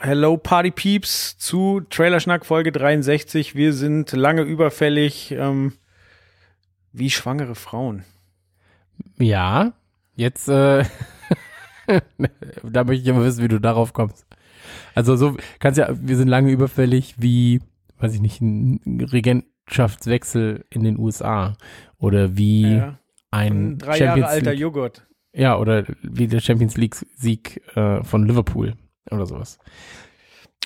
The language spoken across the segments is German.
Hello Party Peeps zu Trailerschnack Folge 63. Wir sind lange überfällig ähm, wie schwangere Frauen. Ja, jetzt äh, da möchte ich immer wissen, wie du darauf kommst. Also so kannst ja, wir sind lange überfällig wie, weiß ich nicht, ein Regentschaftswechsel in den USA oder wie Ja. ein Drei Champions Jahre alter League, Joghurt. ja oder wie der Champions League Sieg äh, von Liverpool oder sowas.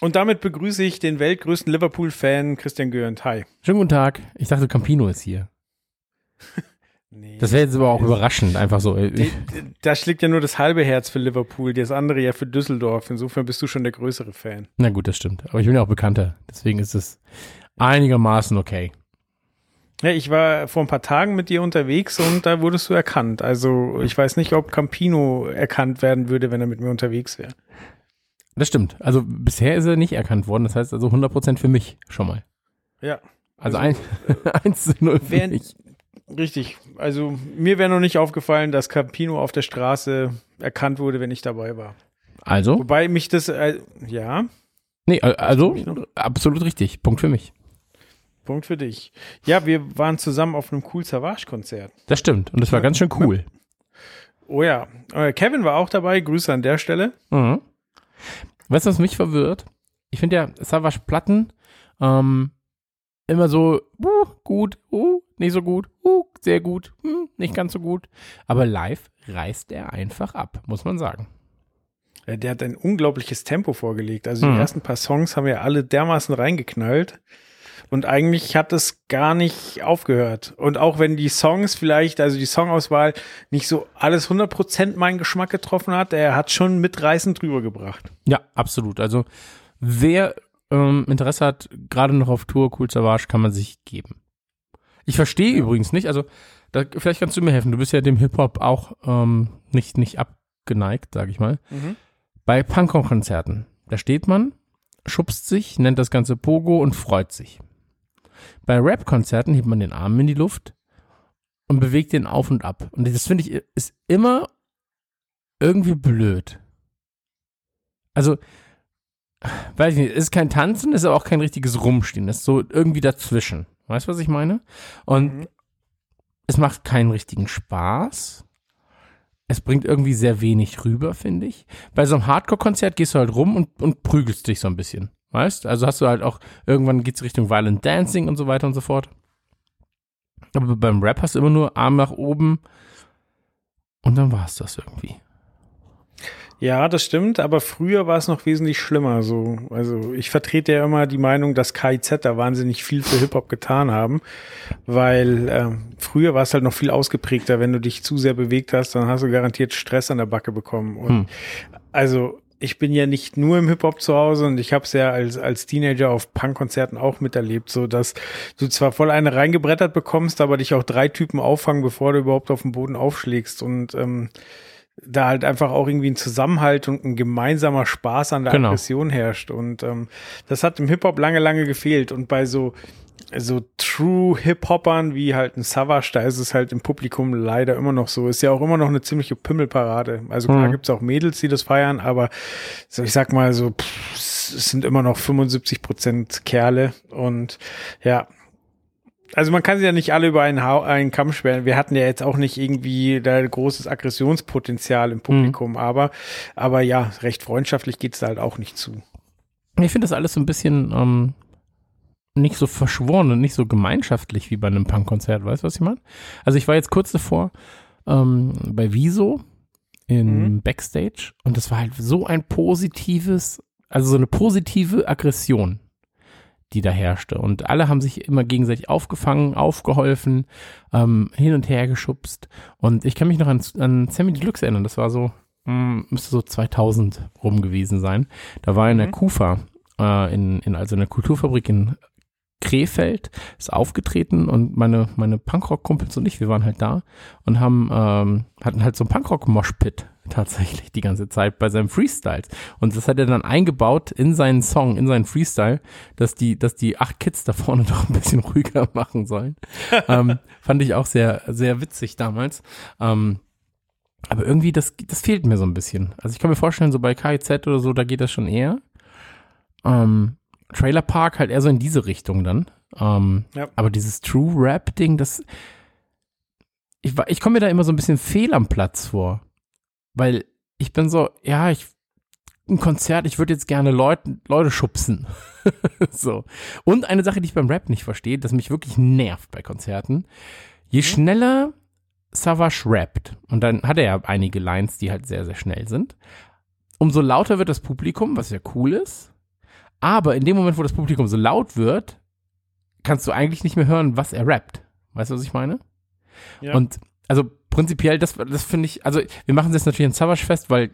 Und damit begrüße ich den weltgrößten Liverpool-Fan Christian Gürnt. Hi. Schönen guten Tag. Ich dachte, Campino ist hier. Nee. Das wäre jetzt aber auch überraschend, einfach so. Da schlägt ja nur das halbe Herz für Liverpool, das andere ja für Düsseldorf. Insofern bist du schon der größere Fan. Na gut, das stimmt. Aber ich bin ja auch bekannter. Deswegen ist es einigermaßen okay. Ja, ich war vor ein paar Tagen mit dir unterwegs und da wurdest du erkannt. Also ich weiß nicht, ob Campino erkannt werden würde, wenn er mit mir unterwegs wäre. Das stimmt. Also bisher ist er nicht erkannt worden. Das heißt also 100% für mich schon mal. Ja. Also, Also, ein, 1 zu 0 für Während, mich. richtig. Also mir wäre noch nicht aufgefallen, dass Campino auf der Straße erkannt wurde, wenn ich dabei war. Also? Wobei mich das, äh, ja, Nee, also absolut richtig. Punkt für mich. Punkt für dich. Ja, wir waren zusammen auf einem Cool Savage-Konzert. Das stimmt. Und das war ganz schön cool. Oh ja. Äh, Kevin war auch dabei. Grüße an der Stelle. Mhm. Weißt du, was mich verwirrt? Ich finde ja Savage Platten ähm, immer so uh, gut, uh, nicht so gut, uh, sehr gut, hm, nicht ganz so gut. Aber live reißt er einfach ab, muss man sagen. Der hat ein unglaubliches Tempo vorgelegt. Also Mhm. die ersten paar Songs haben ja alle dermaßen reingeknallt. Und eigentlich hat es gar nicht aufgehört. Und auch wenn die Songs vielleicht, also die Songauswahl, nicht so alles 100% meinen Geschmack getroffen hat, er hat schon mitreißend drüber gebracht. Ja, absolut. Also wer ähm, Interesse hat, gerade noch auf Tour, Cool Savage, kann man sich geben. Ich verstehe übrigens nicht, also da, vielleicht kannst du mir helfen. Du bist ja dem Hip-Hop auch ähm, nicht, nicht abgeneigt, sag ich mal. Bei Punkrock-Konzerten, da steht man, schubst sich, nennt das Ganze Pogo und freut sich. Bei Rap-Konzerten hebt man den Arm in die Luft und bewegt den auf und ab. Und das finde ich ist immer irgendwie blöd. Also, weiß ich nicht, ist kein Tanzen, ist aber auch kein richtiges Rumstehen. Es ist so irgendwie dazwischen. Weißt du, was ich meine? Und Mhm. es macht keinen richtigen Spaß. Es bringt irgendwie sehr wenig rüber, finde ich. Bei so einem Hardcore-Konzert gehst du halt rum und, und prügelst dich so ein bisschen. Weißt? Also hast du halt auch, irgendwann geht's Richtung Violent Dancing und so weiter und so fort. Aber beim Rap hast du immer nur Arm nach oben und dann war's das irgendwie. Ja, das stimmt, aber früher war es noch wesentlich schlimmer. So, also ich vertrete ja immer die Meinung, dass KIZ da wahnsinnig viel für Hip-Hop getan haben, weil ähm, früher war es halt noch viel ausgeprägter. Wenn du dich zu sehr bewegt hast, dann hast du garantiert Stress an der Backe bekommen. Und Hm. also ich bin ja nicht nur im Hip-Hop zu Hause und ich habe es ja als, als Teenager auf Punk-Konzerten auch miterlebt, so dass du zwar voll eine reingebrettert bekommst, aber dich auch drei Typen auffangen, bevor du überhaupt auf den Boden aufschlägst und ähm, da halt einfach auch irgendwie ein Zusammenhalt und ein gemeinsamer Spaß an der Genau. Aggression herrscht. Und ähm, das hat im Hip-Hop lange, lange gefehlt. Und bei so, so True Hip-Hoppern wie halt ein Savage, da ist es halt im Publikum leider immer noch so. Ist ja auch immer noch eine ziemliche Pümmelparade. Also klar Mhm. gibt's auch Mädels, die das feiern, aber so ich sag mal so, pff, es sind immer noch 75 Prozent Kerle. Und ja, also man kann sie ja nicht alle über einen, Hau einen Kamm schweren. Wir hatten ja jetzt auch nicht irgendwie da großes Aggressionspotenzial im Publikum, aber, aber ja, recht freundschaftlich geht's da halt auch nicht zu. Ich finde das alles so ein bisschen ähm, nicht so verschworen und nicht so gemeinschaftlich wie bei einem Punkkonzert. Weißt du, was ich meine? Also ich war jetzt kurz davor ähm, bei Wieso in Mhm. Backstage und das war halt so ein positives, also so eine positive Aggression, die da herrschte. Und alle haben sich immer gegenseitig aufgefangen, aufgeholfen, ähm, hin und her geschubst. Und ich kann mich noch an, an Sammy Deluxe erinnern. Das war so mh, müsste so 2000 rum gewesen sein. Da war er in der Mhm. Kufa, äh, in, in, also in der Kulturfabrik in Krefeld, ist aufgetreten und meine, meine Punkrock-Kumpels und ich, wir waren halt da und haben, ähm, hatten halt so ein Punkrock-Moshpit tatsächlich die ganze Zeit bei seinem Freestyles. Und das hat er dann eingebaut in seinen Song, in seinen Freestyle, dass die, dass die acht Kids da vorne doch ein bisschen ruhiger machen sollen. ähm, fand ich auch sehr, sehr witzig damals. Ähm, aber irgendwie, das, das fehlt mir so ein bisschen. Also ich kann mir vorstellen, so bei KIZ oder so, da geht das schon eher. Ähm, Trailer Park halt eher so in diese Richtung dann. Ähm, Ja. Aber dieses True Rap Ding, das, ich, ich komme mir da immer so ein bisschen fehl am Platz vor. Weil ich bin so, ja, ich, ein Konzert, ich würde jetzt gerne Leute, Leute schubsen. so. Und eine Sache, die ich beim Rap nicht verstehe, das mich wirklich nervt bei Konzerten. Je schneller Savage rappt, und dann hat er ja einige Lines, die halt sehr, sehr schnell sind, umso lauter wird das Publikum, was ja cool ist. Aber in dem Moment, wo das Publikum so laut wird, kannst du eigentlich nicht mehr hören, was er rappt. Weißt du, was ich meine? Ja. Und also prinzipiell, das, das finde ich, also wir machen es jetzt natürlich in Savage fest, weil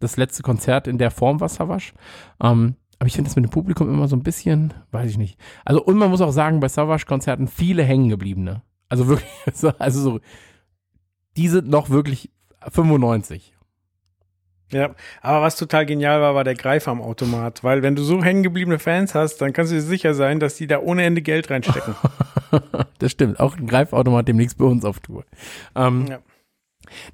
das letzte Konzert in der Form war Savage. Ähm, aber ich finde das mit dem Publikum immer so ein bisschen, weiß ich nicht. Also und man muss auch sagen, bei Savage-Konzerten viele hängengebliebene. Also wirklich, so- also so, die sind noch wirklich 95. Ja, aber was total genial war, war der Greifer am Automat, weil wenn du so hängengebliebene Fans hast, dann kannst du dir sicher sein, dass die da ohne Ende Geld reinstecken. das stimmt. Auch ein Greifautomat demnächst bei uns auf Tour. Ähm, Ja.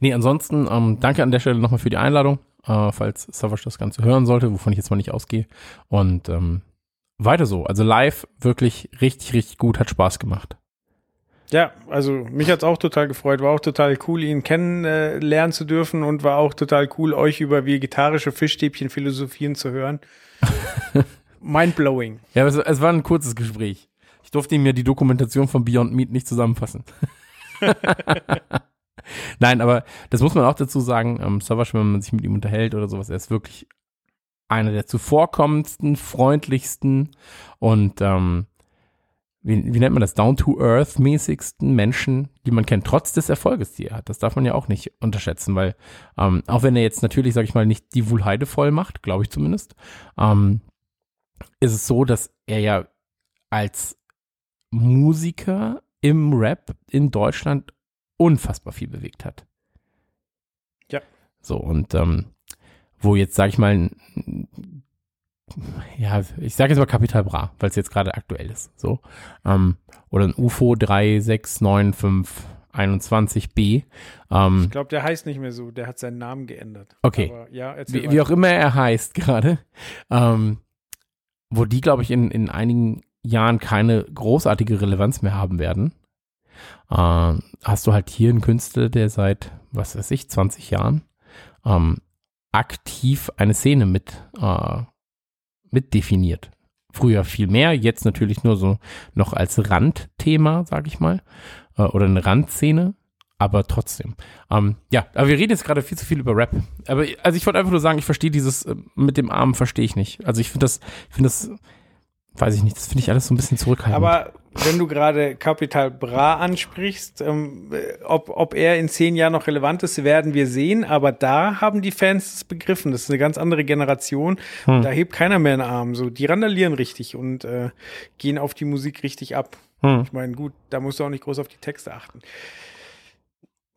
Nee, ansonsten, ähm, danke an der Stelle nochmal für die Einladung, äh, falls Savage das Ganze hören sollte, wovon ich jetzt mal nicht ausgehe. Und ähm, weiter so. Also live wirklich richtig, richtig gut, hat Spaß gemacht. Ja, also mich hat's auch total gefreut, war auch total cool, ihn kennenlernen äh, zu dürfen und war auch total cool, euch über vegetarische Fischstäbchen philosophieren zu hören. Mindblowing. Ja, aber es, es war ein kurzes Gespräch. Ich durfte ihm ja die Dokumentation von Beyond Meat nicht zusammenfassen. Nein, aber das muss man auch dazu sagen, ähm, Savage, wenn man sich mit ihm unterhält oder sowas, er ist wirklich einer der zuvorkommendsten, freundlichsten und ähm, wie, wie nennt man das, down-to-earth-mäßigsten Menschen, die man kennt, trotz des Erfolges, die er hat. Das darf man ja auch nicht unterschätzen, weil ähm, auch wenn er jetzt natürlich, sag ich mal, nicht die Wuhlheide voll macht, glaube ich zumindest, ähm, ist es so, dass er ja als Musiker im Rap in Deutschland unfassbar viel bewegt hat. Ja. So, und ähm, wo jetzt, sag ich mal, ein- ja, ich sage jetzt mal Capital Bra, weil es jetzt gerade aktuell ist. So. Ähm, oder ein UFO 3695121b. Ähm, Ich glaube, der heißt nicht mehr so, der hat seinen Namen geändert. Okay. Aber, ja, wie, wie auch immer er heißt gerade, ähm, wo die, glaube ich, in, in einigen Jahren keine großartige Relevanz mehr haben werden, ähm, hast du halt hier einen Künstler, der seit, was weiß ich, 20 Jahren ähm, aktiv eine Szene mit, äh, mit definiert. Früher viel mehr, jetzt natürlich nur so noch als Randthema, sag ich mal, äh, oder eine Randszene, aber trotzdem. Ähm, ja, aber wir reden jetzt gerade viel zu viel über Rap. Aber also ich wollte einfach nur sagen, ich verstehe dieses äh, mit dem Arm verstehe ich nicht. Also ich finde das, ich finde das, weiß ich nicht, das finde ich alles so ein bisschen zurückhaltend. Aber wenn du gerade Capital Bra ansprichst, ähm, äh, ob, ob er in zehn Jahren noch relevant ist, werden wir sehen. Aber da haben die Fans es begriffen. Das ist eine ganz andere Generation. Hm. Da hebt keiner mehr einen Arm. So, die randalieren richtig und äh, gehen auf die Musik richtig ab. hm. Ich meine, gut, da musst du auch nicht groß auf die Texte achten.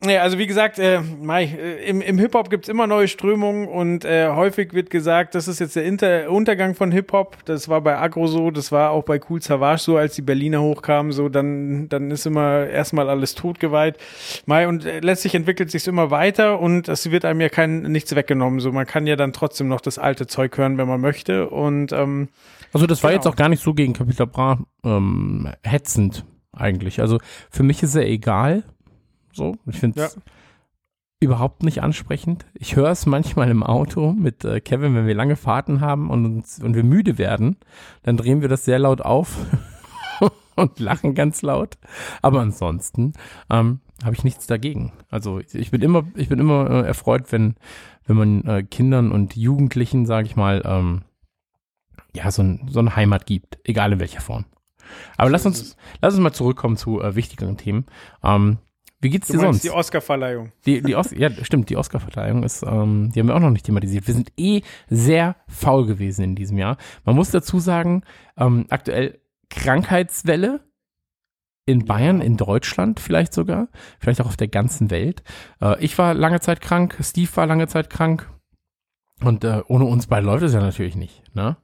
Ja, also wie gesagt, äh, Mai, äh, im, im Hip-Hop gibt's immer neue Strömungen und äh, häufig wird gesagt, das ist jetzt der Inter Untergang von Hip-Hop. Das war bei Agro so, das war auch bei Cool Savage so, als die Berliner hochkamen, so, dann, dann ist immer erstmal alles totgeweiht. Mai, und äh, letztlich entwickelt sich's immer weiter und es wird einem ja kein nichts weggenommen. So, man kann ja dann trotzdem noch das alte Zeug hören, wenn man möchte. Und ähm, Also das war Genau. jetzt auch gar nicht so gegen Capital Bra ähm, hetzend eigentlich. Also für mich ist er egal. So, ich finde es Ja. überhaupt nicht ansprechend. Ich höre es manchmal im Auto mit äh, Kevin, wenn wir lange Fahrten haben und, uns, und wir müde werden, dann drehen wir das sehr laut auf und lachen ganz laut. Aber ansonsten ähm, habe ich nichts dagegen. Also ich bin immer, ich bin immer äh, erfreut, wenn, wenn man äh, Kindern und Jugendlichen, sage ich mal, ähm, ja, so, ein, so eine Heimat gibt, egal in welcher Form. Aber lass uns, lass uns mal zurückkommen zu äh, wichtigeren Themen. Ähm, Wie geht's dir sonst? die Oscar-Verleihung. Die, die Os ja, stimmt, die Oscar-Verleihung ist, ähm, die haben wir auch noch nicht thematisiert. Wir sind eh sehr faul gewesen in diesem Jahr. Man muss dazu sagen, ähm, aktuell Krankheitswelle in Bayern, in Deutschland vielleicht sogar, vielleicht auch auf der ganzen Welt. Äh, ich war lange Zeit krank, Steve war lange Zeit krank und äh, ohne uns beide läuft es ja natürlich nicht. Ne?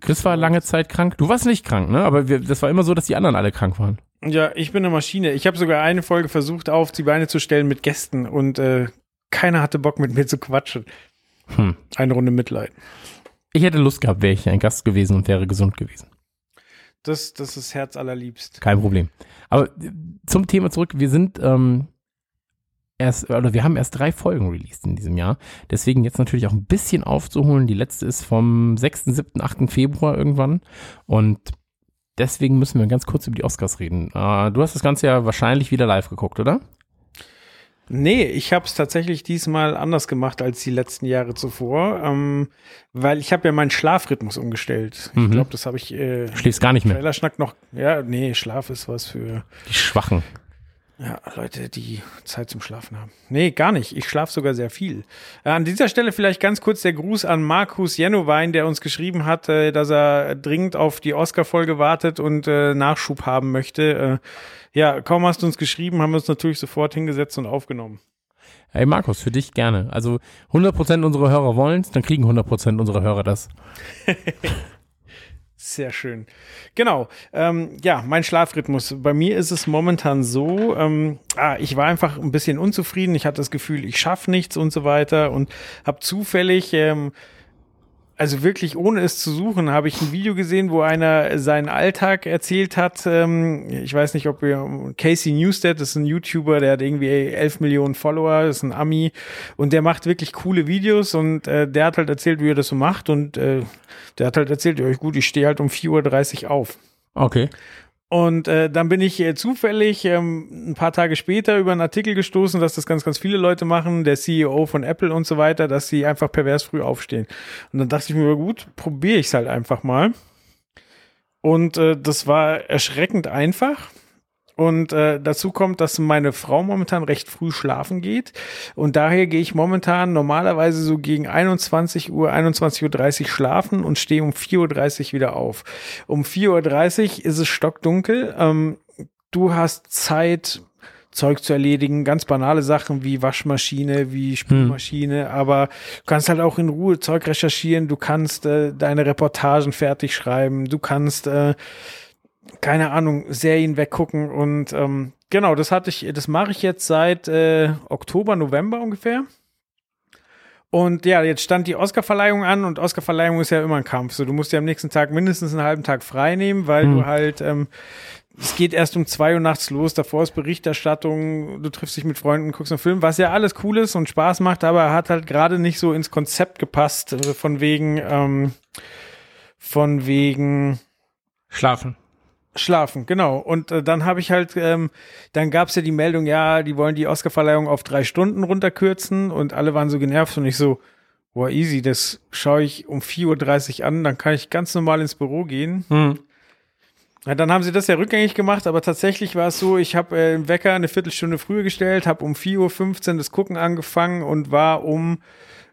Chris war lange Zeit krank. Du warst nicht krank, ne? Aber wir, das war immer so, dass die anderen alle krank waren. Ja, ich bin eine Maschine. Ich habe sogar eine Folge versucht, auf die Beine zu stellen mit Gästen und äh, keiner hatte Bock mit mir zu quatschen. Hm. Eine Runde Mitleid. Ich hätte Lust gehabt, wäre ich ein Gast gewesen und wäre gesund gewesen. Das, das ist Herz allerliebst. Kein Problem. Aber äh, zum Thema zurück, wir sind ähm, erst, oder wir haben erst drei Folgen released in diesem Jahr. Deswegen jetzt natürlich auch ein bisschen aufzuholen. Die letzte ist vom 6., 7., 8. Februar irgendwann. Und deswegen müssen wir ganz kurz über die Oscars reden. Äh, du hast das Ganze ja wahrscheinlich wieder live geguckt, oder? Nee, ich habe es tatsächlich diesmal anders gemacht als die letzten Jahre zuvor, ähm, weil ich habe ja meinen Schlafrhythmus umgestellt. Mhm. Ich glaube, das habe ich äh, schläfst gar nicht mehr. Trailerschnack noch. Ja, nee, Schlaf ist was für Die Schwachen. Ja, Leute, die Zeit zum Schlafen haben. Nee, gar nicht. Ich schlafe sogar sehr viel. Äh, an dieser Stelle vielleicht ganz kurz der Gruß an Markus Jennowein, der uns geschrieben hat, äh, dass er dringend auf die Oscar-Folge wartet und äh, Nachschub haben möchte. Ja, kaum hast du uns geschrieben, haben wir uns natürlich sofort hingesetzt und aufgenommen. Hey Markus, für dich gerne. Also 100% unserer Hörer wollen's, dann kriegen 100% unserer Hörer das. Sehr schön. Genau. Ähm, ja, mein Schlafrhythmus. Bei mir ist es momentan so, ähm, ah, ich war einfach ein bisschen unzufrieden. Ich hatte das Gefühl, ich schaffe nichts und so weiter und habe zufällig, ähm, also wirklich ohne es zu suchen, habe ich ein Video gesehen, wo einer seinen Alltag erzählt hat. Ähm, ich weiß nicht, ob ihr Casey Newsted, das ist ein YouTuber, der hat irgendwie 11 Millionen Follower, ist ein Ami und der macht wirklich coole Videos und äh, der hat halt erzählt, wie er das so macht und äh, der hat halt erzählt, ja gut, ich stehe halt um 4.30 Uhr auf. Okay. Und äh, dann bin ich äh, zufällig ähm, ein paar Tage später über einen Artikel gestoßen, dass das ganz, ganz viele Leute machen, der CEO von Apple und so weiter, dass sie einfach pervers früh aufstehen. Und dann dachte ich mir, gut, probiere ich es halt einfach mal. Und äh, das war erschreckend einfach. Und äh, dazu kommt, dass meine Frau momentan recht früh schlafen geht. Und daher gehe ich momentan normalerweise so gegen 21 Uhr, 21.30 Uhr schlafen und stehe um 4.30 Uhr wieder auf. Um 4.30 Uhr ist es stockdunkel. Ähm, du hast Zeit, Zeug zu erledigen, ganz banale Sachen wie Waschmaschine, wie Spülmaschine, aber du kannst halt auch in Ruhe Zeug recherchieren, du kannst äh, deine Reportagen fertig schreiben, du kannst äh, keine Ahnung, Serien weggucken und ähm, genau, das hatte ich, das mache ich jetzt seit äh, Oktober, November ungefähr. Und ja, jetzt stand die Oscarverleihung an und Oscarverleihung ist ja immer ein Kampf. So, du musst ja am nächsten Tag mindestens einen halben Tag frei nehmen, weil Hm. du halt, ähm, es geht erst um zwei Uhr nachts los, davor ist Berichterstattung, du triffst dich mit Freunden, guckst einen Film, was ja alles cool ist und Spaß macht, aber er hat halt gerade nicht so ins Konzept gepasst, äh, von wegen, ähm, von wegen, Schlafen. Schlafen, genau. Und äh, dann habe ich halt, ähm, dann gab es ja die Meldung, ja, die wollen die Oscarverleihung auf drei Stunden runterkürzen und alle waren so genervt und ich so, boah, easy, das schaue ich um 4.30 Uhr an, dann kann ich ganz normal ins Büro gehen. Hm. Ja, dann haben sie das ja rückgängig gemacht, aber tatsächlich war es so, ich habe äh, den Wecker eine Viertelstunde früher gestellt, habe um 4.15 Uhr das Gucken angefangen und war um,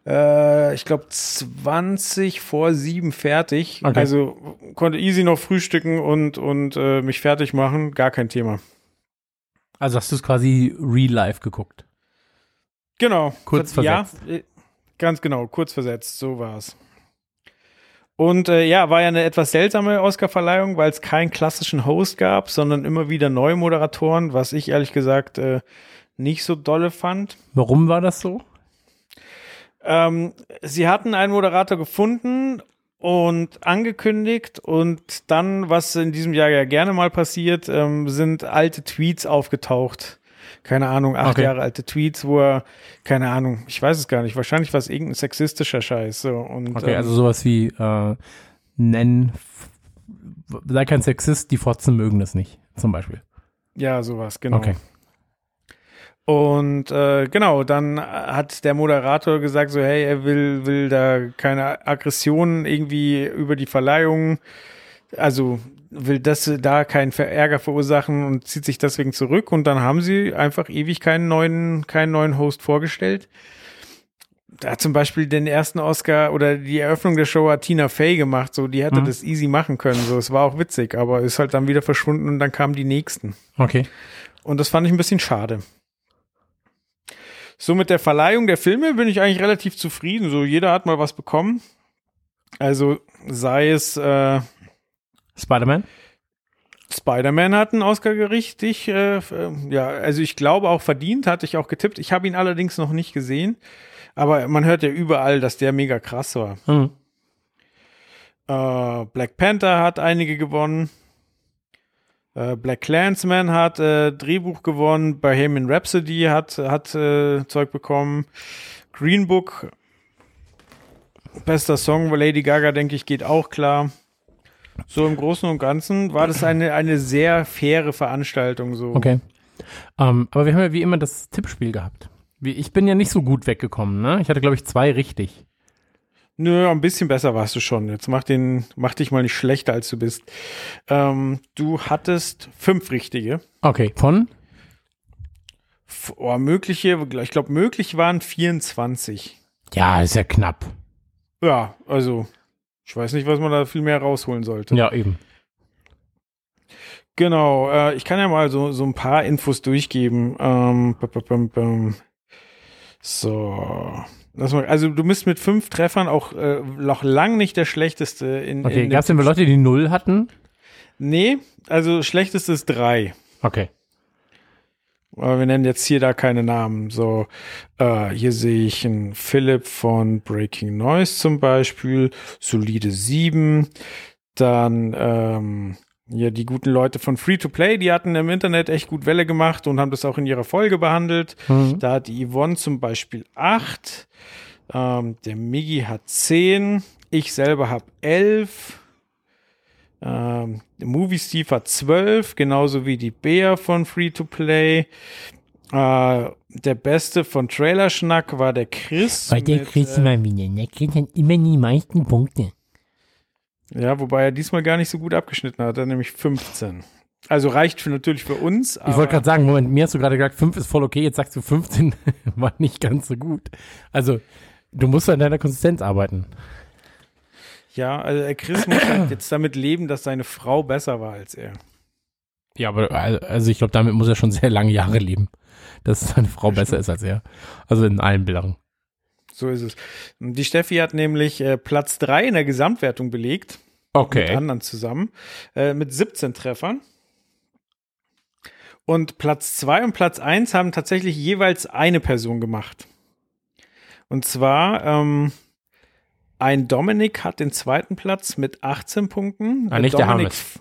äh, ich glaube, 20 vor sieben fertig. Okay. Also konnte easy noch frühstücken und, und äh, mich fertig machen, gar kein Thema. Also hast du es quasi real life geguckt. Genau. Kurz Ja, äh, ganz genau, kurz versetzt, so war's. Und äh, ja, war ja eine etwas seltsame Oscarverleihung, weil es keinen klassischen Host gab, sondern immer wieder neue Moderatoren, was ich ehrlich gesagt äh, nicht so dolle fand. Warum war das so? Ähm, sie hatten einen Moderator gefunden und angekündigt und dann, was in diesem Jahr ja gerne mal passiert, ähm, sind alte Tweets aufgetaucht. Keine Ahnung, acht Okay. Jahre alte Tweets, wo er, keine Ahnung, ich weiß es gar nicht, wahrscheinlich war es irgendein sexistischer Scheiß. So. Und, Okay, ähm, also sowas wie äh, nennen, sei kein Sexist, die Fotzen mögen das nicht, zum Beispiel. Ja, sowas, genau. Okay. Und äh, genau, dann hat der Moderator gesagt, so, hey, er will, will da keine Aggressionen irgendwie über die Verleihung also will das da keinen Ärger verursachen und zieht sich deswegen zurück und dann haben sie einfach ewig keinen neuen, keinen neuen Host vorgestellt. Da hat zum Beispiel den ersten Oscar oder die Eröffnung der Show hat Tina Fey gemacht, so die hätte Mhm. das easy machen können, so es war auch witzig, aber ist halt dann wieder verschwunden und dann kamen die nächsten. Okay. Und das fand ich ein bisschen schade. So mit der Verleihung der Filme bin ich eigentlich relativ zufrieden. So jeder hat mal was bekommen. Also sei es äh, Spider-Man? Spider-Man hat einen Oscar richtig, äh, äh, ja, also ich glaube auch verdient, hatte ich auch getippt. Ich habe ihn allerdings noch nicht gesehen, aber man hört ja überall, dass der mega krass war. Mhm. Äh, Black Panther hat einige gewonnen. Äh, Black Clansman hat äh, Drehbuch gewonnen. Bohemian Rhapsody hat, hat äh, Zeug bekommen. Green Book, bester Song, Lady Gaga, denke ich, geht auch klar. So im Großen und Ganzen war das eine, eine sehr faire Veranstaltung. So. Okay. Ähm, aber wir haben ja wie immer das Tippspiel gehabt. Ich bin ja nicht so gut weggekommen, ne? Ich hatte, glaube ich, zwei richtig. Nö, ein bisschen besser warst du schon. Jetzt mach, den, mach dich mal nicht schlechter, als du bist. Ähm, du hattest fünf richtige. Okay. Von? Oh, mögliche, ich glaube, möglich waren 24. Ja, ist ja knapp. Ja, also, ich weiß nicht, was man da viel mehr rausholen sollte. Ja, eben. Genau, äh, ich kann ja mal so, so ein paar Infos durchgeben. Ähm, bum, bum, bum. So. Also du bist mit fünf Treffern auch äh, noch lang nicht der schlechteste in. Okay, gab es denn Leute, die null hatten? Nee, also schlechteste ist drei. Okay. Aber wir nennen jetzt hier da keine Namen. So, äh, hier sehe ich einen Philipp von Breaking Noise zum Beispiel, solide sieben. Dann ähm, ja, die guten Leute von Free to Play, die hatten im Internet echt gut Welle gemacht und haben das auch in ihrer Folge behandelt. Mhm. Da hat die Yvonne zum Beispiel acht. Ähm, der Miggy hat zehn. Ich selber habe elf. Ähm, der Movie Steve hat zwölf, genauso wie die Bea von Free to Play. Äh, der beste von Trailerschnack war der Chris. Weil der Chris äh, mal wieder, der kriegt dann immer die meisten Punkte. Ja, wobei er diesmal gar nicht so gut abgeschnitten hat, er nämlich 15. Also reicht für, natürlich für uns. Ich wollte gerade sagen, Moment, mir hast du gerade gesagt, 5 ist voll okay, jetzt sagst du 15 war nicht ganz so gut. Also, du musst an deiner Konsistenz arbeiten. Ja, also Chris muss halt jetzt damit leben, dass seine Frau besser war als er. Ja, aber also ich glaube, damit muss er schon sehr lange Jahre leben, dass seine Frau besser ist als er. Also in allen Belangen. So ist es. Die Steffi hat nämlich äh, Platz 3 in der Gesamtwertung belegt. Mit Okay. anderen zusammen. Äh, mit 17 Treffern. Und Platz 2 und Platz 1 haben tatsächlich jeweils eine Person gemacht. Und zwar ähm, ein Dominik hat den zweiten Platz mit 18 Punkten. Ah, nicht der Dominik Hammes.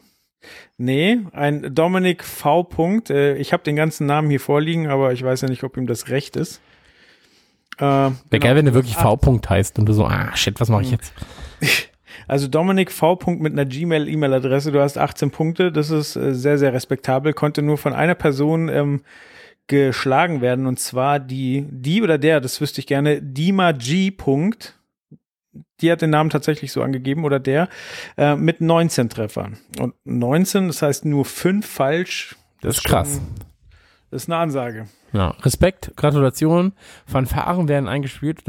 Nee, ein Dominik V. Punkt. Äh, ich habe den ganzen Namen hier vorliegen, aber ich weiß ja nicht, ob ihm das recht ist. Äh, Wäre genau. geil, wenn du wirklich V-Punkt heißt und du so, ah, shit, was mache ich jetzt? Also Dominik V. Punkt mit einer Gmail-E-Mail-Adresse, du hast 18 Punkte, das ist äh, sehr, sehr respektabel, konnte nur von einer Person ähm, geschlagen werden und zwar die, die oder der, das wüsste ich gerne, Dima G. Punkt. Die hat den Namen tatsächlich so angegeben oder der äh, mit 19 Treffern. Und 19, das heißt nur fünf falsch. Das ist schon- krass. Das ist eine Ansage. Ja. Respekt, Gratulation. Fanfaren werden eingespielt.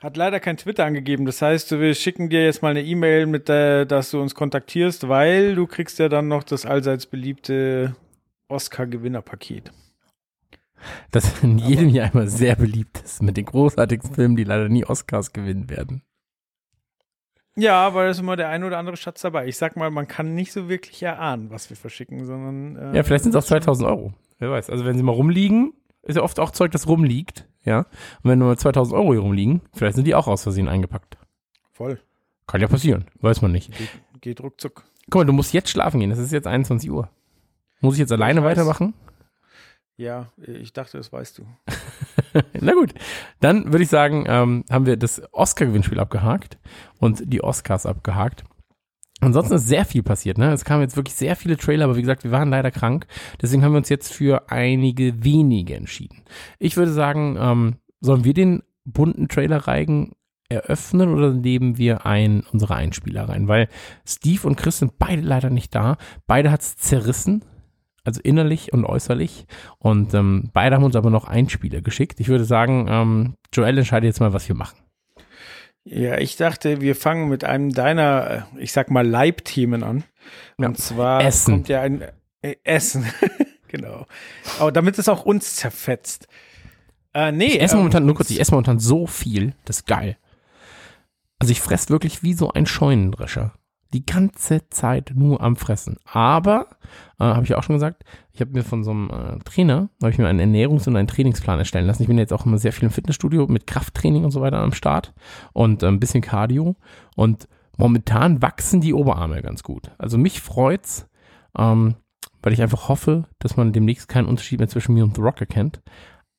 Hat leider kein Twitter angegeben. Das heißt, wir schicken dir jetzt mal eine E-Mail, mit der, dass du uns kontaktierst, weil du kriegst ja dann noch das allseits beliebte Oscar-Gewinnerpaket. Das in jedem Aber Jahr immer sehr beliebt ist, mit den großartigsten Filmen, die leider nie Oscars gewinnen werden. Ja, aber da ist immer der ein oder andere Schatz dabei. Ich sag mal, man kann nicht so wirklich erahnen, was wir verschicken, sondern. Äh, Ja, vielleicht sind es auch 2000 Euro. Wer weiß. Also wenn sie mal rumliegen, ist ja oft auch Zeug, das rumliegt. Ja. Und wenn nur 2000 Euro hier rumliegen, vielleicht sind die auch aus Versehen eingepackt. Voll. Kann ja passieren. Weiß man nicht. Geht, geht ruckzuck. Guck mal, du musst jetzt schlafen gehen. Es ist jetzt 21 Uhr. Muss ich jetzt alleine Ich weiß. weitermachen? Ja, ich dachte, das weißt du. Na gut, dann würde ich sagen, ähm, haben wir das Oscar-Gewinnspiel abgehakt und die Oscars abgehakt. Ansonsten ist sehr viel passiert, ne? Es kamen jetzt wirklich sehr viele Trailer, aber wie gesagt, wir waren leider krank. Deswegen haben wir uns jetzt für einige wenige entschieden. Ich würde sagen, ähm, sollen wir den bunten Trailer-Reigen eröffnen oder nehmen wir ein, unsere Einspieler rein? Weil Steve und Chris sind beide leider nicht da. Beide hat's zerrissen. Also innerlich und äußerlich. Und ähm, beide haben uns aber noch Einspieler geschickt. Ich würde sagen, ähm, Joel entscheidet jetzt mal, was wir machen. Ja, ich dachte, wir fangen mit einem deiner, äh, ich sag mal, Leibthemen an. Und Ja. zwar Essen. kommt ja ein äh, Essen. genau. Aber damit es auch uns zerfetzt. Äh, nee, Ich esse ähm, momentan, nur kurz, ich esse momentan so viel, das ist geil. Also ich fress wirklich wie so ein Scheunendrescher. Die ganze Zeit nur am Fressen. Aber, äh, habe ich auch schon gesagt, ich habe mir von so einem äh, Trainer, habe ich mir einen Ernährungs- und einen Trainingsplan erstellen lassen. Ich bin jetzt auch immer sehr viel im Fitnessstudio mit Krafttraining und so weiter am Start und äh, ein bisschen Cardio. Und momentan wachsen die Oberarme ganz gut. Also mich freut's, ähm, weil ich einfach hoffe, dass man demnächst keinen Unterschied mehr zwischen mir und The Rock erkennt.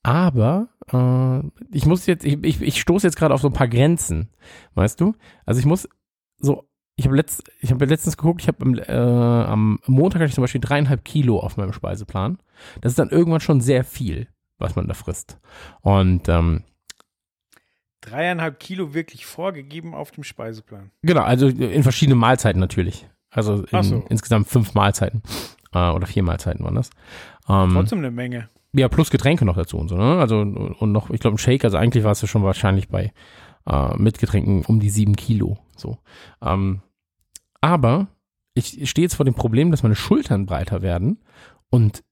Aber äh, ich muss jetzt, ich, ich, ich stoße jetzt gerade auf so ein paar Grenzen, weißt du? Also ich muss so, ich habe letzt, ich habe letztens geguckt, ich habe am, äh, am Montag hatte ich zum Beispiel dreieinhalb Kilo auf meinem Speiseplan. Das ist dann irgendwann schon sehr viel, was man da frisst. Und ähm, dreieinhalb Kilo wirklich vorgegeben auf dem Speiseplan. genau, also in verschiedenen Mahlzeiten natürlich. Also in, so. insgesamt fünf Mahlzeiten äh, oder vier Mahlzeiten waren das. Ähm, Trotzdem eine Menge. Ja, plus Getränke noch dazu und so, ne? Also und noch, ich glaube, ein Shake, also eigentlich warst du schon wahrscheinlich bei äh, mit Getränken um die sieben Kilo. So. Ähm, aber ich stehe jetzt vor dem Problem, dass meine Schultern breiter werden und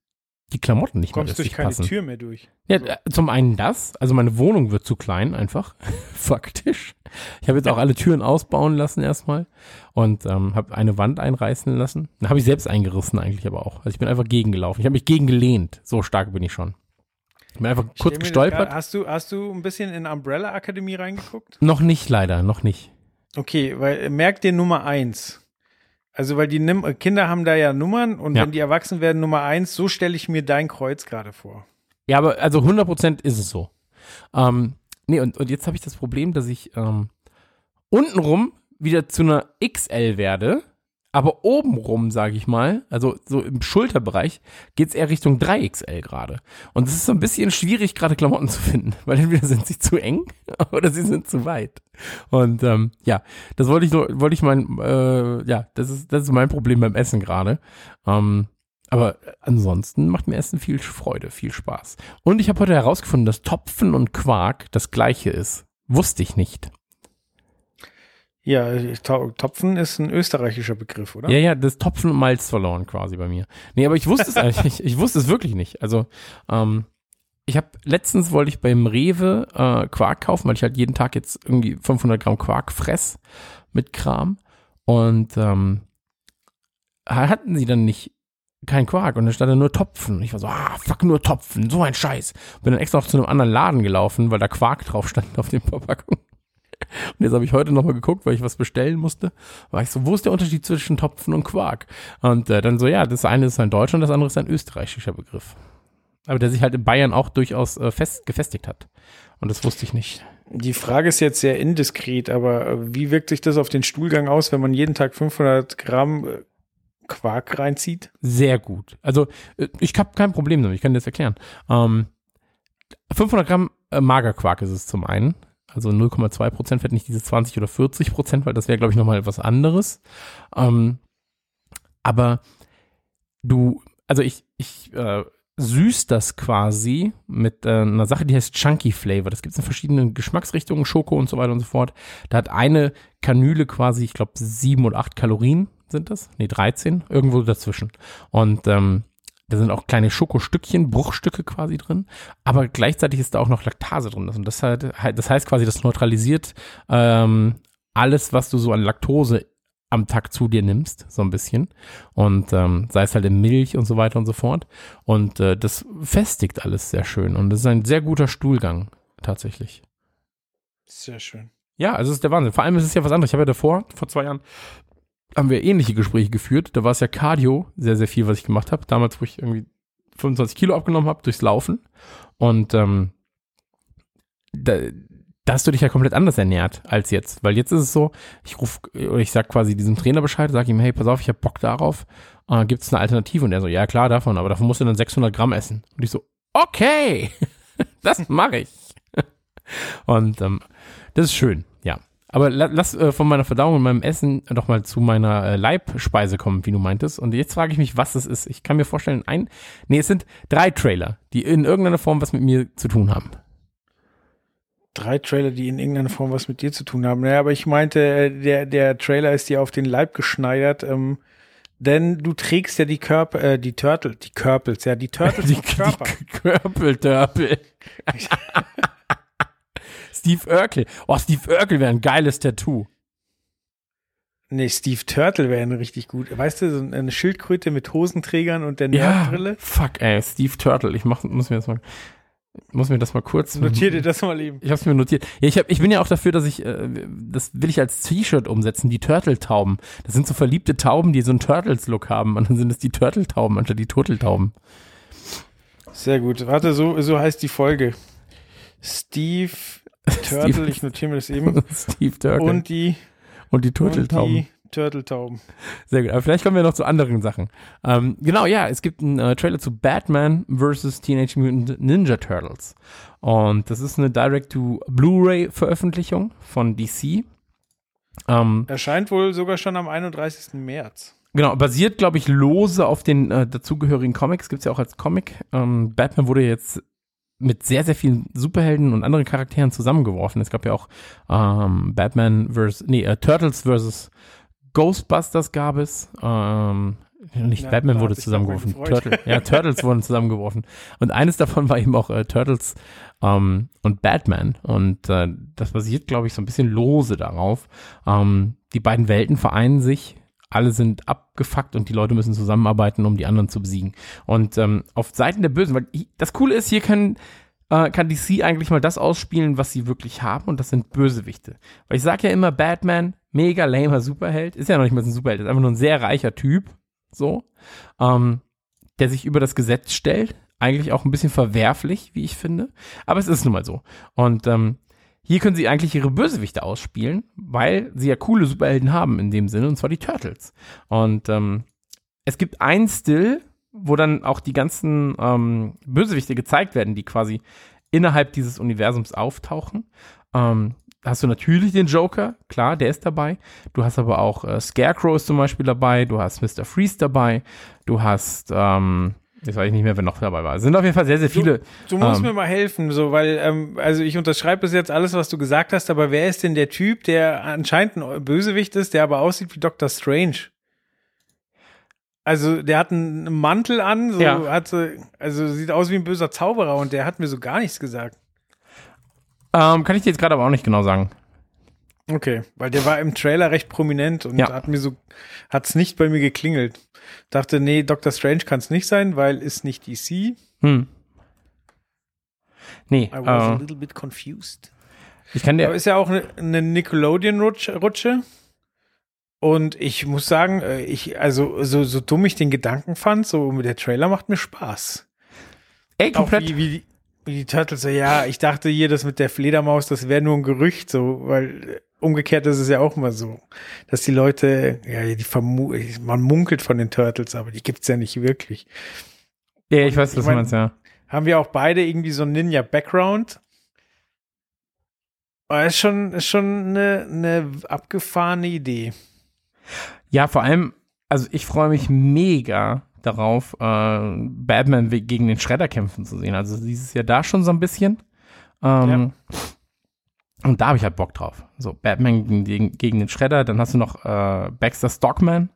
die Klamotten nicht Du kommst mehr durch keine passen. Tür mehr durch. Ja, äh, zum einen das, also meine Wohnung wird zu klein einfach, faktisch. Ich habe jetzt auch alle Türen ausbauen lassen erstmal und ähm, habe eine Wand einreißen lassen. Dann habe ich selbst eingerissen eigentlich aber auch. Also ich bin einfach gegengelaufen. Ich habe mich gegengelehnt. So stark bin ich schon. Ich bin einfach kurz gestolpert. grad- Hast du, hast du ein bisschen in Umbrella Akademie reingeguckt? Noch nicht leider, noch nicht. Okay, weil äh, merk dir Nummer eins. Also, weil die Nim Kinder haben da ja Nummern und Ja. wenn die erwachsen werden, Nummer eins, so stelle ich mir dein Kreuz gerade vor. Ja, aber also 100% ist es so. Ähm, nee, und, und jetzt habe ich das Problem, dass ich ähm, untenrum wieder zu einer XL werde, aber obenrum, sage ich mal, also so im Schulterbereich, geht's eher Richtung 3XL gerade. Und es ist so ein bisschen schwierig, gerade Klamotten zu finden, weil entweder sind sie zu eng oder sie sind zu weit. Und ähm, ja, das wollte ich wollte ich mein, äh, ja, das ist, das ist mein Problem beim Essen gerade. Ähm, aber ansonsten macht mir Essen viel Freude, viel Spaß. Und ich habe heute herausgefunden, dass Topfen und Quark das gleiche ist. Wusste ich nicht. Ja, To- Topfen ist ein österreichischer Begriff, oder? Ja, ja, das Topfen und Malz verloren quasi bei mir. Nee, aber ich wusste es eigentlich, ich, ich wusste es wirklich nicht. Also, ähm, ich habe letztens wollte ich beim Rewe äh, Quark kaufen, weil ich halt jeden Tag jetzt irgendwie 500 Gramm Quark fress mit Kram. Und ähm, hatten sie dann nicht kein Quark und dann stand da nur Topfen. Und ich war so, ah, fuck, nur Topfen, so ein Scheiß. Bin dann extra noch zu einem anderen Laden gelaufen, weil da Quark drauf stand auf den Verpackungen. Und jetzt habe ich heute nochmal geguckt, weil ich was bestellen musste. War ich so, wo ist der Unterschied zwischen Topfen und Quark? Und äh, dann so, ja, das eine ist ein deutscher und das andere ist ein österreichischer Begriff. Aber der sich halt in Bayern auch durchaus äh, fest, gefestigt hat. Und das wusste ich nicht. Die Frage ist jetzt sehr indiskret, aber äh, wie wirkt sich das auf den Stuhlgang aus, wenn man jeden Tag 500 Gramm äh, Quark reinzieht? Sehr gut. Also äh, ich habe kein Problem damit, ich kann dir das erklären. Ähm, 500 Gramm äh, Magerquark ist es zum einen. Also 0,2 Prozent Fett, nicht diese 20 oder 40 Prozent, weil das wäre, glaube ich, nochmal etwas anderes. Ähm, aber du, also ich, ich äh, süß das quasi mit äh, einer Sache, die heißt Chunky Flavor. Das gibt es in verschiedenen Geschmacksrichtungen, Schoko und so weiter und so fort. Da hat eine Kanüle quasi, ich glaube, sieben oder acht Kalorien sind das. Nee, 13, irgendwo dazwischen. Und ähm, da sind auch kleine Schokostückchen, Bruchstücke quasi drin, aber gleichzeitig ist da auch noch Laktase drin. Und das, halt, das heißt quasi, das neutralisiert ähm, alles, was du so an Laktose am Tag zu dir nimmst, so ein bisschen. Und ähm, sei es halt in Milch und so weiter und so fort. Und äh, das festigt alles sehr schön. Und das ist ein sehr guter Stuhlgang, tatsächlich. Sehr schön. Ja, also es ist der Wahnsinn. Vor allem ist es ja was anderes. Ich habe ja davor, vor zwei Jahren, haben wir ähnliche Gespräche geführt. Da war es ja Cardio sehr, sehr viel, was ich gemacht habe. Damals, wo ich irgendwie 25 Kilo abgenommen habe durchs Laufen. Und ähm, da, da hast du dich ja komplett anders ernährt als jetzt. Weil jetzt ist es so, ich rufe, oder ich sag quasi diesem Trainer Bescheid, sag ihm, hey, pass auf, ich habe Bock darauf. Äh, Gibt es eine Alternative? Und er so, ja klar, davon, aber davon musst du dann 600 Gramm essen. Und ich so, okay, das mache ich. Und ähm, das ist schön. Aber la, lass äh, von meiner Verdauung und meinem Essen doch mal zu meiner äh, Leibspeise kommen, wie du meintest. Und jetzt frage ich mich, was das ist. Ich kann mir vorstellen, ein, nee, es sind drei Trailer, die in irgendeiner Form was mit mir zu tun haben. Drei Trailer, die in irgendeiner Form was mit dir zu tun haben. Naja, aber ich meinte, äh, der, der Trailer ist dir auf den Leib geschneidert, ähm, denn du trägst ja die Körper, äh, die Turtle, die Körpels, ja, die Turtles Die, Körper. die Körpeltörpel. Steve Urkel. Oh, Steve Urkel wäre ein geiles Tattoo. Nee, Steve Turtle wäre richtig gut. Weißt du, so eine Schildkröte mit Hosenträgern und der Ja, Nerdbrille? fuck, ey, Steve Turtle. Ich mach, muss mir das mal, muss mir das mal kurz. Notier dir das mal eben. Ich hab's mir notiert. Ja, ich, hab, ich bin ja auch dafür, dass ich, äh, das will ich als T-Shirt umsetzen, die Turtle-Tauben. Das sind so verliebte Tauben, die so einen Turtles-Look haben. Und dann sind es die Turtle-Tauben anstatt die Turteltauben. Sehr gut. Warte, so, so heißt die Folge. Steve Turtle, Steve- ich notiere mir das eben. Steve Turtle. Und, die, und Turteltauben. die Turteltauben. Sehr gut. Aber vielleicht kommen wir noch zu anderen Sachen. Ähm, genau, ja, es gibt einen äh, Trailer zu Batman vs. Teenage Mutant Ninja Turtles. Und das ist eine Direct-to-Blu-ray-Veröffentlichung von DC. Ähm, Erscheint wohl sogar schon am 31. März. Genau, basiert, glaube ich, lose auf den äh, dazugehörigen Comics. Gibt's ja auch als Comic. Ähm, Batman wurde jetzt mit sehr, sehr vielen Superhelden und anderen Charakteren zusammengeworfen. Es gab ja auch ähm, Batman versus, nee, äh, Turtles versus Ghostbusters gab es. Ähm, nicht Ja, Batman wurde zusammengeworfen. Turtle, ja, Turtles wurden zusammengeworfen. Und eines davon war eben auch äh, Turtles ähm, und Batman. Und äh, das basiert, glaube ich, so ein bisschen lose darauf. Ähm, die beiden Welten vereinen sich. Alle sind abgefuckt und die Leute müssen zusammenarbeiten, um die anderen zu besiegen. Und ähm, auf Seiten der Bösen, weil das Coole ist, hier können, äh, kann DC eigentlich mal das ausspielen, was sie wirklich haben, und das sind Bösewichte. Weil ich sage ja immer, Batman, mega lamer Superheld, ist ja noch nicht mal so ein Superheld, ist einfach nur ein sehr reicher Typ, so, ähm, der sich über das Gesetz stellt. Eigentlich auch ein bisschen verwerflich, wie ich finde. Aber es ist nun mal so. Und ähm, hier können sie eigentlich ihre Bösewichte ausspielen, weil sie ja coole Superhelden haben in dem Sinne, und zwar die Turtles. Und ähm, es gibt ein Still, wo dann auch die ganzen ähm, Bösewichte gezeigt werden, die quasi innerhalb dieses Universums auftauchen. Ähm, da hast du natürlich den Joker, klar, der ist dabei. Du hast aber auch äh, Scarecrow zum Beispiel dabei, du hast Mr. Freeze dabei, du hast, ähm, jetzt weiß ich nicht mehr, wer noch dabei war. Es sind auf jeden Fall sehr, sehr viele. Du musst Ähm. mir mal helfen, so, weil, ähm, also ich unterschreibe bis jetzt alles, was du gesagt hast, aber wer ist denn der Typ, der anscheinend ein Bösewicht ist, der aber aussieht wie Dr. Strange? Also, der hat einen Mantel an, so Ja. hat so, also sieht aus wie ein böser Zauberer und der hat mir so gar nichts gesagt. Ähm, kann ich dir jetzt gerade aber auch nicht genau sagen. Okay, weil der war im Trailer recht prominent und Ja. hat mir so, hat's nicht bei mir geklingelt. Dachte, nee, Dr. Strange kann es nicht sein, weil ist nicht DC. Hm. Nee, I was a äh, little bit confused. ich kann Aber dir. ist ja auch eine, eine Nickelodeon-Rutsche. Und ich muss sagen, äh, ich, also so, so dumm ich den Gedanken fand, so der Trailer macht mir Spaß. Ey, Auch komplett. wie, wie, die, wie die Turtles so, ja, ich dachte hier, das mit der Fledermaus, das wäre nur ein Gerücht, so, weil äh, umgekehrt ist es ja auch immer so, dass die Leute, ja, die vermu man munkelt von den Turtles, aber die gibt's ja nicht wirklich. Ja, ich weiß, ich was du mein- meinst, ja. Haben wir auch beide irgendwie so einen Ninja-Background? Aber ist schon, ist schon eine, eine abgefahrene Idee. Ja, vor allem, also ich freue mich mega darauf, äh, Batman gegen den Shredder kämpfen zu sehen. Also dieses Jahr da schon so ein bisschen. Ähm, Und da habe ich halt Bock drauf. So, Batman gegen, den- gegen den Shredder, dann hast du noch äh, Baxter Stockman,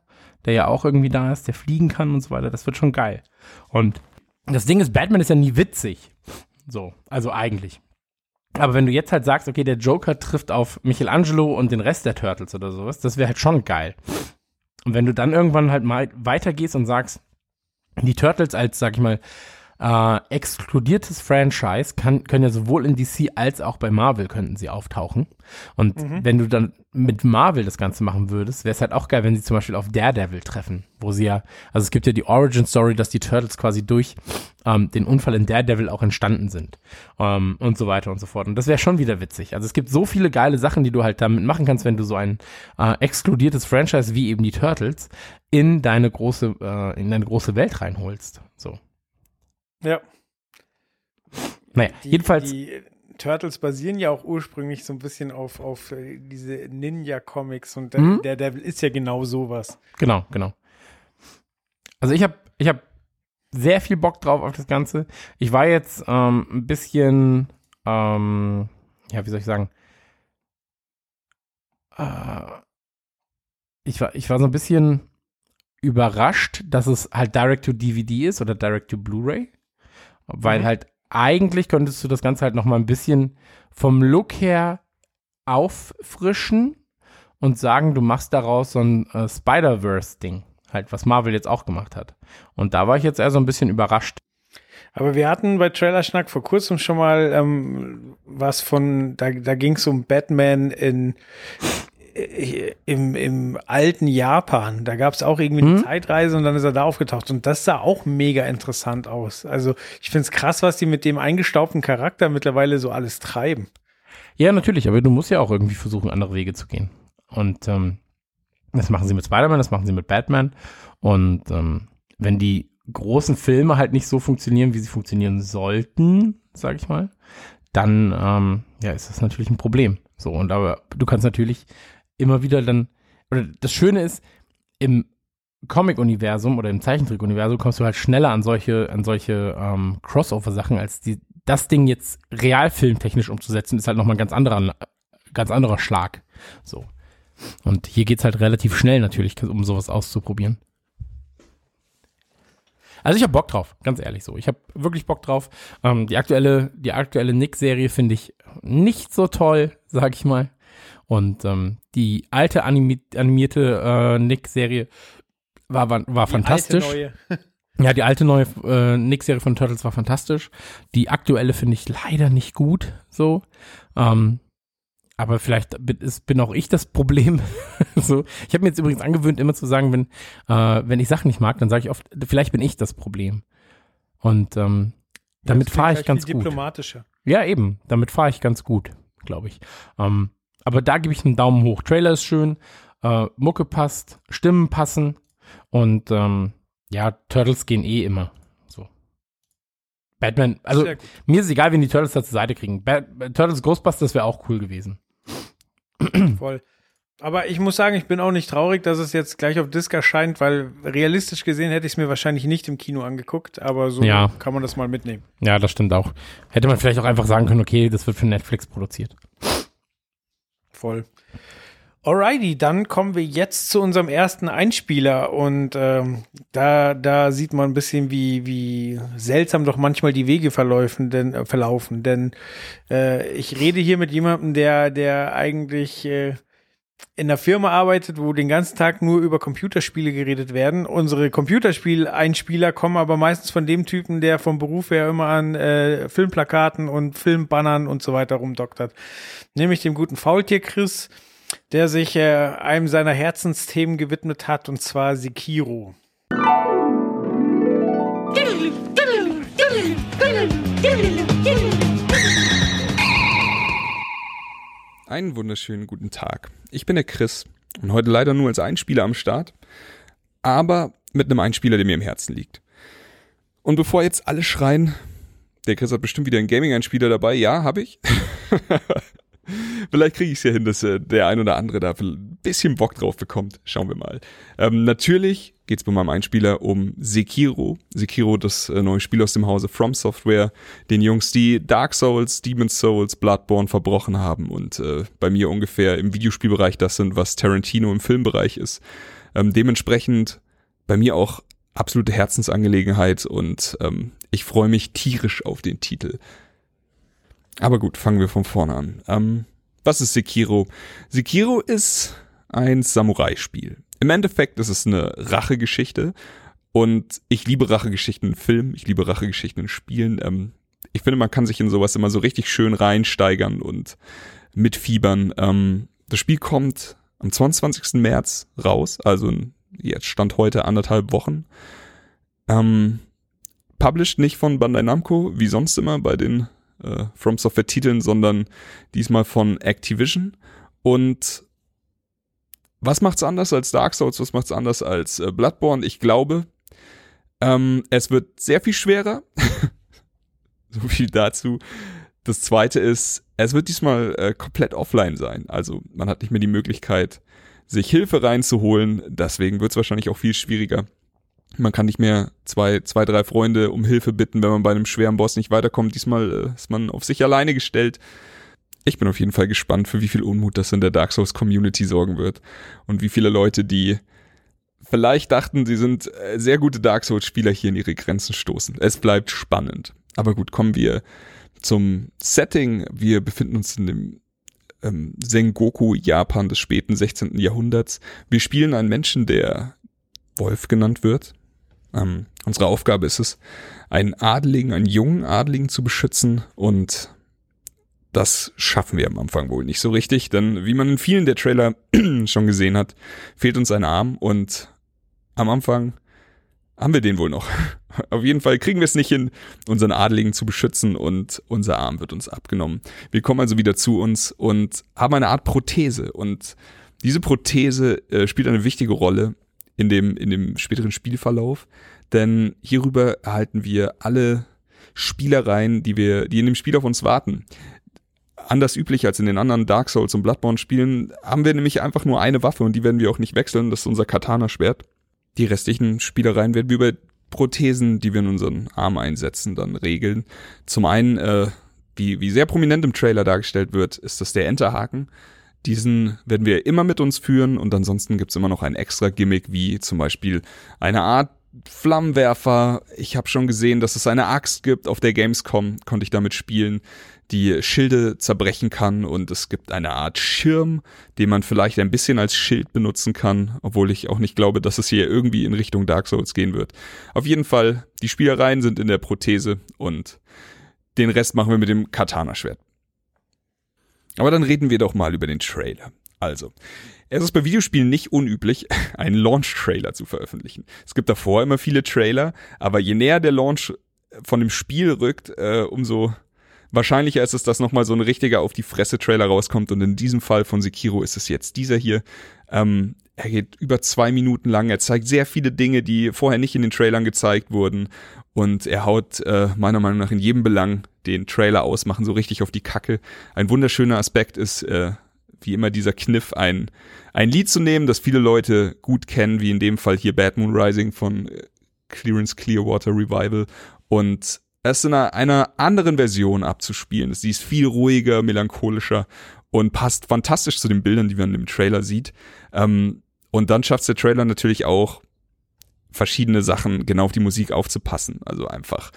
der ja auch irgendwie da ist, der fliegen kann und so weiter. Das wird schon geil. Und das Ding ist, Batman ist ja nie witzig. So, also eigentlich. Aber wenn du jetzt halt sagst, okay, der Joker trifft auf Michelangelo und den Rest der Turtles oder sowas, das wäre halt schon geil. Und wenn du dann irgendwann halt mal weitergehst und sagst, die Turtles als, sag ich mal, äh, exkludiertes Franchise kann, können ja sowohl in DC als auch bei Marvel könnten sie auftauchen. Und wenn du dann mit Marvel das Ganze machen würdest, wäre es halt auch geil, wenn sie zum Beispiel auf Daredevil treffen, wo sie ja, also es gibt ja die Origin Story, dass die Turtles quasi durch ähm, den Unfall in Daredevil auch entstanden sind ähm, und so weiter und so fort. Und das wäre schon wieder witzig. Also es gibt so viele geile Sachen, die du halt damit machen kannst, wenn du so ein äh, exkludiertes Franchise wie eben die Turtles in deine große, äh, in deine große Welt reinholst. So. Ja. Naja, Die, jedenfalls. Die, Turtles basieren ja auch ursprünglich so ein bisschen auf, auf äh, diese Ninja-Comics und Mhm. der, der ist ja genau sowas. Genau, genau. Also ich habe ich hab sehr viel Bock drauf auf das Ganze. Ich war jetzt ähm, ein bisschen, ähm, ja, wie soll ich sagen, äh, ich, war, ich war so ein bisschen überrascht, dass es halt Direct-to-DVD ist oder Direct-to-Blu-ray, weil Mhm. halt eigentlich könntest du das Ganze halt noch mal ein bisschen vom Look her auffrischen und sagen, du machst daraus so ein äh, Spider-Verse-Ding. Halt, was Marvel jetzt auch gemacht hat. Und da war ich jetzt eher so ein bisschen überrascht. Aber wir hatten bei Trailerschnack vor kurzem schon mal ähm, was von, da, da ging es um Batman in im, im alten Japan. Da gab es auch irgendwie eine Mhm. Zeitreise und dann ist er da aufgetaucht. Und das sah auch mega interessant aus. Also ich finde es krass, was die mit dem eingestaubten Charakter mittlerweile so alles treiben. Ja, natürlich, aber du musst ja auch irgendwie versuchen, andere Wege zu gehen. Und ähm, das machen sie mit Spider-Man, das machen sie mit Batman. Und ähm, wenn die großen Filme halt nicht so funktionieren, wie sie funktionieren sollten, sag ich mal, dann ähm, ja, ist das natürlich ein Problem. So, und aber du kannst natürlich immer wieder dann, oder das Schöne ist, im Comic-Universum oder im Zeichentrick-Universum kommst du halt schneller an solche, an solche ähm, Crossover-Sachen, als die, das Ding jetzt realfilmtechnisch umzusetzen, ist halt nochmal ein ganz anderer, ganz anderer Schlag. So. Und hier geht's halt relativ schnell natürlich, um sowas auszuprobieren. Also ich habe Bock drauf, ganz ehrlich so. Ich habe wirklich Bock drauf. Ähm, die aktuelle, die aktuelle Nick-Serie finde ich nicht so toll, sag ich mal. Und ähm, die alte animi animierte äh, Nick-Serie war, war, war Die fantastisch. alte neue. Ja, die alte neue äh, Nick-Serie von Turtles war fantastisch. Die aktuelle finde ich leider nicht gut, so. Ähm, aber vielleicht bin, ist, bin auch ich das Problem. so, ich habe mir jetzt übrigens angewöhnt, immer zu sagen, wenn, äh, wenn ich Sachen nicht mag, dann sage ich oft, vielleicht bin ich das Problem. Und ähm, damit fahre ich ganz gut. Diplomatischer. Ja, eben. Damit fahre ich ganz gut, glaube ich. Ähm, aber da gebe ich einen Daumen hoch. Trailer ist schön, äh, Mucke passt, Stimmen passen und ähm, ja, Turtles gehen eh immer. So. Batman, also mir ist egal, wen die Turtles da zur Seite kriegen. Bat Turtles Ghostbusters wäre auch cool gewesen. Voll. Aber ich muss sagen, ich bin auch nicht traurig, dass es jetzt gleich auf Disc erscheint, weil realistisch gesehen hätte ich es mir wahrscheinlich nicht im Kino angeguckt, aber so Ja. kann man das mal mitnehmen. Ja, das stimmt auch. Hätte man vielleicht auch einfach sagen können, okay, das wird für Netflix produziert. Voll. Alrighty, dann kommen wir jetzt zu unserem ersten Einspieler und ähm, da, da sieht man ein bisschen, wie, wie seltsam doch manchmal die Wege verläufen, denn, äh, verlaufen. Denn äh, ich rede hier mit jemandem, der, der eigentlich äh, in einer Firma arbeitet, wo den ganzen Tag nur über Computerspiele geredet werden. Unsere Computerspiel-Einspieler kommen aber meistens von dem Typen, der vom Beruf her immer an äh, Filmplakaten und Filmbannern und so weiter rumdoktert. Nämlich dem guten Faultier Chris, der sich äh, einem seiner Herzensthemen gewidmet hat, und zwar Sekiro. Einen wunderschönen guten Tag. Ich bin der Chris und heute leider nur als Einspieler am Start, aber mit einem Einspieler, der mir im Herzen liegt. Und bevor jetzt alle schreien, der Chris hat bestimmt wieder einen Gaming-Einspieler dabei, ja, habe ich. Vielleicht kriege ich es ja hin, dass äh, der ein oder andere da ein bisschen Bock drauf bekommt. Schauen wir mal. Ähm, natürlich geht es bei meinem Einspieler um Sekiro. Sekiro, das äh, neue Spiel aus dem Hause From Software. Den Jungs, die Dark Souls, Demon's Souls, Bloodborne verbrochen haben und äh, bei mir ungefähr im Videospielbereich das sind, was Tarantino im Filmbereich ist. Ähm, dementsprechend bei mir auch absolute Herzensangelegenheit und ähm, ich freue mich tierisch auf den Titel. Aber gut, fangen wir von vorne an. Ähm, was ist Sekiro? Sekiro ist ein Samurai-Spiel. Im Endeffekt ist es eine Rachegeschichte und ich liebe Rachegeschichten in Filmen, ich liebe Rachegeschichten in Spielen. Ähm, ich finde, man kann sich in sowas immer so richtig schön reinsteigern und mitfiebern. Ähm, das Spiel kommt am 22. März raus, also jetzt stand heute anderthalb Wochen. Ähm, published nicht von Bandai Namco, wie sonst immer bei den äh, From Software Titeln, sondern diesmal von Activision. Und was macht's anders als Dark Souls? Was macht's anders als äh, Bloodborne? Ich glaube, ähm, es wird sehr viel schwerer. so viel dazu. Das zweite ist, es wird diesmal äh, komplett offline sein. Also man hat nicht mehr die Möglichkeit, sich Hilfe reinzuholen. Deswegen wird es wahrscheinlich auch viel schwieriger. Man kann nicht mehr zwei, zwei, drei Freunde um Hilfe bitten, wenn man bei einem schweren Boss nicht weiterkommt. Diesmal äh, ist man auf sich alleine gestellt. Ich bin auf jeden Fall gespannt, für wie viel Unmut das in der Dark Souls Community sorgen wird. Und wie viele Leute, die vielleicht dachten, sie sind äh, sehr gute Dark Souls Spieler, hier in ihre Grenzen stoßen. Es bleibt spannend. Aber gut, kommen wir zum Setting. Wir befinden uns in dem ähm, Sengoku Japan des späten 16. Jahrhunderts. Wir spielen einen Menschen, der Wolf genannt wird. Ähm, unsere Aufgabe ist es, einen Adligen, einen jungen Adligen zu beschützen und das schaffen wir am Anfang wohl nicht so richtig, denn wie man in vielen der Trailer schon gesehen hat, fehlt uns ein Arm und am Anfang haben wir den wohl noch. Auf jeden Fall kriegen wir es nicht hin, unseren Adligen zu beschützen und unser Arm wird uns abgenommen. Wir kommen also wieder zu uns und haben eine Art Prothese und diese Prothese äh, spielt eine wichtige Rolle in dem, in dem späteren Spielverlauf, denn hierüber erhalten wir alle Spielereien, die wir, die in dem Spiel auf uns warten. Anders üblich als in den anderen Dark Souls und Bloodborne Spielen haben wir nämlich einfach nur eine Waffe und die werden wir auch nicht wechseln, das ist unser Katana-Schwert. Die restlichen Spielereien werden wir über Prothesen, die wir in unseren Arm einsetzen, dann regeln. Zum einen, äh, wie, wie sehr prominent im Trailer dargestellt wird, ist das der Enterhaken. Diesen werden wir immer mit uns führen und ansonsten gibt's immer noch ein extra Gimmick, wie zum Beispiel eine Art Flammenwerfer. Ich habe schon gesehen, dass es eine Axt gibt. Auf der Gamescom konnte ich damit spielen, die Schilde zerbrechen kann. Und es gibt eine Art Schirm, den man vielleicht ein bisschen als Schild benutzen kann, obwohl ich auch nicht glaube, dass es hier irgendwie in Richtung Dark Souls gehen wird. Auf jeden Fall, die Spielereien sind in der Prothese und den Rest machen wir mit dem Katana-Schwert. Aber dann reden wir doch mal über den Trailer. Also, es ist bei Videospielen nicht unüblich, einen Launch-Trailer zu veröffentlichen. Es gibt davor immer viele Trailer, aber je näher der Launch von dem Spiel rückt, äh, umso wahrscheinlicher ist es, dass nochmal so ein richtiger auf die Fresse-Trailer rauskommt. Und in diesem Fall von Sekiro ist es jetzt dieser hier. Ähm, er geht über zwei Minuten lang. Er zeigt sehr viele Dinge, die vorher nicht in den Trailern gezeigt wurden. Und er haut äh, meiner Meinung nach in jedem Belang den Trailer ausmachen, so richtig auf die Kacke. Ein wunderschöner Aspekt ist, äh, wie immer dieser Kniff, ein, ein Lied zu nehmen, das viele Leute gut kennen, wie in dem Fall hier Bad Moon Rising von äh, Clearance Clearwater Revival und es in einer, einer anderen Version abzuspielen. Sie ist viel ruhiger, melancholischer und passt fantastisch zu den Bildern, die man im Trailer sieht. Ähm, und dann schafft der Trailer natürlich auch, verschiedene Sachen genau auf die Musik aufzupassen. Also einfach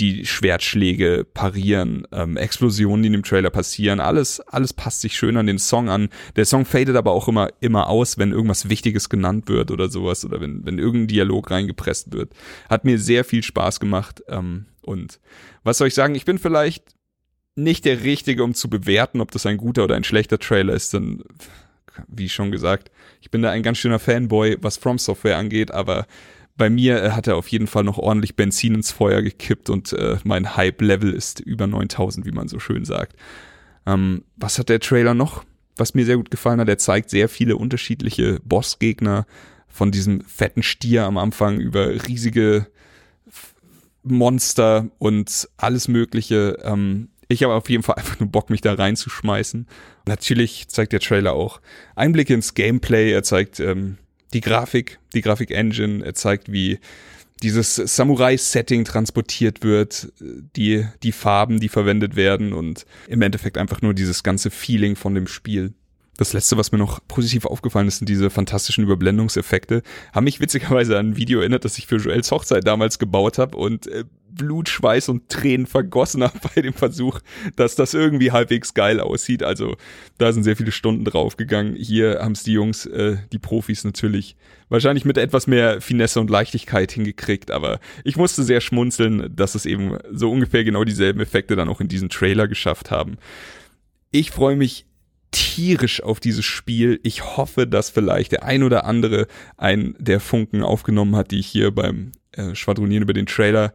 die Schwertschläge parieren, ähm, Explosionen, die in dem Trailer passieren, alles, alles passt sich schön an den Song an. Der Song fadet aber auch immer, immer aus, wenn irgendwas Wichtiges genannt wird oder sowas oder wenn, wenn irgendein Dialog reingepresst wird. Hat mir sehr viel Spaß gemacht. Ähm, und was soll ich sagen? Ich bin vielleicht nicht der Richtige, um zu bewerten, ob das ein guter oder ein schlechter Trailer ist, denn wie schon gesagt, ich bin da ein ganz schöner Fanboy, was From Software angeht, aber bei mir äh, hat er auf jeden Fall noch ordentlich Benzin ins Feuer gekippt und äh, mein Hype-Level ist über 9000, wie man so schön sagt. Ähm, was hat der Trailer noch? Was mir sehr gut gefallen hat, er zeigt sehr viele unterschiedliche Bossgegner von diesem fetten Stier am Anfang über riesige Monster und alles Mögliche. Ähm, ich habe auf jeden Fall einfach nur Bock, mich da reinzuschmeißen. Natürlich zeigt der Trailer auch Einblicke ins Gameplay. Er zeigt ähm, die Grafik, die Grafik-Engine. Er zeigt, wie dieses Samurai-Setting transportiert wird, die, die Farben, die verwendet werden und im Endeffekt einfach nur dieses ganze Feeling von dem Spiel. Das letzte, was mir noch positiv aufgefallen ist, sind diese fantastischen Überblendungseffekte. Haben mich witzigerweise an ein Video erinnert, das ich für Joels Hochzeit damals gebaut habe und äh, Blut, Schweiß und Tränen vergossen habe bei dem Versuch, dass das irgendwie halbwegs geil aussieht. Also da sind sehr viele Stunden draufgegangen. Hier haben es die Jungs, äh, die Profis natürlich wahrscheinlich mit etwas mehr Finesse und Leichtigkeit hingekriegt, aber ich musste sehr schmunzeln, dass es eben so ungefähr genau dieselben Effekte dann auch in diesem Trailer geschafft haben. Ich freue mich tierisch auf dieses Spiel. Ich hoffe, dass vielleicht der ein oder andere einen der Funken aufgenommen hat, die ich hier beim äh, Schwadronieren über den Trailer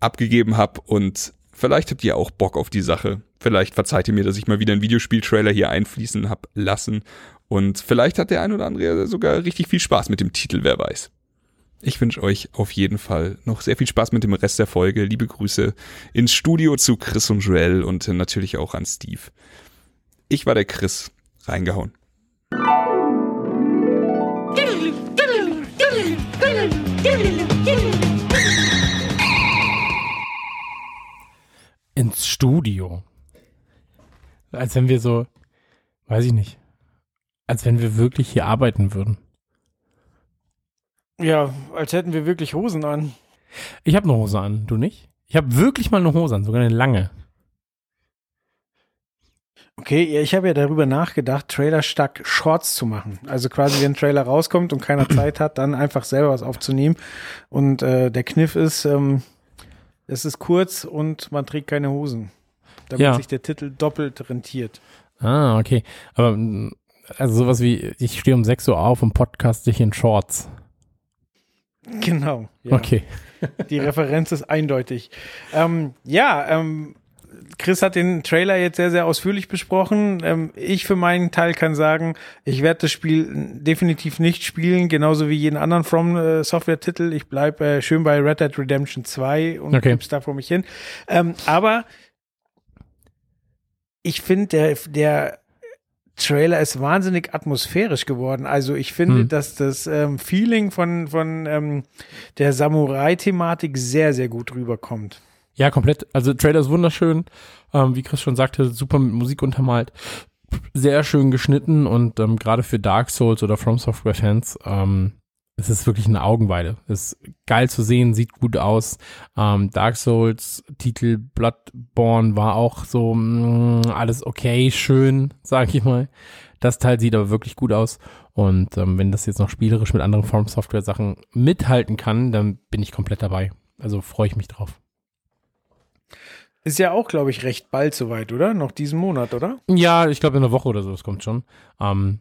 abgegeben habe und vielleicht habt ihr auch Bock auf die Sache. Vielleicht verzeiht ihr mir, dass ich mal wieder einen Videospiel-Trailer hier einfließen hab lassen und vielleicht hat der ein oder andere sogar richtig viel Spaß mit dem Titel, wer weiß. Ich wünsche euch auf jeden Fall noch sehr viel Spaß mit dem Rest der Folge. Liebe Grüße ins Studio zu Chris und Joel und natürlich auch an Steve. Ich war der Chris. Reingehauen. Ins Studio. Als wenn wir so, weiß ich nicht, als wenn wir wirklich hier arbeiten würden. Ja, als hätten wir wirklich Hosen an. Ich habe eine Hose an, du nicht? Ich habe wirklich mal eine Hose an, sogar eine lange. Okay, ich habe ja darüber nachgedacht, Trailer stark Shorts zu machen. Also quasi, wenn ein Trailer rauskommt und keiner Zeit hat, dann einfach selber was aufzunehmen. Und äh, der Kniff ist, ähm, es ist kurz und man trägt keine Hosen. Damit Ja. sich der Titel doppelt rentiert. Ah, okay. Aber also sowas wie, ich stehe um 6 Uhr auf und podcast dich in Shorts. Genau. Ja. Okay. Die Referenz ist eindeutig. Ähm, ja, ähm, Chris hat den Trailer jetzt sehr, sehr ausführlich besprochen. Ähm, ich für meinen Teil kann sagen, ich werde das Spiel definitiv nicht spielen, genauso wie jeden anderen From äh, Software-Titel. Ich bleib äh, schön bei Red Dead Redemption 2 und Okay. da vor mich hin. Ähm, aber ich finde, der, der Trailer ist wahnsinnig atmosphärisch geworden. Also ich finde, Hm. dass das ähm, Feeling von, von ähm, der Samurai-Thematik sehr, sehr gut rüberkommt. Ja, komplett. Also Trailer ist wunderschön. Ähm, wie Chris schon sagte, super mit Musik untermalt. Sehr schön geschnitten und ähm, gerade für Dark Souls oder From Software Fans, ähm, es ist wirklich eine Augenweide. Es ist geil zu sehen, sieht gut aus. Ähm, Dark Souls Titel Bloodborne war auch so mh, alles okay, schön, sag ich mal. Das Teil sieht aber wirklich gut aus. Und ähm, wenn das jetzt noch spielerisch mit anderen From Software Sachen mithalten kann, dann bin ich komplett dabei. Also freue ich mich drauf. Ist ja auch, glaube ich, recht bald soweit, oder? Noch diesen Monat, oder? Ja, ich glaube in einer Woche oder so, das kommt schon. Ähm,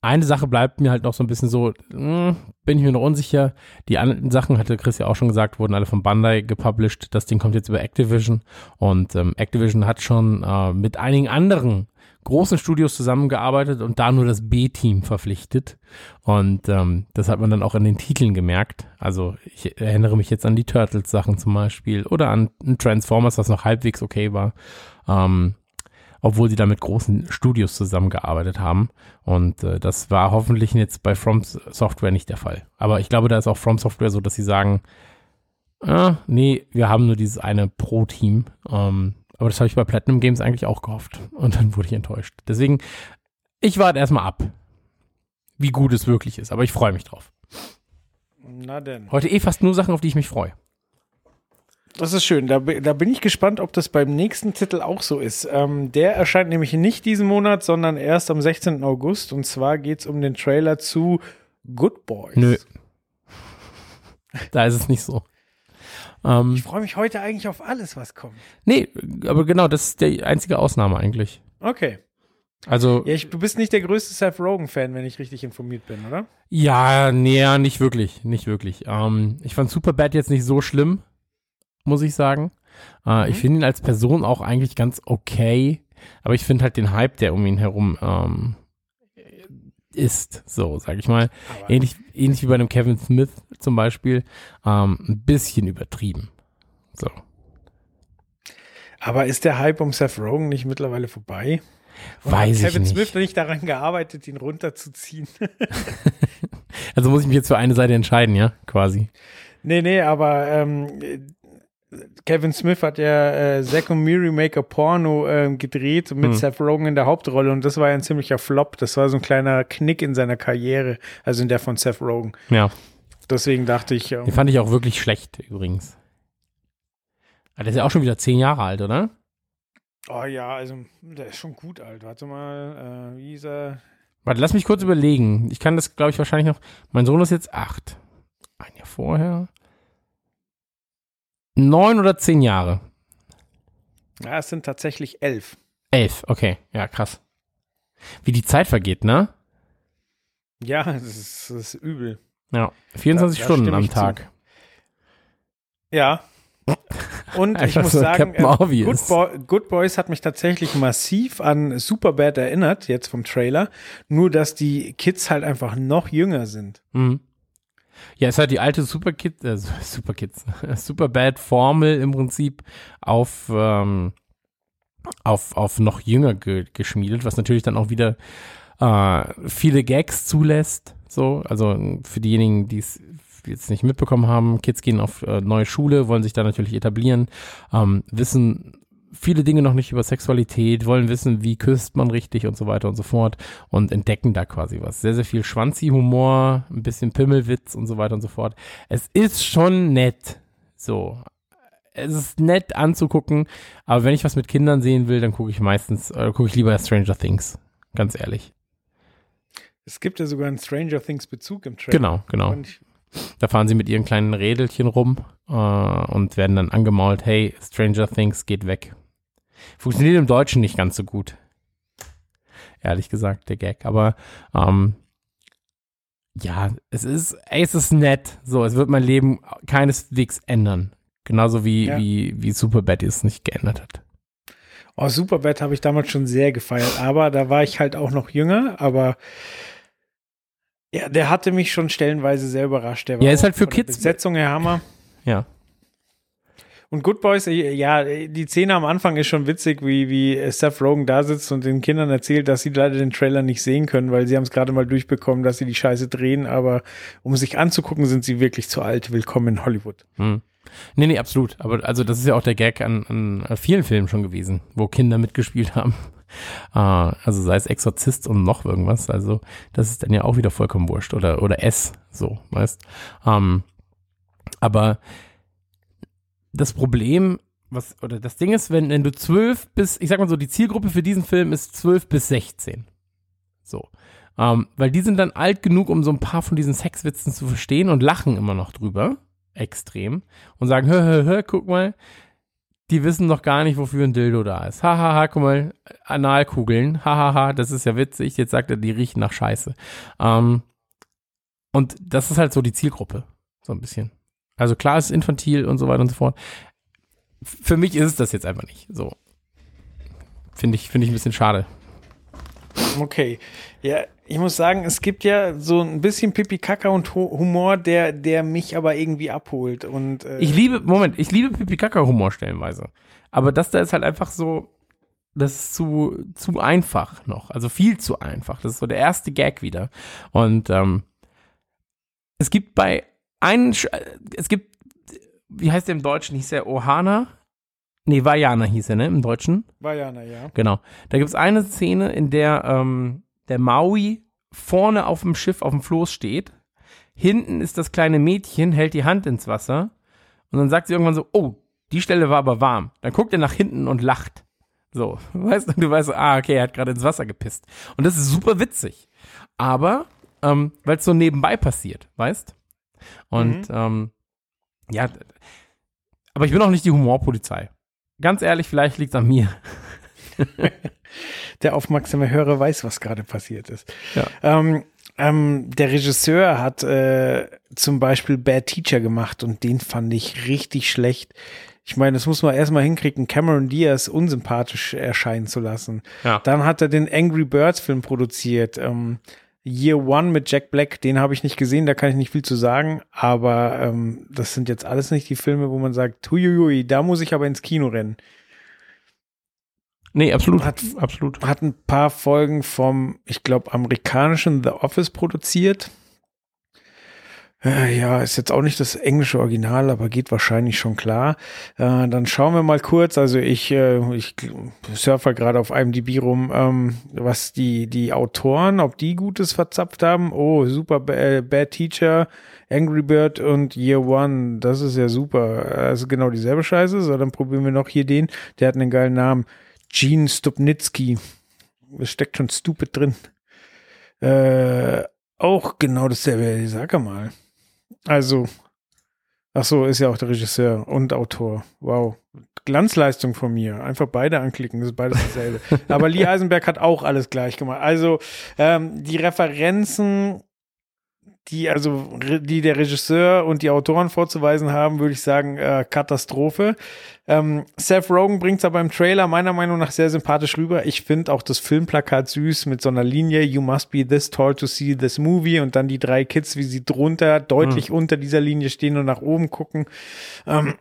eine Sache bleibt mir halt noch so ein bisschen so, mh, bin ich mir noch unsicher. Die anderen Sachen, hatte Chris ja auch schon gesagt, wurden alle von Bandai gepublished. Das Ding kommt jetzt über Activision und ähm, Activision hat schon äh, mit einigen anderen großen Studios zusammengearbeitet und da nur das B-Team verpflichtet. Und ähm, das hat man dann auch in den Titeln gemerkt. Also ich erinnere mich jetzt an die Turtles-Sachen zum Beispiel oder an Transformers, was noch halbwegs okay war. Ähm, obwohl sie da mit großen Studios zusammengearbeitet haben. Und äh, das war hoffentlich jetzt bei From Software nicht der Fall. Aber ich glaube, da ist auch From Software so, dass sie sagen, ah, nee, wir haben nur dieses eine Pro-Team. Ähm, aber das habe ich bei Platinum Games eigentlich auch gehofft. Und dann wurde ich enttäuscht. Deswegen, ich warte erstmal ab, wie gut es wirklich ist. Aber ich freue mich drauf. Na denn. Heute eh fast nur Sachen, auf die ich mich freue. Das ist schön. Da, da bin ich gespannt, ob das beim nächsten Titel auch so ist. Ähm, der erscheint nämlich nicht diesen Monat, sondern erst am 16. August. Und zwar geht es um den Trailer zu Good Boys. Nö. Da ist es nicht so. Ähm, Ich freue mich heute eigentlich auf alles, was kommt. nee, aber genau, das ist die einzige Ausnahme eigentlich. Okay. Also, Ja, ich, du bist nicht der größte Seth Rogen-Fan, wenn ich richtig informiert bin, oder? Ja, nee, ja, nicht wirklich, nicht wirklich. Ähm, ich fand Superbad jetzt nicht so schlimm, muss ich sagen. Äh, Ich finde ihn als Person auch eigentlich ganz okay, aber ich finde halt den Hype, der um ihn herum ähm, ist, so, sag ich mal, ähnlich, ähnlich wie bei einem Kevin Smith zum Beispiel, ähm, ein bisschen übertrieben. So. Aber ist der Hype um Seth Rogen nicht mittlerweile vorbei? Oder Weiß hat ich Kevin nicht. Smith nicht daran gearbeitet, ihn runterzuziehen? Also muss ich mich jetzt für eine Seite entscheiden, ja, quasi. nee, nee, aber ähm, Kevin Smith hat ja äh, Zack und Miri Maker Porno ähm, gedreht mit Hm. Seth Rogen in der Hauptrolle und das war ja ein ziemlicher Flop. Das war so ein kleiner Knick in seiner Karriere, also in der von Seth Rogen. Ja. Deswegen dachte ich, ähm, Den fand ich auch wirklich schlecht, übrigens. Aber der ist ja auch schon wieder zehn Jahre alt, oder? oh ja, also der ist schon gut alt. Warte mal, äh, wie ist er? Warte, lass mich kurz überlegen. Ich kann das, glaube ich, wahrscheinlich noch. Mein Sohn ist jetzt acht. Ein Jahr vorher. Neun oder zehn Jahre? Ja, es sind tatsächlich elf. Elf, okay. Ja, krass. Wie die Zeit vergeht, ne? Ja, das ist, das ist übel. Ja. 24 Da- da Stunden am ich zu. Tag. Ja. Und ich Einfach muss so sagen, äh. Good, Boy, Good Boys hat mich tatsächlich massiv an Superbad erinnert, jetzt vom Trailer. Nur, dass die Kids halt einfach noch jünger sind. Mhm. Ja, es halt die alte Super Kids, äh, Super Kids, Super Bad Formel im Prinzip auf, ähm, auf, auf noch jünger ge geschmiedet, was natürlich dann auch wieder äh, viele Gags zulässt. So, also für diejenigen, die es jetzt nicht mitbekommen haben, Kids gehen auf äh, neue Schule, wollen sich da natürlich etablieren, ähm, wissen viele Dinge noch nicht über Sexualität, wollen wissen, wie küsst man richtig und so weiter und so fort und entdecken da quasi was. Sehr, sehr viel Schwanzi-Humor, ein bisschen Pimmelwitz und so weiter und so fort. Es ist schon nett. So. Es ist nett anzugucken, aber wenn ich was mit Kindern sehen will, dann gucke ich meistens, äh, gucke ich lieber Stranger Things. Ganz ehrlich. Es gibt ja sogar einen Stranger Things Bezug im Trailer. Genau, genau. Und ich- Da fahren sie mit ihren kleinen Rädelchen rum äh, und werden dann angemault, hey, Stranger Things geht weg. Funktioniert im Deutschen nicht ganz so gut. Ehrlich gesagt, der Gag. Aber ähm, ja, es ist, ey, es ist nett. So, es wird mein Leben keineswegs ändern. Genauso wie, Ja. wie, wie Superbad es nicht geändert hat. Oh, Superbad habe ich damals schon sehr gefeiert, aber da war ich halt auch noch jünger, aber ja, der hatte mich schon stellenweise sehr überrascht. Der war Ja, ist halt für Kids- Besetzung her Hammer. Ja. Und Good Boys, äh, ja, die Szene am Anfang ist schon witzig, wie, wie Seth Rogen da sitzt und den Kindern erzählt, dass sie leider den Trailer nicht sehen können, weil sie haben es gerade mal durchbekommen, dass sie die Scheiße drehen, aber um sich anzugucken, sind sie wirklich zu alt. Willkommen in Hollywood. Hm. Nee, nee, absolut. Aber also das ist ja auch der Gag an, an vielen Filmen schon gewesen, wo Kinder mitgespielt haben. Äh, also sei es Exorzist und noch irgendwas. Also das ist dann ja auch wieder vollkommen wurscht. Oder, oder S, so, weißt. Ähm, aber das Problem, was, oder das Ding ist, wenn, wenn du zwölf bis, ich sag mal so, die Zielgruppe für diesen Film ist zwölf bis 16. So. Ähm, weil die sind dann alt genug, um so ein paar von diesen Sexwitzen zu verstehen und lachen immer noch drüber. Extrem. Und sagen, hör, hör, hör, guck mal, die wissen noch gar nicht, wofür ein Dildo da ist. Hahaha, ha, ha, guck mal, Analkugeln. Hahaha, ha, das ist ja witzig. Jetzt sagt er, die riechen nach Scheiße. Ähm, und das ist halt so die Zielgruppe. So ein bisschen. Also klar ist infantil und so weiter und so fort. Für mich ist es das jetzt einfach nicht. So. Finde ich, finde ich ein bisschen schade. Okay. Ja, ich muss sagen, es gibt ja so ein bisschen Pipi-Kaka und Hu- Humor, der, der mich aber irgendwie abholt. Und äh, Ich liebe, Moment, ich liebe Pipi-Kaka-Humor stellenweise. Aber das da ist halt einfach so, das ist zu, zu einfach noch. Also viel zu einfach. Das ist so der erste Gag wieder. Und ähm, es gibt bei einem, es gibt, wie heißt der im Deutschen? Hieß der Ohana? Nee, Vajana hieß er, ne, im Deutschen. Vajana, ja. Genau. Da gibt es eine Szene, in der ähm, der Maui vorne auf dem Schiff auf dem Floß steht. Hinten ist das kleine Mädchen, hält die Hand ins Wasser. Und dann sagt sie irgendwann so, oh, die Stelle war aber warm. Dann guckt er nach hinten und lacht. So, weißt du, du weißt, ah, okay, er hat gerade ins Wasser gepisst. Und das ist super witzig. Aber, ähm, weil es so nebenbei passiert, weißt? Und, ähm, ja, aber ich bin auch nicht die Humorpolizei. Ganz ehrlich, vielleicht liegt es an mir. Der aufmerksame Hörer weiß, was gerade passiert ist. Ja. Ähm, ähm, der Regisseur hat äh, zum Beispiel Bad Teacher gemacht und den fand ich richtig schlecht. Ich meine, das muss man erstmal hinkriegen, Cameron Diaz unsympathisch erscheinen zu lassen. Ja. Dann hat er den Angry Birds Film produziert. Ähm, Year One mit Jack Black, den habe ich nicht gesehen, da kann ich nicht viel zu sagen, aber ähm, das sind jetzt alles nicht die Filme, wo man sagt, huiuiui, da muss ich aber ins Kino rennen. Nee, absolut. Hat- absolut. hat ein paar Folgen vom, ich glaube, amerikanischen The Office produziert. Äh, Ja, ist jetzt auch nicht das englische Original, aber geht wahrscheinlich schon klar. Äh, dann schauen wir mal kurz. Also ich, äh, ich surfe gerade auf IMDb rum, ähm, was die, die Autoren, ob die Gutes verzapft haben. Oh, super äh, Bad Teacher, Angry Bird und Year One. Das ist ja super. Also genau dieselbe Scheiße. So, dann probieren wir noch hier den. Der hat einen geilen Namen. Gene Stupnitsky. Es steckt schon stupid drin. Äh, auch genau dasselbe, sag mal. Also, ach so, ist ja auch der Regisseur und Autor. Wow. Glanzleistung von mir. Einfach beide anklicken, das ist beides dasselbe. Aber Lee Eisenberg hat auch alles gleich gemacht. Also, ähm, die Referenzen, die also die der Regisseur und die Autoren vorzuweisen haben, würde ich sagen, äh, Katastrophe. Ähm, Seth Rogen bringt es aber im Trailer meiner Meinung nach sehr sympathisch rüber. Ich finde auch das Filmplakat süß mit so einer Linie, You must be this tall to see this movie und dann die drei Kids, wie sie drunter, deutlich unter dieser Linie stehen und nach oben gucken. Ähm,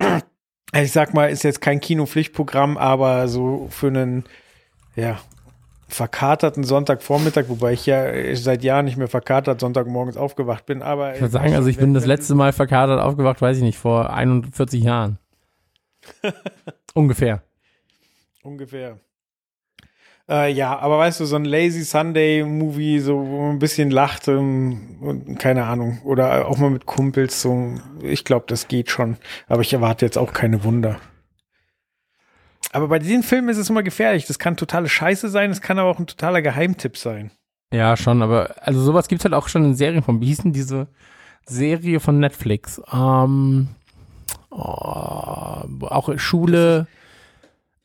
ich sag mal, ist jetzt kein Kinopflichtprogramm, aber so für einen, ja, verkaterten Sonntagvormittag, wobei ich ja seit Jahren nicht mehr verkatert Sonntagmorgens aufgewacht bin, aber Ich würde sagen, also ich bin das letzte Mal verkatert aufgewacht, weiß ich nicht, vor 41 Jahren. Ungefähr. ungefähr. Äh, ja, aber weißt du, so ein Lazy Sunday Movie, so wo man ein bisschen lacht ähm, und keine Ahnung, oder auch mal mit Kumpels, so, ich glaube, das geht schon. Aber ich erwarte jetzt auch keine Wunder. Aber bei diesen Filmen ist es immer gefährlich. Das kann totale Scheiße sein, es kann aber auch ein totaler Geheimtipp sein. Ja, schon, aber also sowas gibt's halt auch schon in Serien von. Wie hieß denn diese Serie von Netflix? Ähm, oh, auch Schule,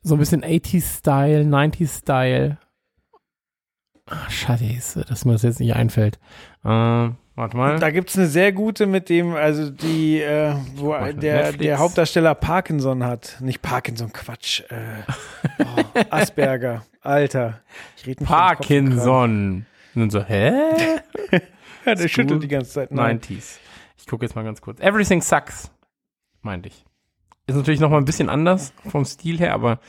so ein bisschen 80s-Style, 90s-Style. Ah, Scheiße, dass mir das jetzt nicht einfällt. Ähm, warte mal. Da gibt's eine sehr gute mit dem, also die, äh, wo Warte, der, Netflix. der Hauptdarsteller Parkinson hat. Nicht Parkinson, Quatsch. Äh, oh, Asperger, Alter. Parkinson. Und dann so, hä? Ja, der schüttelt die ganze Zeit. Nein. 90s. Ich gucke jetzt mal ganz kurz. Everything Sucks, meinte ich. Ist natürlich noch mal ein bisschen anders vom Stil her, aber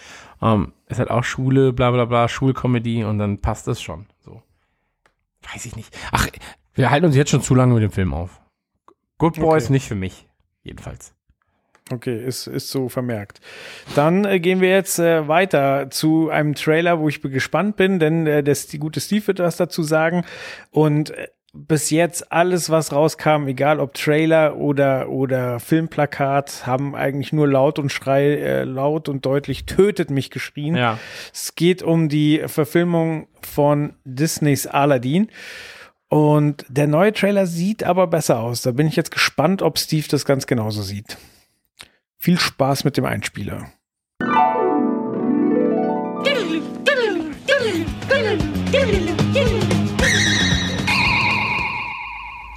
ähm, ist halt auch Schule, bla bla bla, Schulcomedy und dann passt es schon. So. Weiß ich nicht. Ach, wir halten uns jetzt schon zu lange mit dem Film auf. Good Boys Okay. nicht für mich. Jedenfalls. Okay, ist, ist so vermerkt. Dann äh, gehen wir jetzt äh, weiter zu einem Trailer, wo ich gespannt bin, denn äh, das, die gute Steve wird was dazu sagen. Und äh, bis jetzt alles, was rauskam, egal ob Trailer oder, oder Filmplakat, haben eigentlich nur laut und schrei, äh, laut und deutlich tötet mich geschrien. Ja. Es geht um die Verfilmung von Disneys Aladdin. Und der neue Trailer sieht aber besser aus. Da bin ich jetzt gespannt, ob Steve das ganz genauso sieht. Viel Spaß mit dem Einspieler.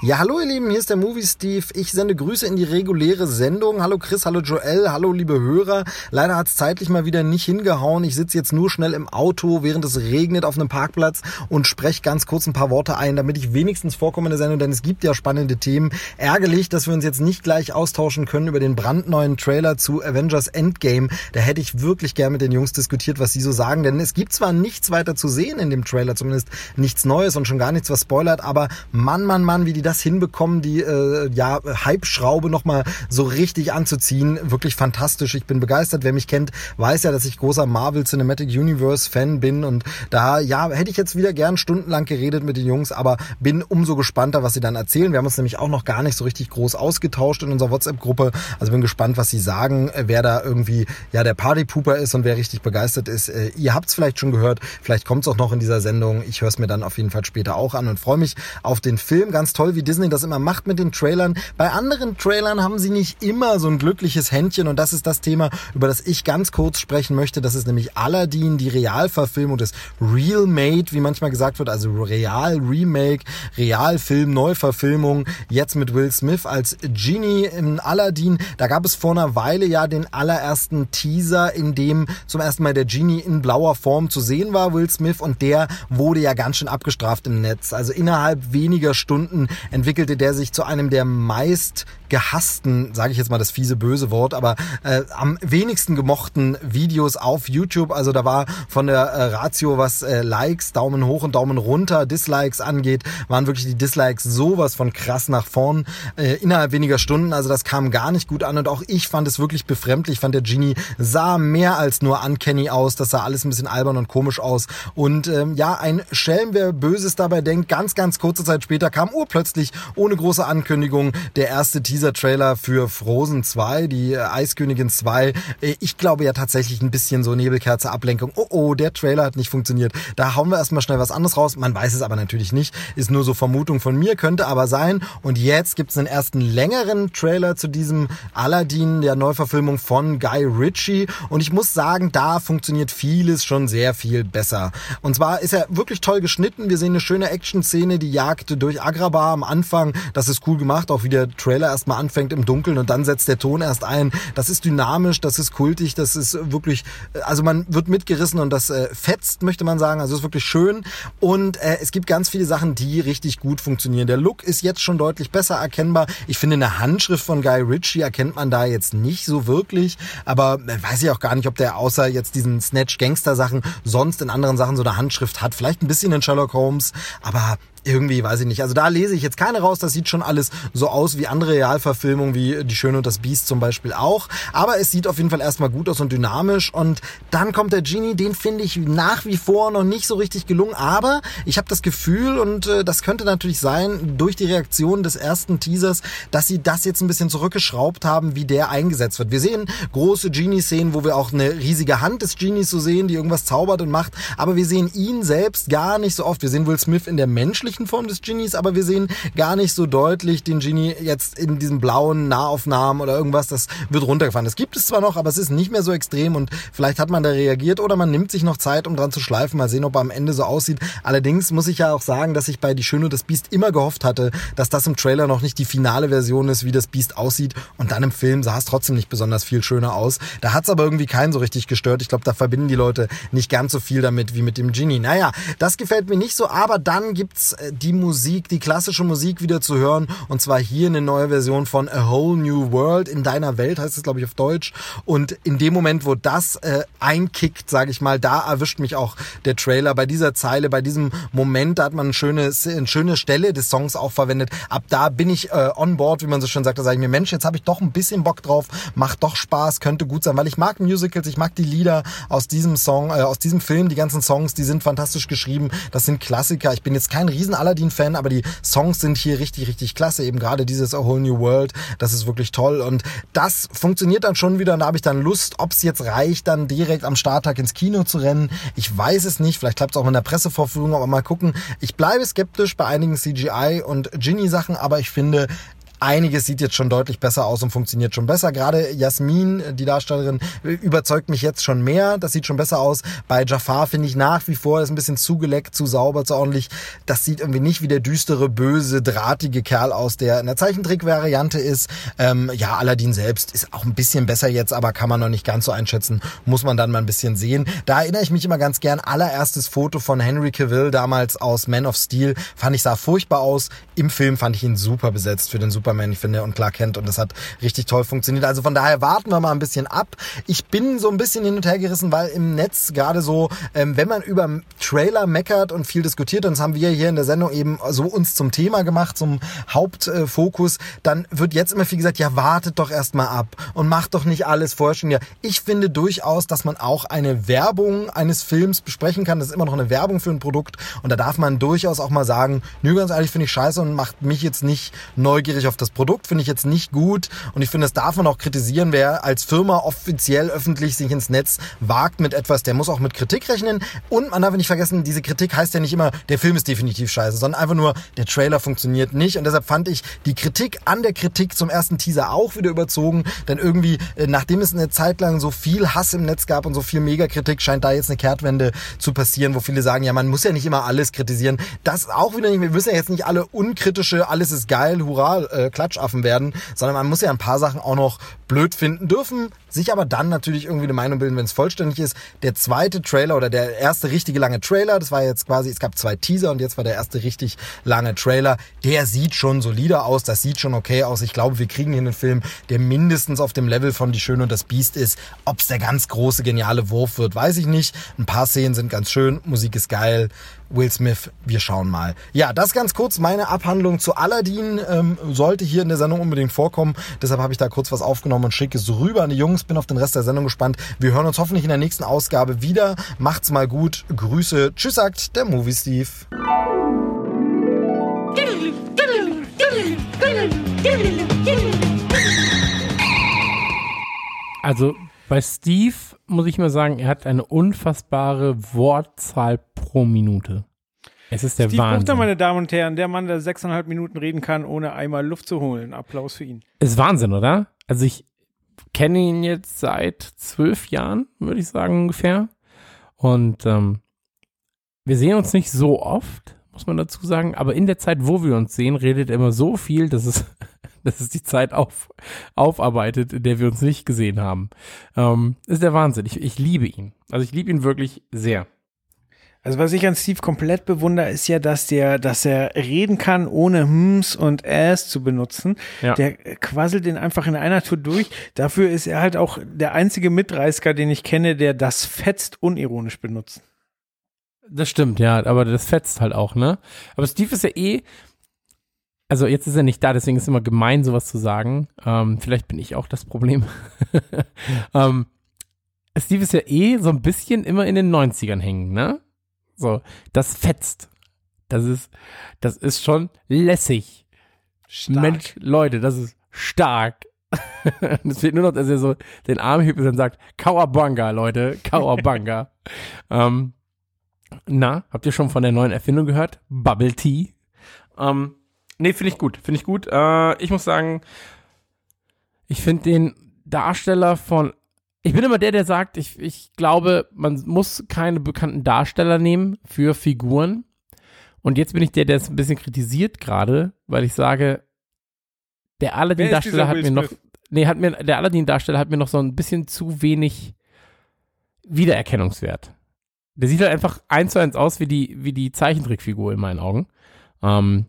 Ja, hallo ihr Lieben, hier ist der Movie Steve. Ich sende Grüße in die reguläre Sendung. Hallo Chris, hallo Joel, hallo liebe Hörer. Leider hat's zeitlich mal wieder nicht hingehauen. Ich sitze jetzt nur schnell im Auto, während es regnet auf einem Parkplatz und spreche ganz kurz ein paar Worte ein, damit ich wenigstens vorkomme in der Sendung, denn es gibt ja spannende Themen. Ärgerlich, dass wir uns jetzt nicht gleich austauschen können über den brandneuen Trailer zu Avengers Endgame. Da hätte ich wirklich gern mit den Jungs diskutiert, was sie so sagen, denn es gibt zwar nichts weiter zu sehen in dem Trailer, zumindest nichts Neues und schon gar nichts, was spoilert, aber Mann, Mann, Mann, wie die das hinbekommen, die äh, ja, Hype-Schraube nochmal so richtig anzuziehen. Wirklich fantastisch. Ich bin begeistert. Wer mich kennt, weiß ja, dass ich großer Marvel Cinematic Universe Fan bin und da, ja, hätte ich jetzt wieder gern stundenlang geredet mit den Jungs, aber bin umso gespannter, was sie dann erzählen. Wir haben uns nämlich auch noch gar nicht so richtig groß ausgetauscht in unserer WhatsApp-Gruppe. Also bin gespannt, was sie sagen, äh, wer da irgendwie, ja, der Partypooper ist und wer richtig begeistert ist. Äh, Ihr habt es vielleicht schon gehört, vielleicht kommt es auch noch in dieser Sendung. Ich höre es mir dann auf jeden Fall später auch an und freue mich auf den Film. Ganz toll, wie Disney das immer macht mit den Trailern. Bei anderen Trailern haben sie nicht immer so ein glückliches Händchen und das ist das Thema, über das ich ganz kurz sprechen möchte. Das ist nämlich Aladdin, die Realverfilmung des Real Made, wie manchmal gesagt wird, also Real Remake, Realfilm, Neuverfilmung, jetzt mit Will Smith als Genie im Aladdin. Da gab es vor einer Weile ja den allerersten Teaser, in dem zum ersten Mal der Genie in blauer Form zu sehen war, Will Smith, und der wurde ja ganz schön abgestraft im Netz. Also innerhalb weniger Stunden entwickelte der sich zu einem der meist gehassten, sage ich jetzt mal das fiese böse Wort, aber äh, am wenigsten gemochten Videos auf YouTube. Also da war von der äh, Ratio, was äh, Likes, Daumen hoch und Daumen runter, Dislikes angeht, waren wirklich die Dislikes sowas von krass nach vorn äh, innerhalb weniger Stunden. Also das kam gar nicht gut an und auch ich fand es wirklich befremdlich. Ich fand der Genie sah mehr als nur uncanny aus. Das sah alles ein bisschen albern und komisch aus. Und ähm, ja, ein Schelm, wer Böses dabei denkt, ganz, ganz kurze Zeit später kam urplötzlich ohne große Ankündigung der erste Teaser-Trailer für Frozen 2, die äh, Eiskönigin 2. Äh, ich glaube ja tatsächlich ein bisschen so Nebelkerze Ablenkung. Oh oh, der Trailer hat nicht funktioniert. Da hauen wir erstmal schnell was anderes raus. Man weiß es aber natürlich nicht. Ist nur so Vermutung von mir, könnte aber sein. Und jetzt gibt's einen ersten längeren Trailer zu diesem Aladdin, der Neuverfilmung von Guy Ritchie. Und ich muss sagen, da funktioniert vieles schon sehr viel besser. Und zwar ist er wirklich toll geschnitten. Wir sehen eine schöne Action-Szene, die Jagd durch Agrabah am Anfang, das ist cool gemacht, auch wie der Trailer erstmal anfängt im Dunkeln und dann setzt der Ton erst ein. Das ist dynamisch, das ist kultig, das ist wirklich, also man wird mitgerissen und das äh, fetzt, möchte man sagen. Also ist wirklich schön. Und äh, es gibt ganz viele Sachen, die richtig gut funktionieren. Der Look ist jetzt schon deutlich besser erkennbar. Ich finde, eine Handschrift von Guy Ritchie erkennt man da jetzt nicht so wirklich. Aber äh, weiß ich auch gar nicht, ob der außer jetzt diesen Snatch-Gangster-Sachen sonst in anderen Sachen so eine Handschrift hat. Vielleicht ein bisschen in Sherlock Holmes, aber irgendwie, weiß ich nicht. Also da lese ich jetzt keine raus. Das sieht schon alles so aus wie andere Realverfilmungen, wie Die Schöne und das Biest zum Beispiel auch. Aber es sieht auf jeden Fall erstmal gut aus und dynamisch. Und dann kommt der Genie, den finde ich nach wie vor noch nicht so richtig gelungen. Aber ich habe das Gefühl, und äh, das könnte natürlich sein, durch die Reaktion des ersten Teasers, dass sie das jetzt ein bisschen zurückgeschraubt haben, wie der eingesetzt wird. Wir sehen große Genie-Szenen, wo wir auch eine riesige Hand des Genies so sehen, die irgendwas zaubert und macht. Aber wir sehen ihn selbst gar nicht so oft. Wir sehen Will Smith in der menschlichen Form des Genies, aber wir sehen gar nicht so deutlich den Genie jetzt in diesen blauen Nahaufnahmen oder irgendwas. Das wird runtergefahren. Das gibt es zwar noch, aber es ist nicht mehr so extrem und vielleicht hat man da reagiert oder man nimmt sich noch Zeit, um dran zu schleifen. Mal sehen, ob er am Ende so aussieht. Allerdings muss ich ja auch sagen, dass ich bei Die Schöne und das Biest immer gehofft hatte, dass das im Trailer noch nicht die finale Version ist, wie das Biest aussieht. Und dann im Film sah es trotzdem nicht besonders viel schöner aus. Da hat es aber irgendwie keinen so richtig gestört. Ich glaube, da verbinden die Leute nicht ganz so viel damit wie mit dem Genie. Naja, das gefällt mir nicht so, aber dann gibt's die Musik, die klassische Musik wieder zu hören. Und zwar hier eine neue Version von A Whole New World in deiner Welt, heißt es, glaube ich, auf Deutsch. Und in dem Moment, wo das äh, einkickt, sage ich mal, da erwischt mich auch der Trailer. Bei dieser Zeile, bei diesem Moment, da hat man eine schöne, eine schöne Stelle des Songs auch verwendet. Ab da bin ich äh, on board, wie man so schön sagt. Da sage ich mir, Mensch, jetzt habe ich doch ein bisschen Bock drauf, macht doch Spaß, könnte gut sein, weil ich mag Musicals, ich mag die Lieder aus diesem Song, äh, aus diesem Film, die ganzen Songs, die sind fantastisch geschrieben. Das sind Klassiker. Ich bin jetzt kein riesen Aladdin-Fan, aber die Songs sind hier richtig, richtig klasse. Eben gerade dieses A Whole New World, das ist wirklich toll. Und das funktioniert dann schon wieder und da habe ich dann Lust, ob es jetzt reicht, dann direkt am Starttag ins Kino zu rennen. Ich weiß es nicht, vielleicht klappt es auch mit der Pressevorführung, aber mal gucken. Ich bleibe skeptisch bei einigen CGI und Genie-Sachen, aber ich finde, einiges sieht jetzt schon deutlich besser aus und funktioniert schon besser. Gerade Jasmin, die Darstellerin, überzeugt mich jetzt schon mehr. Das sieht schon besser aus. Bei Jafar finde ich nach wie vor, ist ein bisschen zugeleckt, zu sauber, zu ordentlich. Das sieht irgendwie nicht wie der düstere, böse, drahtige Kerl aus, der in der Zeichentrick-Variante ist. Ähm, ja, Aladdin selbst ist auch ein bisschen besser jetzt, aber kann man noch nicht ganz so einschätzen. Muss man dann mal ein bisschen sehen. Da erinnere ich mich immer ganz gern. Allererstes Foto von Henry Cavill damals aus Man of Steel. Fand ich sah furchtbar aus. Im Film fand ich ihn super besetzt für den Super Superman, ich finde, und Clark Kent. Und das hat richtig toll funktioniert. Also von daher warten wir mal ein bisschen ab. Ich bin so ein bisschen hin und her gerissen, weil im Netz gerade so, ähm, wenn man über Trailer meckert und viel diskutiert, und das haben wir hier in der Sendung eben so uns zum Thema gemacht, zum Hauptfokus, dann wird jetzt immer viel gesagt, ja, wartet doch erstmal ab und macht doch nicht alles vorher schon. Ja, ich finde durchaus, dass man auch eine Werbung eines Films besprechen kann. Das ist immer noch eine Werbung für ein Produkt. Und da darf man durchaus auch mal sagen, nö, ganz ehrlich, finde ich scheiße und macht mich jetzt nicht neugierig auf auf das Produkt finde ich jetzt nicht gut und ich finde, das darf man auch kritisieren. Wer als Firma offiziell öffentlich sich ins Netz wagt mit etwas, der muss auch mit Kritik rechnen. Und man darf nicht vergessen, diese Kritik heißt ja nicht immer, der Film ist definitiv scheiße, sondern einfach nur, der Trailer funktioniert nicht. Und deshalb fand ich die Kritik an der Kritik zum ersten Teaser auch wieder überzogen, denn irgendwie, äh, nachdem es eine Zeit lang so viel Hass im Netz gab und so viel Megakritik, scheint da jetzt eine Kehrtwende zu passieren, wo viele sagen, ja, man muss ja nicht immer alles kritisieren. Das auch wieder nicht, wir müssen ja jetzt nicht alle unkritische, alles ist geil, hurra, äh, Klatschaffen werden, sondern man muss ja ein paar Sachen auch noch blöd finden dürfen, sich aber dann natürlich irgendwie eine Meinung bilden, wenn es vollständig ist. Der zweite Trailer oder der erste richtige lange Trailer, das war jetzt quasi, es gab zwei Teaser und jetzt war der erste richtig lange Trailer, der sieht schon solider aus, das sieht schon okay aus. Ich glaube, wir kriegen hier einen Film, der mindestens auf dem Level von Die Schöne und das Biest ist. Ob es der ganz große, geniale Wurf wird, weiß ich nicht. Ein paar Szenen sind ganz schön, Musik ist geil. Will Smith, wir schauen mal. Ja, das ganz kurz meine Abhandlung zu Aladdin. Ähm, sollte hier in der Sendung unbedingt vorkommen. Deshalb habe ich da kurz was aufgenommen und schicke es rüber an die Jungs. Bin auf den Rest der Sendung gespannt. Wir hören uns hoffentlich in der nächsten Ausgabe wieder. Macht's mal gut. Grüße. Tschüss, sagt der Movie Steve. Also bei Steve muss ich mal sagen, er hat eine unfassbare Wortzahl pro Minute. Es ist der Steve Buchter, Wahnsinn. meine Damen und Herren, der Mann, der sechseinhalb Minuten reden kann, ohne einmal Luft zu holen. Applaus für ihn. ist Wahnsinn, oder? Also ich kenne ihn jetzt seit zwölf Jahren, würde ich sagen ungefähr. Und ähm, wir sehen uns nicht so oft, muss man dazu sagen. Aber in der Zeit, wo wir uns sehen, redet er immer so viel, dass es, dass es die Zeit auf, aufarbeitet, in der wir uns nicht gesehen haben. Ähm, ist der Wahnsinn. Ich, ich liebe ihn. Also ich liebe ihn wirklich sehr. Also was ich an Steve komplett bewundere, ist ja, dass der, dass er reden kann, ohne Hms und Äs zu benutzen. Ja. Der quasselt den einfach in einer Tour durch. Dafür ist er halt auch der einzige Mitreißer, den ich kenne, der das fetzt unironisch benutzt. Das stimmt, ja, aber das fetzt halt auch, ne? Aber Steve ist ja eh, also jetzt ist er nicht da, deswegen ist es immer gemein, sowas zu sagen. Ähm, vielleicht bin ich auch das Problem. ähm, Steve ist ja eh so ein bisschen immer in den 90ern hängen, ne? So, das fetzt. Das ist, das ist schon lässig. Mensch, Leute, das ist stark. Es fehlt nur noch, dass er so den Arm hebt und dann sagt, Kawabanga, Leute, Kawabanga. ähm, na, habt ihr schon von der neuen Erfindung gehört? Bubble Tea. Ähm, nee, finde ich gut, finde ich gut. Äh, ich muss sagen, ich finde den Darsteller von ich bin immer der, der sagt, ich, ich glaube, man muss keine bekannten Darsteller nehmen für Figuren. Und jetzt bin ich der, der es ein bisschen kritisiert gerade, weil ich sage, der Aladdin-Darsteller hat mir noch, nee, hat mir, der Aladdin-Darsteller hat mir noch so ein bisschen zu wenig Wiedererkennungswert. Der sieht halt einfach eins zu eins aus wie die, wie die Zeichentrickfigur in meinen Augen. Ähm,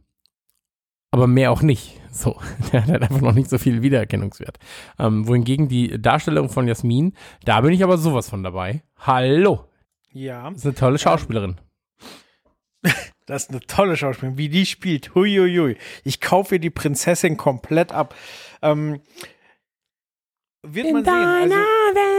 aber mehr auch nicht. So, der hat halt einfach noch nicht so viel Wiedererkennungswert. Ähm, wohingegen die Darstellung von Jasmin, da bin ich aber sowas von dabei. Hallo, Ja, das ist eine tolle Schauspielerin. das ist eine tolle Schauspielerin. Wie die spielt. Huiuiui. Ich kaufe ihr die Prinzessin komplett ab. Ähm, wird man sehen. Also, Welt.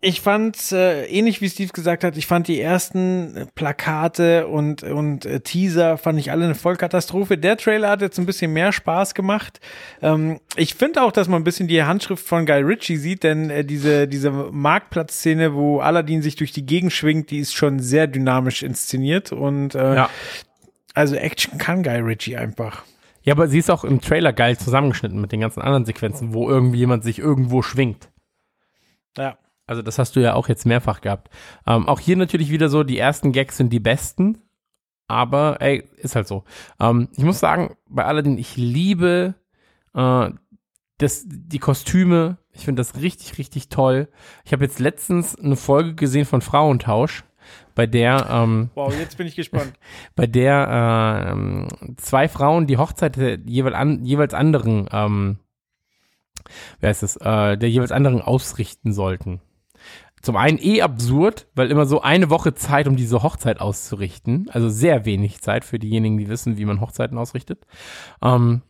Ich fand äh, ähnlich wie Steve gesagt hat, ich fand die ersten Plakate und und äh, Teaser fand ich alle eine Vollkatastrophe. Der Trailer hat jetzt ein bisschen mehr Spaß gemacht. Ähm, ich finde auch, dass man ein bisschen die Handschrift von Guy Ritchie sieht, denn äh, diese diese Marktplatzszene, wo Aladdin sich durch die Gegend schwingt, die ist schon sehr dynamisch inszeniert und äh, Ja. also Action kann Guy Ritchie einfach. Ja, aber sie ist auch im Trailer geil zusammengeschnitten mit den ganzen anderen Sequenzen, wo irgendwie jemand sich irgendwo schwingt. Ja. Also das hast du ja auch jetzt mehrfach gehabt. Ähm, auch hier natürlich wieder so, die ersten Gags sind die besten, aber ey, ist halt so. Ähm, ich muss sagen, bei Aladdin, ich liebe äh, das, die Kostüme. Ich finde das richtig, richtig toll. Ich habe jetzt letztens eine Folge gesehen von Frauentausch, bei der ähm, Wow, jetzt bin ich gespannt. bei der äh, ähm, zwei Frauen die Hochzeit der jeweils, an, jeweils anderen, ähm, wer ist es, äh, der jeweils anderen ausrichten sollten. Zum einen eh absurd, weil immer so eine Woche Zeit, um diese Hochzeit auszurichten. Also sehr wenig Zeit für diejenigen, die wissen, wie man Hochzeiten ausrichtet. Ähm,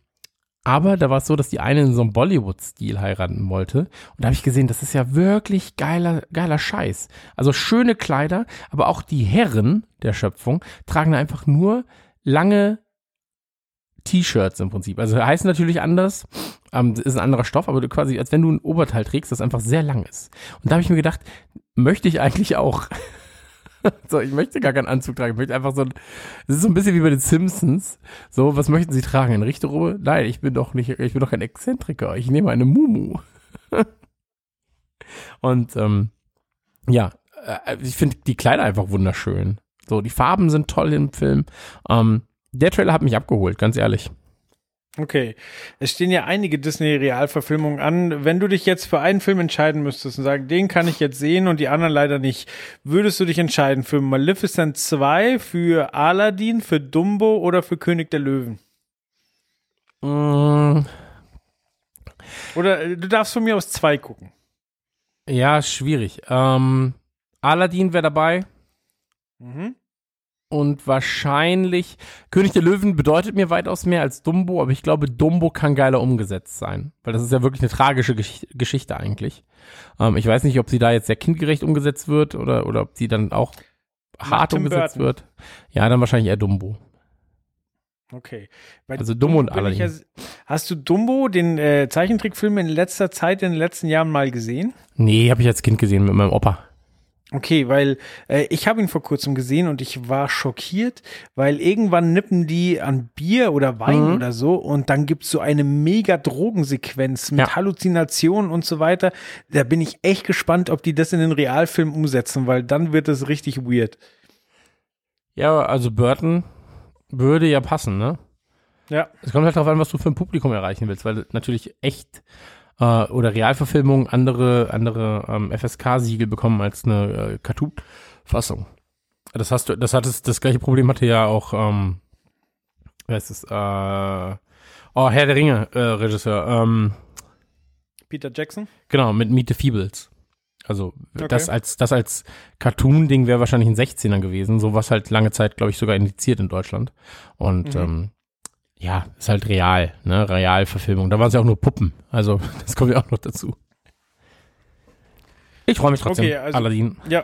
aber da war es so, dass die eine in so einem Bollywood-Stil heiraten wollte. Und da habe ich gesehen, das ist ja wirklich geiler, geiler Scheiß. Also schöne Kleider, aber auch die Herren der Schöpfung tragen einfach nur lange T-Shirts im Prinzip. Also heißen natürlich anders, ähm, ist ein anderer Stoff, aber du quasi, als wenn du ein Oberteil trägst, das einfach sehr lang ist. Und da habe ich mir gedacht, möchte ich eigentlich auch. so, ich möchte gar keinen Anzug tragen, ich möchte einfach so ein, das ist so ein bisschen wie bei den Simpsons. So, was möchten Sie tragen? Eine Richterrobe? Nein, ich bin doch nicht, ich bin doch kein Exzentriker. Ich nehme eine Mumu. Und ähm, ja, äh, ich finde die Kleider einfach wunderschön. So, die Farben sind toll im Film. Ähm, der Trailer hat mich abgeholt, ganz ehrlich. Okay. Es stehen ja einige Disney-Realverfilmungen an. Wenn du dich jetzt für einen Film entscheiden müsstest und sagen, den kann ich jetzt sehen und die anderen leider nicht, würdest du dich entscheiden für Maleficent 2, für Aladdin, für Dumbo oder für König der Löwen? Mm, Oder äh, du darfst von mir aus zwei gucken. ja, schwierig. Ähm, Aladdin wäre dabei Mhm. Und wahrscheinlich König der Löwen bedeutet mir weitaus mehr als Dumbo, aber ich glaube, Dumbo kann geiler umgesetzt sein, weil das ist ja wirklich eine tragische Gesch Geschichte eigentlich. Ähm, ich weiß nicht, ob sie da jetzt sehr kindgerecht umgesetzt wird oder, oder ob sie dann auch hart umgesetzt Burton. wird. Ja, dann wahrscheinlich eher Dumbo. Okay. Bei Also Dumbo und Aladdin. ja- hast du Dumbo, den äh, Zeichentrickfilm, in letzter Zeit, in den letzten Jahren mal gesehen? Nee, habe ich als Kind gesehen mit meinem Opa. Okay, weil äh, ich habe ihn vor kurzem gesehen und ich war schockiert, weil irgendwann nippen die an Bier oder Wein Mhm. oder so und dann gibt's so eine mega Drogensequenz mit Ja. Halluzinationen und so weiter. Da bin ich echt gespannt, ob die das in den Realfilm umsetzen, weil dann wird es richtig weird. Ja, also Burton würde ja passen, ne? Ja. Es kommt halt darauf an, was du für ein Publikum erreichen willst, weil natürlich echt äh, oder Realverfilmungen andere, andere ähm, FSK-Siegel bekommen als eine äh, Cartoon-Fassung. Das hast du, das hat es, das gleiche Problem hatte ja auch, ähm, wer ist es, äh, oh, Herr der Ringe, äh, Regisseur, ähm, Peter Jackson. genau, mit Meet the Feebles. Also Okay. das als das als Cartoon-Ding wäre wahrscheinlich ein 16er gewesen, so was halt lange Zeit, glaube ich, sogar indiziert in Deutschland. Und Mhm. ähm, ja, ist halt real, ne, Realverfilmung. Da waren es ja auch nur Puppen, also das kommt ja auch noch dazu. Ich freue mich trotzdem, Okay, also- Aladdin. Ja.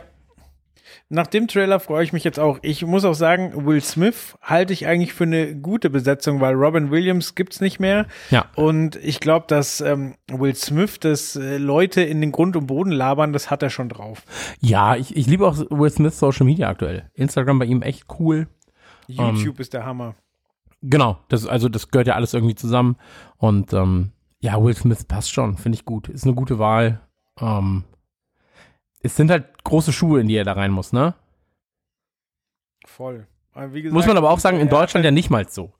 Nach dem Trailer freue ich mich jetzt auch. Ich muss auch sagen, Will Smith halte ich eigentlich für eine gute Besetzung, weil Robin Williams gibt's nicht mehr. Ja. Und ich glaube, dass ähm, Will Smith, das äh, Leute in den Grund und Boden labern, das hat er schon drauf. Ja, ich, ich liebe auch Will Smith Social Media aktuell. Instagram bei ihm echt cool. YouTube ist der Hammer. Genau, das, also das gehört ja alles irgendwie zusammen. Und ähm, ja, Will Smith passt schon, finde ich gut. Ist eine gute Wahl. Ähm, es sind halt große Schuhe, in die er da rein muss, ne? Voll. Gesagt, Muss man aber auch sagen, in Deutschland ja nicht mal so.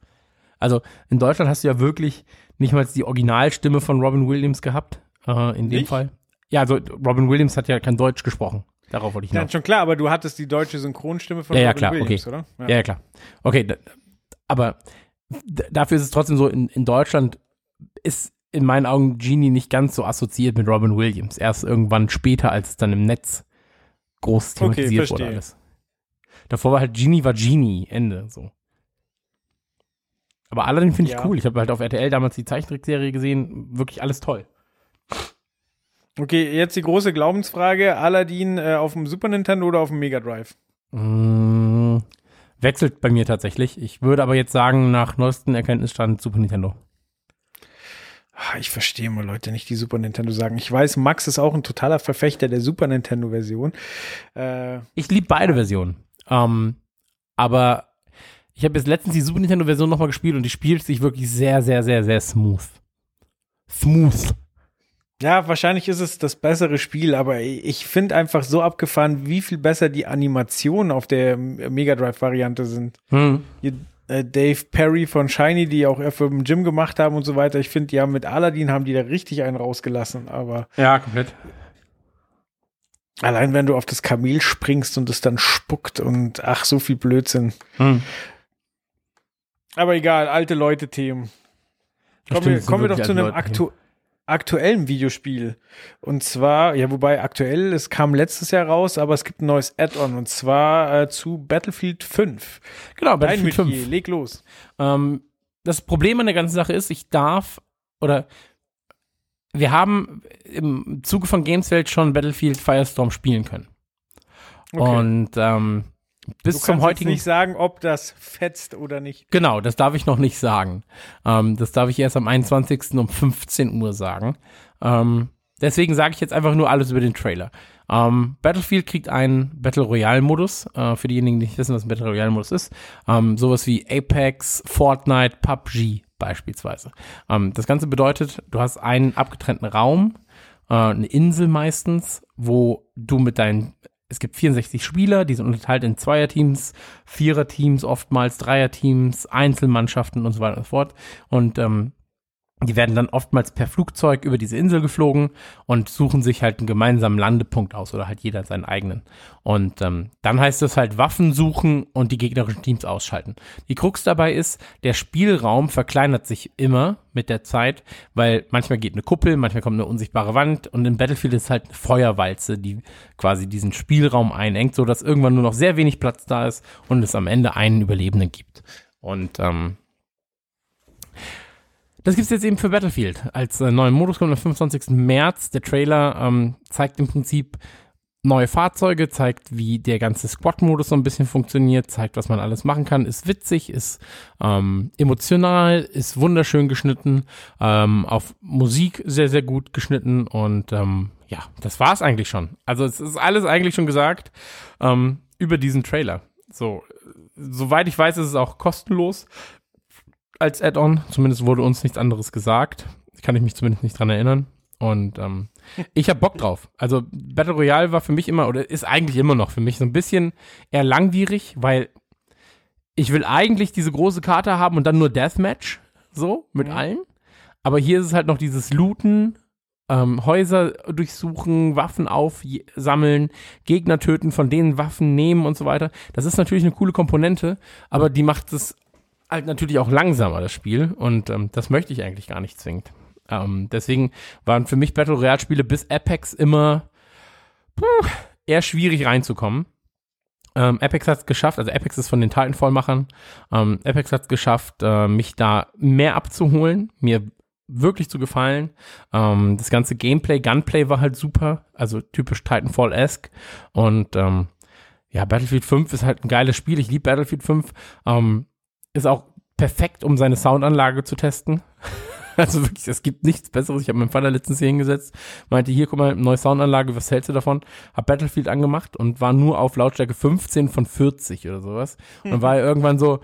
Also in Deutschland hast du ja wirklich nicht mal die Originalstimme von Robin Williams gehabt, äh, in dem Nicht? Fall. Ja, also Robin Williams hat ja kein Deutsch gesprochen. Darauf wollte ich Ja, hinaus. schon klar, aber du hattest die deutsche Synchronstimme von Ja, ja, Robin klar, Williams, okay. oder? Ja, ja, klar. Okay, aber dafür ist es trotzdem so, in, in Deutschland ist in meinen Augen Genie nicht ganz so assoziiert mit Robin Williams. Erst irgendwann später, als es dann im Netz groß Okay, thematisiert wurde verstehe. alles. Davor war halt Genie war Genie, Ende, so. Aber Aladdin finde ich Ja. cool. Ich habe halt auf RTL damals die Zeichentrickserie gesehen. Wirklich alles toll. Okay, jetzt die große Glaubensfrage: Aladdin äh, auf dem Super Nintendo oder auf dem Mega Drive? Mm, wechselt bei mir tatsächlich. Ich würde aber jetzt sagen, nach neuesten Erkenntnisstand Super Nintendo. Ah, Ich verstehe mal Leute nicht, die Super Nintendo sagen. Ich weiß, Max ist auch ein totaler Verfechter der Super Nintendo-Version. Äh, Ich liebe beide Versionen. Ähm, aber ich habe jetzt letztens die Super Nintendo-Version nochmal gespielt und die spielt sich wirklich sehr, sehr, sehr, sehr smooth. Smooth. Ja, wahrscheinlich ist es das bessere Spiel, aber ich finde einfach so abgefahren, wie viel besser die Animationen auf der Mega Drive-Variante sind. Hm. Hier, äh, Dave Perry von Shiny, die auch für den Gym gemacht haben und so weiter. Ich finde, die haben mit Aladdin haben die da richtig einen rausgelassen, aber Ja, komplett. allein wenn du auf das Kamel springst und es dann spuckt und ach, so viel Blödsinn. Hm. Aber egal, alte Leute-Themen. Kommen, wir, kommen wir doch zu einem Leute aktu aktuellen Videospiel. Und zwar, ja, wobei aktuell, es kam letztes Jahr raus, aber es gibt ein neues Add-on und zwar äh, zu Battlefield 5. Genau, Battlefield Metier, 5. leg los. Ähm, das Problem an der ganzen Sache ist, ich darf oder wir haben im Zuge von Gameswelt schon Battlefield Firestorm spielen können. Und ähm, bis du zum heutigen nicht sagen, ob das fetzt oder nicht. Genau, das darf ich noch nicht sagen. Ähm, das darf ich erst am 21. um 15 Uhr sagen. Ähm, deswegen sage ich jetzt einfach nur alles über den Trailer. Ähm, Battlefield kriegt einen Battle Royale-Modus. Äh, für diejenigen, die nicht wissen, was ein Battle Royale-Modus ist. Ähm, sowas wie Apex, Fortnite, PUBG beispielsweise. Ähm, das Ganze bedeutet, du hast einen abgetrennten Raum, äh, eine Insel meistens, wo du mit deinen es gibt 64 Spieler, die sind unterteilt in Zweierteams, Viererteams, oftmals Dreierteams, Einzelmannschaften und so weiter und so fort. Und ähm, die werden dann oftmals per Flugzeug über diese Insel geflogen und suchen sich halt einen gemeinsamen Landepunkt aus oder halt jeder seinen eigenen. Und ähm, dann heißt es halt Waffen suchen und die gegnerischen Teams ausschalten. Die Krux dabei ist, der Spielraum verkleinert sich immer mit der Zeit, weil manchmal geht eine Kuppel, manchmal kommt eine unsichtbare Wand und in Battlefield ist halt eine Feuerwalze, die quasi diesen Spielraum einengt, so dass irgendwann nur noch sehr wenig Platz da ist und es am Ende einen Überlebenden gibt. Und ähm, das gibt's jetzt eben für Battlefield. Als äh, neuen Modus kommt am 25. März. Der Trailer ähm, zeigt im Prinzip neue Fahrzeuge, zeigt, wie der ganze Squad-Modus so ein bisschen funktioniert, zeigt, was man alles machen kann, ist witzig, ist ähm, emotional, ist wunderschön geschnitten, ähm, auf Musik sehr, sehr gut geschnitten und ähm, ja, das war's eigentlich schon. Also es ist alles eigentlich schon gesagt ähm, über diesen Trailer. So, soweit ich weiß, ist es auch kostenlos als Add-on. Zumindest wurde uns nichts anderes gesagt. Kann ich mich zumindest nicht dran erinnern. Und ähm, ich habe Bock drauf. Also Battle Royale war für mich immer oder ist eigentlich immer noch für mich so ein bisschen eher langwierig, weil ich will eigentlich diese große Karte haben und dann nur Deathmatch, so, mit allen. Aber hier ist es halt noch dieses Looten, ähm, Häuser durchsuchen, Waffen aufsammeln, Gegner töten, von denen Waffen nehmen und so weiter. Das ist natürlich eine coole Komponente, aber die macht es halt natürlich auch langsamer, das Spiel. Und ähm, das möchte ich eigentlich gar nicht zwingend. Ähm, deswegen waren für mich Battle Royale-Spiele bis Apex immer puh, eher schwierig reinzukommen. Ähm, Apex hat es geschafft, also Apex ist von den Titanfall-Machern. Ähm, Apex hat es geschafft, äh, mich da mehr abzuholen, mir wirklich zu gefallen. Ähm, das ganze Gameplay, Gunplay war halt super, also typisch Titanfall-esque. Und ähm, ja, Battlefield 5 ist halt ein geiles Spiel. Ich liebe Battlefield 5. Ähm, ist auch perfekt, um seine Soundanlage zu testen. Also wirklich, es gibt nichts Besseres. Ich habe meinen Vater letztens hier hingesetzt, meinte, hier, guck mal, neue Soundanlage, was hältst du davon? Hab Battlefield angemacht und war nur auf Lautstärke 15 von 40 oder sowas. Und dann war er irgendwann so,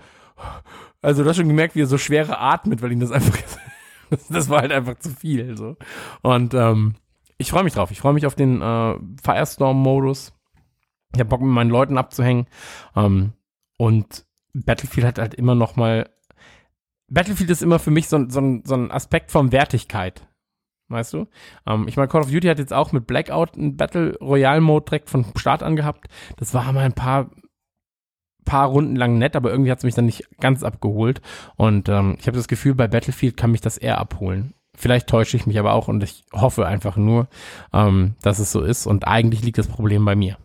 also du hast schon gemerkt, wie er so schwere atmet, weil ihm das einfach, das war halt einfach zu viel. So. Und ähm, ich freue mich drauf. Ich freue mich auf den äh, Firestorm-Modus. Ich habe Bock, mit meinen Leuten abzuhängen. Ähm, und Battlefield hat halt immer noch mal Battlefield ist immer für mich so, so, so ein Aspekt von Wertigkeit. Weißt du? Ähm, ich meine, Call of Duty hat jetzt auch mit Blackout einen Battle Royale Mode direkt von Start an gehabt. Das war mal ein paar, paar Runden lang nett, aber irgendwie hat es mich dann nicht ganz abgeholt. Und ähm, ich habe das Gefühl, bei Battlefield kann mich das eher abholen. Vielleicht täusche ich mich aber auch und ich hoffe einfach nur, ähm, dass es so ist. Und eigentlich liegt das Problem bei mir.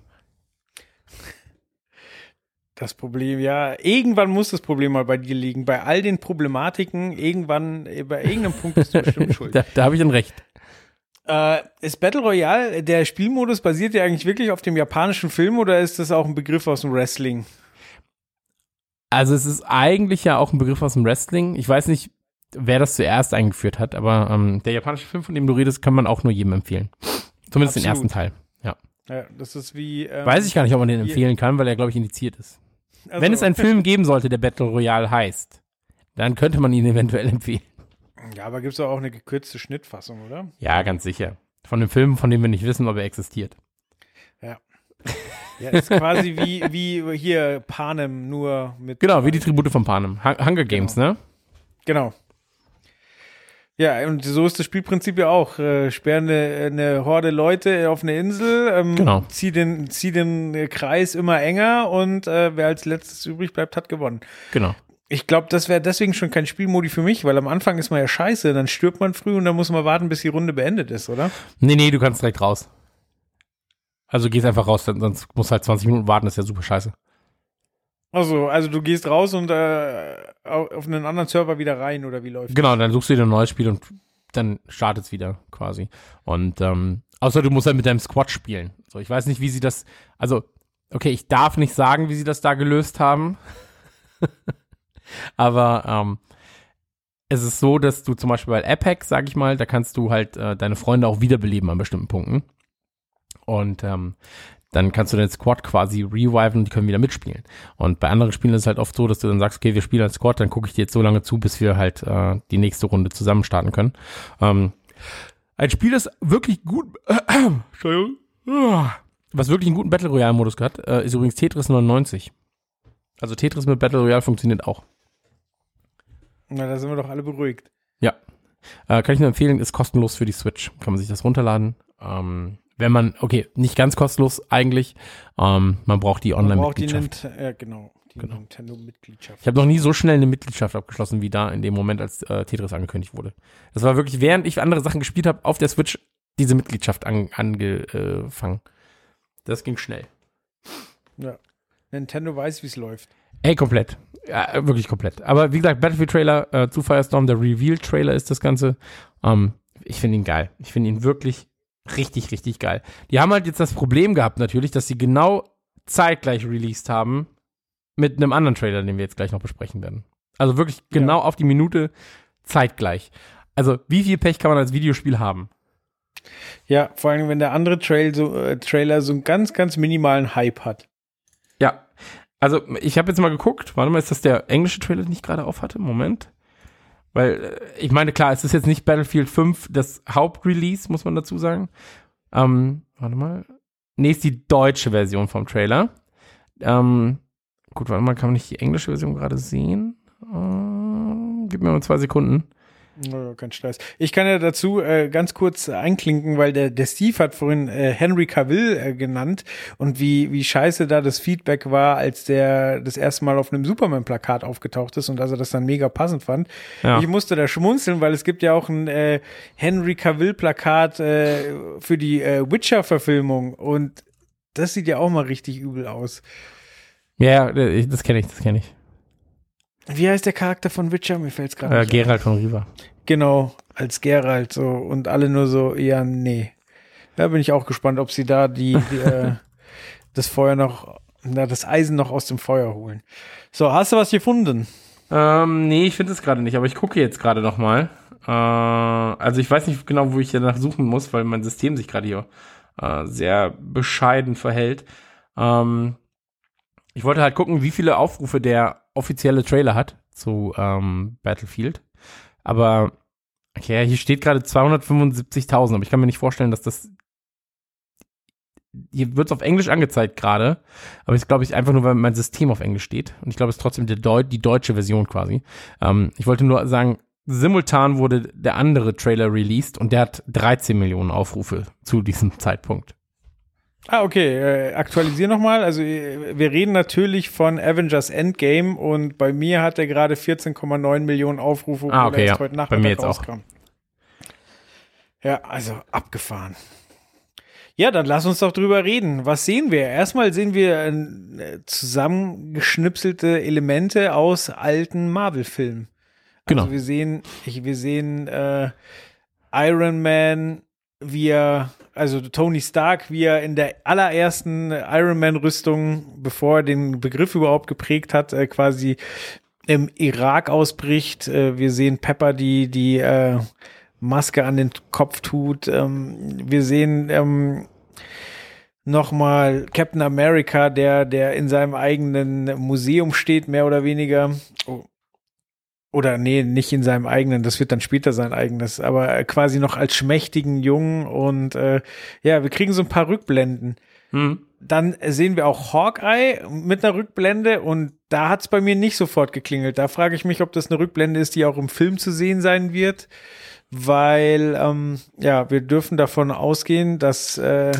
Das Problem, ja, irgendwann muss das Problem mal bei dir liegen. Bei all den Problematiken, irgendwann, äh, bei irgendeinem Punkt bist du bestimmt schuld. Da, da habe ich dann recht. Äh, ist Battle Royale, der Spielmodus basiert ja eigentlich wirklich auf dem japanischen Film oder ist das auch ein Begriff aus dem Wrestling? Also es ist eigentlich ja auch ein Begriff aus dem Wrestling. Ich weiß nicht, wer das zuerst eingeführt hat, aber ähm, der japanische Film, von dem du redest, kann man auch nur jedem empfehlen. Zumindest den Absolut. ersten Teil. Ja. Ja, das ist wie. Ähm, Weiß ich gar nicht, ob man den empfehlen kann, weil er, glaube ich, indiziert ist. Also- Wenn es einen Film geben sollte, der Battle Royale heißt, dann könnte man ihn eventuell empfehlen. Ja, aber gibt es auch eine gekürzte Schnittfassung, oder? Ja, ganz sicher. Von einem Film, von dem wir nicht wissen, ob er existiert. Ja, ist quasi wie, wie hier Panem, nur mit. Genau, wie die Tribute von Panem. Hun- Hunger Games, ne? Genau. Ja, und so ist das Spielprinzip ja auch. Äh, sperr eine, eine Horde Leute auf eine Insel, ähm, Genau. zieh, den, zieh den Kreis immer enger und äh, wer als letztes übrig bleibt, hat gewonnen. Genau. Ich glaube, das wäre deswegen schon kein Spielmodi für mich, weil am Anfang ist man ja scheiße, dann stirbt man früh und dann muss man warten, bis die Runde beendet ist, oder? Nee, nee, du kannst direkt raus. Also gehst einfach raus, sonst musst du halt 20 Minuten warten, das ist ja super scheiße. Also, also du gehst raus und äh, au- auf einen anderen Server wieder rein oder wie läuft Genau, dann suchst du dir ein neues Spiel und dann startet's wieder quasi. Und ähm, außer du musst halt mit deinem Squad spielen. So, ich weiß nicht, wie sie das. Also, okay, ich darf nicht sagen, wie sie das da gelöst haben. Aber ähm, es ist so, dass du zum Beispiel bei Apex, sag ich mal, da kannst du halt äh, deine Freunde auch wiederbeleben an bestimmten Punkten. Und ähm, dann kannst du den Squad quasi reviven und die können wieder mitspielen. Und bei anderen Spielen ist es halt oft so, dass du dann sagst, okay, wir spielen als Squad, dann gucke ich dir jetzt so lange zu, bis wir halt äh, die nächste Runde zusammen starten können. Ähm, ein Spiel, das wirklich gut, Entschuldigung, was wirklich einen guten Battle Royale Modus hat, äh, ist übrigens Tetris 99. Also Tetris mit Battle Royale funktioniert auch. Na, da sind wir doch alle beruhigt. Ja. Äh, kann ich nur empfehlen, ist kostenlos für die Switch. Kann man sich das runterladen. Ähm, wenn man, okay, nicht ganz kostenlos eigentlich. Ähm, man braucht die Man braucht die Online-Mitgliedschaft. Ja, genau, die Genau. Nintendo-Mitgliedschaft. Ich habe noch nie so schnell eine Mitgliedschaft abgeschlossen wie da in dem Moment, als äh, Tetris angekündigt wurde. Das war wirklich, während ich andere Sachen gespielt habe, auf der Switch diese Mitgliedschaft an, angefangen. Das ging schnell. Nintendo weiß, wie es läuft. Ey, komplett. Ja, wirklich komplett. Aber wie gesagt, Battlefield-Trailer äh, zu Firestorm, der Reveal-Trailer ist das Ganze. Ähm, ich finde ihn geil. Ich finde ihn wirklich richtig, richtig geil. Die haben halt jetzt das Problem gehabt natürlich, dass sie genau zeitgleich released haben mit einem anderen Trailer, den wir jetzt gleich noch besprechen werden. Also wirklich genau auf die Minute zeitgleich. Also wie viel Pech kann man als Videospiel haben? Ja, vor allem, wenn der andere Trail so, äh, Trailer so einen ganz, ganz minimalen Hype hat. Ja. Also, ich habe jetzt mal geguckt. Warte mal, ist das der englische Trailer, den ich gerade auf hatte? Moment. Weil, äh, ich meine, klar, es ist jetzt nicht Battlefield 5 das Hauptrelease, muss man dazu sagen. Ähm, warte mal. Nee, ist die deutsche Version vom Trailer. Ähm, gut, warte mal, kann man nicht die englische Version gerade sehen? Äh, gib mir mal zwei Sekunden. Kein Stress. Ich kann ja dazu äh, ganz kurz einklinken, weil der, der Steve hat vorhin äh, Henry Cavill äh, genannt und wie, wie scheiße da das Feedback war, als der das erste Mal auf einem Superman-Plakat aufgetaucht ist und dass er das dann mega passend fand. Ja. Ich musste da schmunzeln, weil es gibt ja auch ein äh, Henry Cavill-Plakat äh, für die äh, Witcher-Verfilmung und das sieht ja auch mal richtig übel aus. Ja, das kenne ich, das kenne ich. Wie heißt der Charakter von Witcher? Mir fällt's gerade Äh, nicht ein. Gerald von Riva. Genau, als Geralt so und alle nur so, ja, nee. Da bin ich auch gespannt, ob sie da die, die äh, das Feuer noch, na, das Eisen noch aus dem Feuer holen. So, hast du was gefunden? Ähm, nee, ich finde es gerade nicht, aber ich gucke jetzt gerade noch mal. Äh, also ich weiß nicht genau, wo ich danach suchen muss, weil mein System sich gerade hier äh, sehr bescheiden verhält. Ähm, ich wollte halt gucken, wie viele Aufrufe der offizielle Trailer hat zu ähm, Battlefield. Aber okay, hier steht gerade 275.000, aber ich kann mir nicht vorstellen, dass das hier wird es auf Englisch angezeigt gerade, aber ich glaube ich einfach nur, weil mein System auf Englisch steht und ich glaube es ist trotzdem Deu die deutsche Version quasi. Ähm, ich wollte nur sagen, simultan wurde der andere Trailer released und der hat 13 Millionen Aufrufe zu diesem Zeitpunkt. Ah, okay, äh, aktualisier nochmal. Also äh, wir reden natürlich von Avengers Endgame und bei mir hat er gerade 14,9 Millionen Aufrufe, Ah, okay, ja. heute Bei Nachmittag mir jetzt auch. rauskam. Ja, also abgefahren. Ja, dann lass uns doch drüber reden. Was sehen wir? Erstmal sehen wir äh, zusammengeschnipselte Elemente aus alten Marvel-Filmen. Genau. Also wir sehen, ich, wir sehen äh, Iron Man, wie er, also Tony Stark, wie er in der allerersten Iron Man-Rüstung, bevor er den Begriff überhaupt geprägt hat, äh, quasi im Irak ausbricht. Äh, wir sehen Pepper, die die äh, Maske an den Kopf tut. Ähm, wir sehen ähm, nochmal Captain America, der, der in seinem eigenen Museum steht, mehr oder weniger. Oh. Oder nee, nicht in seinem eigenen, das wird dann später sein eigenes, aber quasi noch als schmächtigen Jungen und äh, ja, wir kriegen so ein paar Rückblenden. Hm. Dann sehen wir auch Hawkeye mit einer Rückblende und da hat es bei mir nicht sofort geklingelt. Da frage ich mich, ob das eine Rückblende ist, die auch im Film zu sehen sein wird, weil ähm, ja, wir dürfen davon ausgehen, dass äh,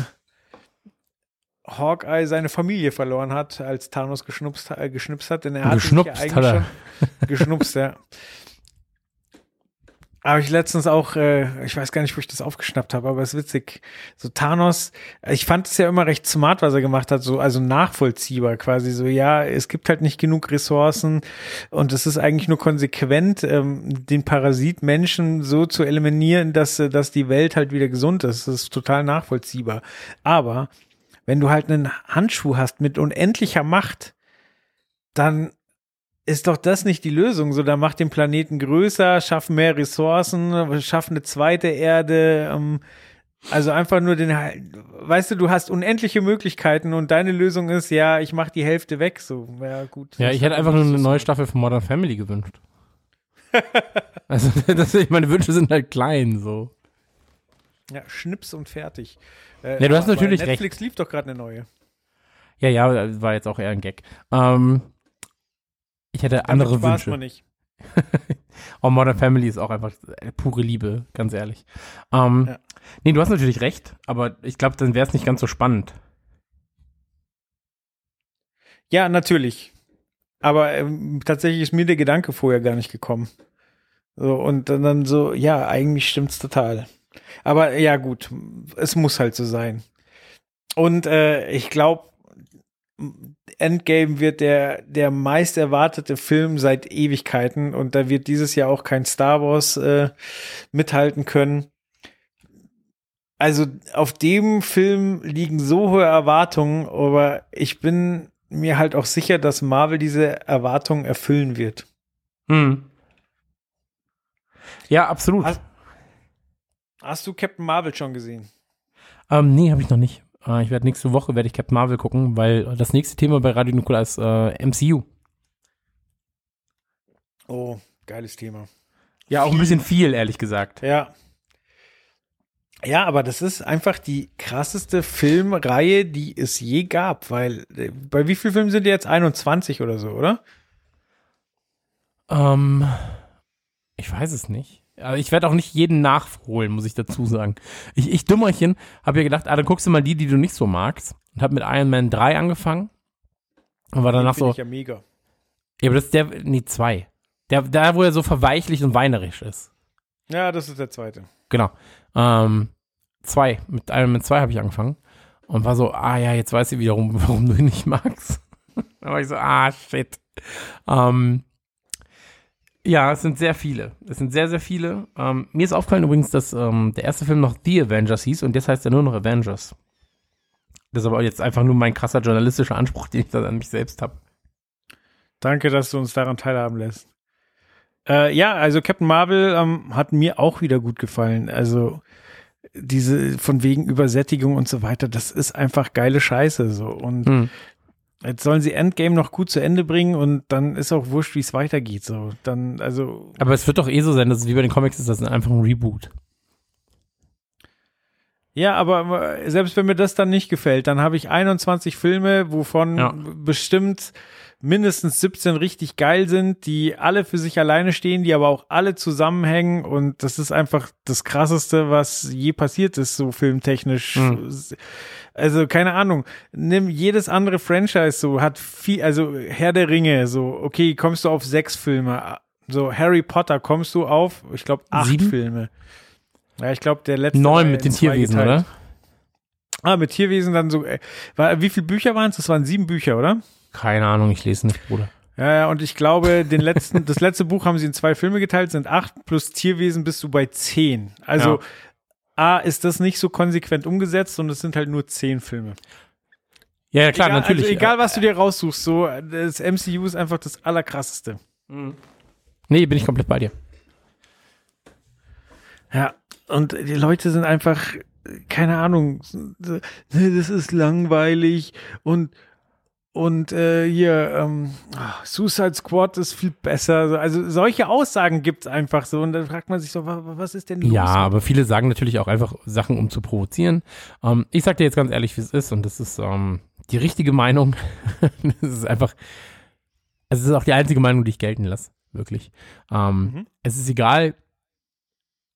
Hawkeye seine Familie verloren hat, als Thanos geschnupst, äh, geschnipst hat, denn er hat Geschnupst hat er. geschnupst, ja. Habe ich letztens auch, äh, ich weiß gar nicht, wo ich das aufgeschnappt habe, aber es ist witzig. So Thanos, ich fand es ja immer recht smart, was er gemacht hat, so also nachvollziehbar quasi so. Ja, es gibt halt nicht genug Ressourcen und es ist eigentlich nur konsequent, ähm, den Parasit Menschen so zu eliminieren, dass äh, dass die Welt halt wieder gesund ist. Das ist total nachvollziehbar. Aber wenn du halt einen Handschuh hast mit unendlicher Macht, dann ist doch das nicht die Lösung. So, dann mach den Planeten größer, schaff mehr Ressourcen, schaff eine zweite Erde. Ähm, also einfach nur den, weißt du, du hast unendliche Möglichkeiten und deine Lösung ist, ja, ich mach die Hälfte weg. So, ja gut. Ja, ich hätte einfach nur eine neue Staffel von Modern Family gewünscht. also, das, meine Wünsche sind halt klein, so. Ja, Schnips und fertig. Äh, Ja, du hast natürlich Netflix lief doch gerade eine neue. Ja, ja, war jetzt auch eher ein Gag. Ähm, ich hätte Damit andere spaßt Wünsche. man nicht. Oh, Modern Family ist auch einfach äh, pure Liebe, ganz ehrlich. Ähm, Ja. Nee, du hast natürlich recht, aber ich glaube, dann wäre es nicht ganz so spannend. Ja, natürlich. Aber ähm, tatsächlich ist mir der Gedanke vorher gar nicht gekommen. So, und dann, dann so, ja, eigentlich stimmt's total. Aber ja, gut, es muss halt so sein. Und äh, ich glaube, Endgame wird der, der meist erwartete Film seit Ewigkeiten und da wird dieses Jahr auch kein Star Wars äh, mithalten können. Also auf dem Film liegen so hohe Erwartungen, aber ich bin mir halt auch sicher, dass Marvel diese Erwartungen erfüllen wird. Hm. Ja, absolut. Hast- Hast du Captain Marvel schon gesehen? Ähm, nee, habe ich noch nicht. Äh, ich werde nächste Woche werde ich Captain Marvel gucken, weil das nächste Thema bei Radio Nukular ist äh, MCU. Oh, geiles Thema. Ja, auch ein bisschen viel, ehrlich gesagt. Ja. Ja, aber das ist einfach die krasseste Filmreihe, die es je gab, weil äh, bei wie vielen Filmen sind die jetzt 21 oder so, oder? Ähm, ich weiß es nicht. Aber ich werde auch nicht jeden nachholen, muss ich dazu sagen. Ich, ich Dummerchen, habe ja gedacht, ah, dann guckst du mal die, die du nicht so magst. Und habe mit Iron Man 3 angefangen. Und war danach so, ich ja mega. ja, aber das ist der, nee, 2. Der, da, wo er so verweichlicht und weinerisch ist. Ja, das ist der zweite. Genau. Ähm, zwei. Mit Iron Man 2 habe ich angefangen. Und war so, ah ja, jetzt weiß ich wiederum, warum du ihn nicht magst. da war ich so, ah, shit. Ähm, ja, es sind sehr viele. Es sind sehr, sehr viele. Ähm, mir ist aufgefallen übrigens, dass ähm, der erste Film noch The Avengers hieß und jetzt heißt er nur noch Avengers. Das ist aber jetzt einfach nur mein krasser journalistischer Anspruch, den ich dann an mich selbst habe. Danke, dass du uns daran teilhaben lässt. Äh, ja, also Captain Marvel ähm, hat mir auch wieder gut gefallen. Also diese von wegen Übersättigung und so weiter, das ist einfach geile Scheiße so. Und Hm. Jetzt sollen sie Endgame noch gut zu Ende bringen und dann ist auch wurscht, wie es weitergeht. So, dann, also, Aber es wird doch eh so sein, dass es wie bei den Comics ist, das ist einfach ein Reboot. ja, aber selbst wenn mir das dann nicht gefällt, dann habe ich 21 Filme, wovon Ja. bestimmt mindestens 17 richtig geil sind, die alle für sich alleine stehen, die aber auch alle zusammenhängen und das ist einfach das krasseste, was je passiert ist, so filmtechnisch. Mhm. Also keine Ahnung, nimm jedes andere Franchise so, hat viel, also Herr der Ringe, so, okay, kommst du auf sechs Filme, so Harry Potter kommst du auf, ich glaube, acht Sieben? Filme. Ja, ich glaube, der letzte. Neun mit den Tierwesen, geteilt. oder? Ah, mit Tierwesen dann so. Äh, war, wie viele Bücher waren es? Das waren sieben Bücher, oder? Keine Ahnung, ich lese nicht, Bruder. Ja, ja, und ich glaube, den letzten, das letzte Buch haben sie in zwei Filme geteilt, sind acht plus Tierwesen bist du bei zehn. Also A, ist das nicht so konsequent umgesetzt und es sind halt nur zehn Filme. Ja, ja klar, egal, natürlich. Also egal, was du dir raussuchst, so, das MCU ist einfach das Allerkrasseste. Nee, bin ich komplett bei dir. Ja, und die Leute sind einfach, keine Ahnung, das ist langweilig und und äh, hier ähm, ah, Suicide Squad ist viel besser. Also solche Aussagen gibt's einfach so und dann fragt man sich so, wa- wa- was ist denn los? Ja, aber viele sagen natürlich auch einfach Sachen, um zu provozieren. Ähm, ich sag dir jetzt ganz ehrlich, wie es ist, und das ist ähm, die richtige Meinung. das ist einfach, es ist auch die einzige Meinung, die ich gelten lasse, wirklich. Ähm, Mhm. Es ist egal,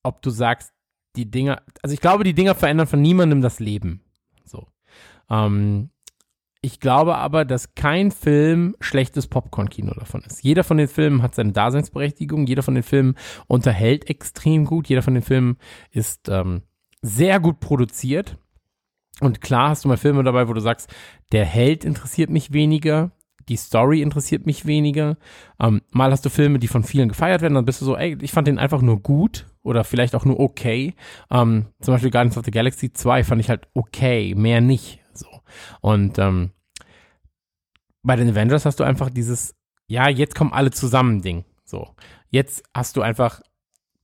ob du sagst, die Dinger, also ich glaube, die Dinger verändern von niemandem das Leben. So. Ähm, ich glaube aber, dass kein Film schlechtes Popcorn-Kino davon ist. Jeder von den Filmen hat seine Daseinsberechtigung, jeder von den Filmen unterhält extrem gut, jeder von den Filmen ist ähm, sehr gut produziert. Und klar hast du mal Filme dabei, wo du sagst, der Held interessiert mich weniger, die Story interessiert mich weniger. Ähm, mal hast du Filme, die von vielen gefeiert werden, dann bist du so, ey, ich fand den einfach nur gut oder vielleicht auch nur okay. Ähm, zum Beispiel Guardians of the Galaxy 2 fand ich halt okay, mehr nicht. Und ähm, bei den Avengers hast du einfach dieses, ja, jetzt kommen alle zusammen Ding. So. Jetzt hast du einfach,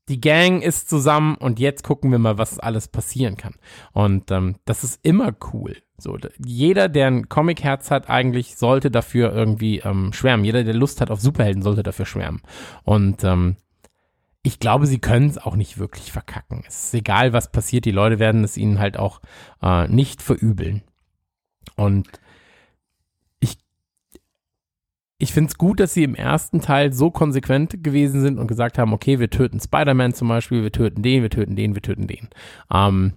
die Gang ist zusammen und jetzt gucken wir mal, was alles passieren kann. Und ähm, das ist immer cool. So, jeder, der ein Comic-Herz hat, eigentlich sollte dafür irgendwie ähm, schwärmen. Jeder, der Lust hat auf Superhelden, sollte dafür schwärmen. Und ähm, ich glaube, sie können es auch nicht wirklich verkacken. Es ist egal, was passiert, die Leute werden es ihnen halt auch äh, nicht verübeln. Und ich, ich finde es gut, dass sie im ersten Teil so konsequent gewesen sind und gesagt haben, okay, wir töten Spider-Man zum Beispiel, wir töten den, wir töten den, wir töten den. Ähm,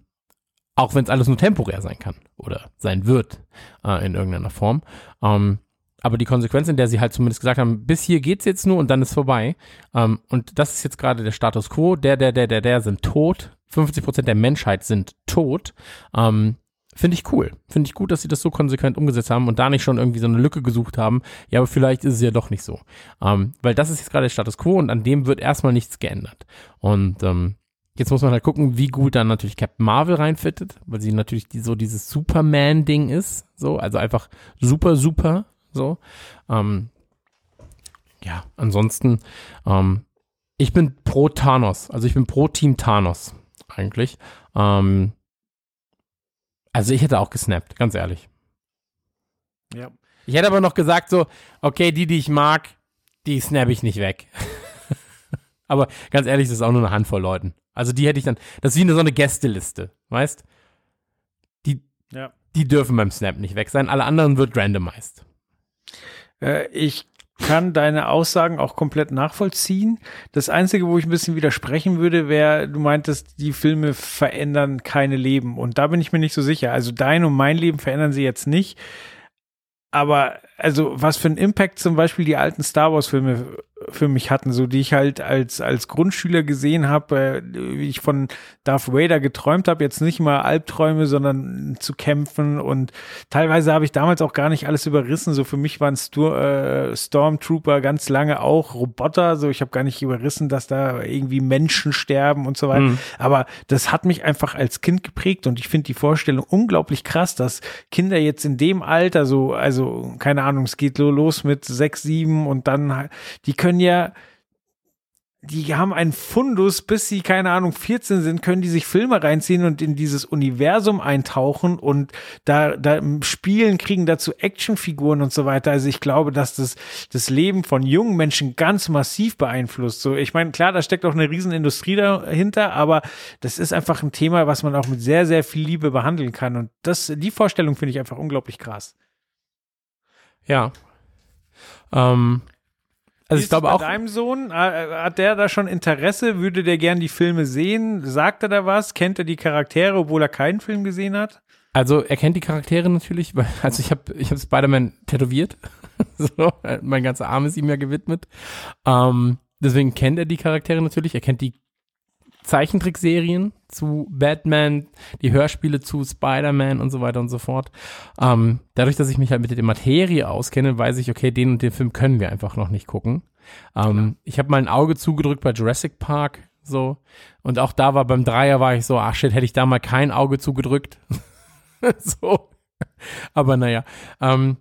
auch wenn es alles nur temporär sein kann oder sein wird äh, in irgendeiner Form. Ähm, aber die Konsequenz, in der sie halt zumindest gesagt haben, bis hier geht's jetzt nur und dann ist vorbei. Ähm, und das ist jetzt gerade der Status quo. Der, der, der, der, der sind tot. 50 Prozent der Menschheit sind tot. Ähm, Finde ich cool. Finde ich gut, dass sie das so konsequent umgesetzt haben und da nicht schon irgendwie so eine Lücke gesucht haben. Ja, aber vielleicht ist es ja doch nicht so. Ähm, weil das ist jetzt gerade der Status quo und an dem wird erstmal nichts geändert. Und ähm, jetzt muss man halt gucken, wie gut dann natürlich Captain Marvel reinfittet, weil sie natürlich die, so dieses Superman-Ding ist. So, also einfach super, super. So. Ähm, ja, ansonsten, ähm, ich bin pro Thanos. Also ich bin pro Team Thanos eigentlich. Ähm, also ich hätte auch gesnappt, ganz ehrlich. Ja. Ich hätte aber noch gesagt so, okay, die, die ich mag, die snap ich nicht weg. aber ganz ehrlich, das ist auch nur eine Handvoll Leuten. Also die hätte ich dann, das ist wie eine, so eine Gästeliste, weißt? Die, Ja. die dürfen beim Snap nicht weg sein, alle anderen wird randomized. Äh, ich kann deine Aussagen auch komplett nachvollziehen. Das Einzige, wo ich ein bisschen widersprechen würde, wäre, du meintest, die Filme verändern keine Leben. Und da bin ich mir nicht so sicher. Also dein und mein Leben verändern sie jetzt nicht. Aber also was für einen Impact zum Beispiel die alten Star Wars Filme für mich hatten, so die ich halt als als Grundschüler gesehen habe, äh, wie ich von Darth Vader geträumt habe, jetzt nicht mal Albträume, sondern zu kämpfen und teilweise habe ich damals auch gar nicht alles überrissen. So für mich waren Stur äh, Stormtrooper ganz lange auch Roboter. So ich habe gar nicht überrissen, dass da irgendwie Menschen sterben und so weiter. Mhm. Aber das hat mich einfach als Kind geprägt und ich finde die Vorstellung unglaublich krass, dass Kinder jetzt in dem Alter so, also keine Ahnung, es geht so los mit sechs, sieben und dann, die können ja, die haben einen Fundus, bis sie, keine Ahnung, 14 sind, können die sich Filme reinziehen und in dieses Universum eintauchen und da, da spielen, kriegen dazu Actionfiguren und so weiter. Also ich glaube, dass das das Leben von jungen Menschen ganz massiv beeinflusst. So, ich meine, klar, da steckt auch eine Riesenindustrie dahinter, aber das ist einfach ein Thema, was man auch mit sehr, sehr viel Liebe behandeln kann. Und das, die Vorstellung finde ich einfach unglaublich krass. Ja. Ähm, also Wie ich glaube bei auch, deinem Sohn, äh, hat der da schon Interesse? Würde der gern die Filme sehen? Sagt er da was? Kennt er die Charaktere, obwohl er keinen Film gesehen hat? also er kennt die Charaktere natürlich, weil, also ich habe ich hab Spider-Man tätowiert. so, mein ganzer Arm ist ihm ja gewidmet. Ähm, deswegen kennt er die Charaktere natürlich. Er kennt die Zeichentrickserien zu Batman, die Hörspiele zu Spider-Man und so weiter und so fort. Ähm, dadurch, dass ich mich halt mit der Materie auskenne, weiß ich, okay, den und den Film können wir einfach noch nicht gucken. Ähm, ich habe mal ein Auge zugedrückt bei Jurassic Park, so. Und auch da war beim Dreier war ich so, ach shit, hätte ich da mal kein Auge zugedrückt. so. Aber naja. Ähm,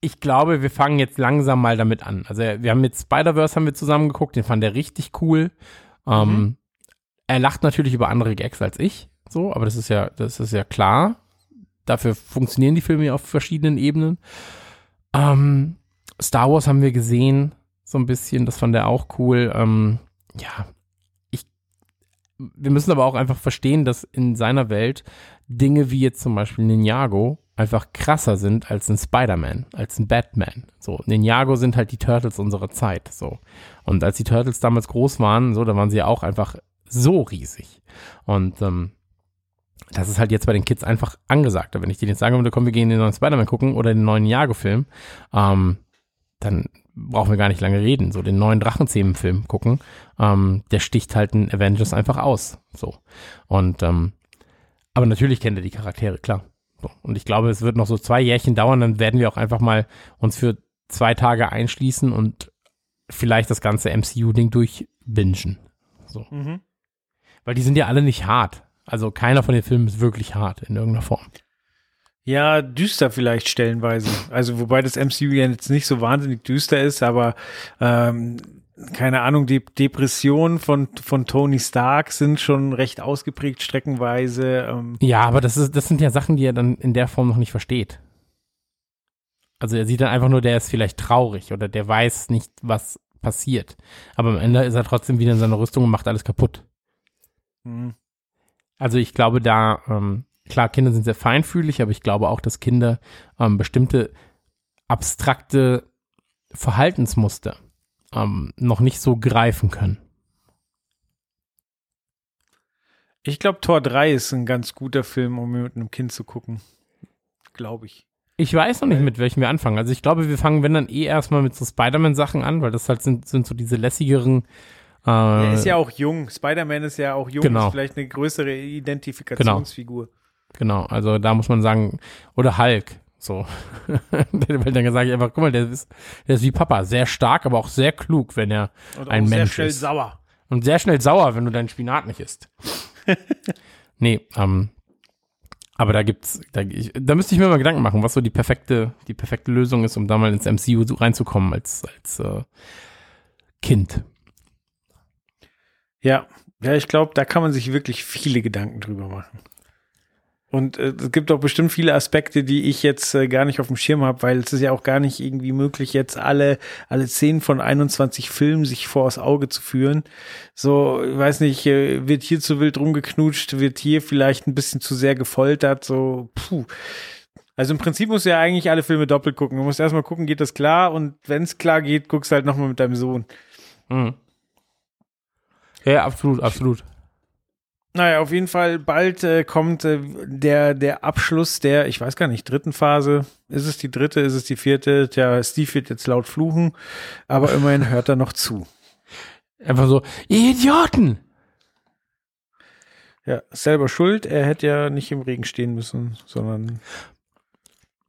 ich glaube, wir fangen jetzt langsam mal damit an. Also wir haben mit Spider-Verse haben wir zusammen geguckt, den fand er richtig cool. Ähm, Er lacht natürlich über andere Gags als ich, so, aber das ist ja, das ist ja klar. Dafür funktionieren die Filme ja auf verschiedenen Ebenen. Ähm, Star Wars haben wir gesehen, so ein bisschen, das fand er auch cool. Ähm, ja, ich, wir müssen aber auch einfach verstehen, dass in seiner Welt Dinge wie jetzt zum Beispiel Ninjago einfach krasser sind als ein Spider-Man, als ein Batman. So, Ninjago sind halt die Turtles unserer Zeit, so. Und als die Turtles damals groß waren, so, da waren sie ja auch einfach so riesig. Und ähm, das ist halt jetzt bei den Kids einfach angesagt. Wenn ich denen jetzt sagen würde, komm, wir gehen den neuen Spider-Man gucken oder den neuen Ninjago-Film, ähm, dann brauchen wir gar nicht lange reden. So den neuen Drachenzähmen-Film gucken, ähm, der sticht halt einen Avengers einfach aus. So. Und ähm, aber natürlich kennt er die Charaktere, klar. Und ich glaube, es wird noch so zwei Jährchen dauern, dann werden wir auch einfach mal uns für zwei Tage einschließen und vielleicht das ganze MCU-Ding durchbingen. So. Mhm. Weil die sind ja alle nicht hart. Also keiner von den Filmen ist wirklich hart in irgendeiner Form. Ja, düster vielleicht stellenweise. Also wobei das MCU ja jetzt nicht so wahnsinnig düster ist, aber ähm, keine Ahnung, die Depressionen von, von Tony Stark sind schon recht ausgeprägt streckenweise. Ähm, Ja, aber das, ist, das sind ja Sachen, die er dann in der Form noch nicht versteht. Also er sieht dann einfach nur, der ist vielleicht traurig oder der weiß nicht, was passiert. Aber am Ende ist er trotzdem wieder in seiner Rüstung und macht alles kaputt. hm. Also ich glaube da, ähm, klar, Kinder sind sehr feinfühlig, aber ich glaube auch, dass Kinder ähm, bestimmte abstrakte Verhaltensmuster ähm, noch nicht so greifen können. Ich glaube, Tor 3 ist ein ganz guter Film, um mit einem Kind zu gucken. Glaube ich. Ich weiß noch nicht, mit welchem wir anfangen. Also ich glaube, wir fangen, wenn dann eh erstmal mit so Spider-Man-Sachen an, weil das halt sind, sind so diese lässigeren. Äh, Er ist ja auch jung. Spider-Man ist ja auch jung. Genau. Ist vielleicht eine größere Identifikationsfigur. Genau, also da muss man sagen, oder Hulk, so. Weil dann sage ich einfach, guck mal, der ist, der ist wie Papa, sehr stark, aber auch sehr klug, wenn er Und ein auch sehr Mensch schnell ist. sauer. Und sehr schnell sauer, wenn du deinen Spinat nicht isst. nee, ähm, aber da gibt's, da, ich, da müsste ich mir mal Gedanken machen, was so die perfekte, die perfekte Lösung ist, um da mal ins MCU reinzukommen als, als äh, Kind. Ja, ja, ich glaube, da kann man sich wirklich viele Gedanken drüber machen. Und äh, es gibt auch bestimmt viele Aspekte, die ich jetzt äh, gar nicht auf dem Schirm habe, weil es ist ja auch gar nicht irgendwie möglich, jetzt alle, alle 10 von 21 Filmen sich vor das Auge zu führen. So, ich weiß nicht, wird hier zu wild rumgeknutscht, wird hier vielleicht ein bisschen zu sehr gefoltert, so, puh. Also im Prinzip musst du ja eigentlich alle Filme doppelt gucken. Du musst erstmal gucken, geht das klar? Und wenn es klar geht, guckst halt nochmal mit deinem Sohn. Mhm. Ja, absolut, absolut. Naja, auf jeden Fall bald äh, kommt äh, der, der Abschluss der, ich weiß gar nicht, dritten Phase. Ist es die dritte, ist es die vierte? Tja, Steve wird jetzt laut fluchen, aber immerhin hört er noch zu. Einfach so, ihr Idioten! Ja, selber schuld. Er hätte ja nicht im Regen stehen müssen, sondern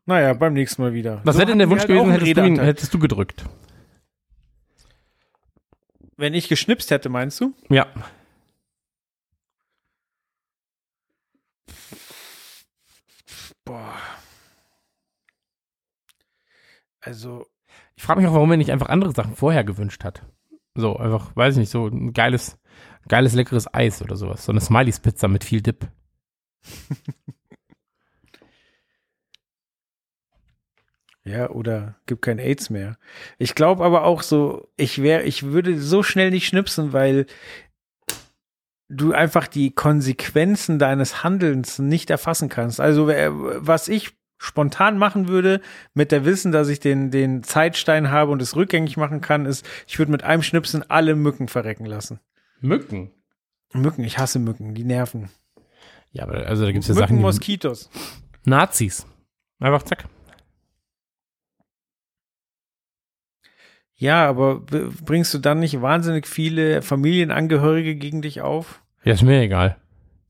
naja, beim nächsten Mal wieder. Was So wäre denn der Wunsch halt gewesen, hättest du, ihn, hättest du gedrückt? Wenn ich geschnipst hätte, meinst du? Ja. Boah. Also, Ich frage mich auch, warum er nicht einfach andere Sachen vorher gewünscht hat. So, einfach, weiß ich nicht, so ein geiles, geiles, leckeres Eis oder sowas. So eine Smileys-Pizza mit viel Dip. Ja, oder gibt kein AIDS mehr. Ich glaube aber auch so, ich wäre, ich würde so schnell nicht schnipsen, weil du einfach die Konsequenzen deines Handelns nicht erfassen kannst. Also äh, was ich spontan machen würde, mit der Wissen, dass ich den, den Zeitstein habe und es rückgängig machen kann, ist, ich würde mit einem Schnipsen alle Mücken verrecken lassen. Mücken? Mücken, ich hasse Mücken, die nerven. Ja, aber also da gibt es ja Mücken, Sachen, die Moskitos. Nazis. Einfach zack. Ja, aber bringst du dann nicht wahnsinnig viele Familienangehörige gegen dich auf? Ja, ist mir egal.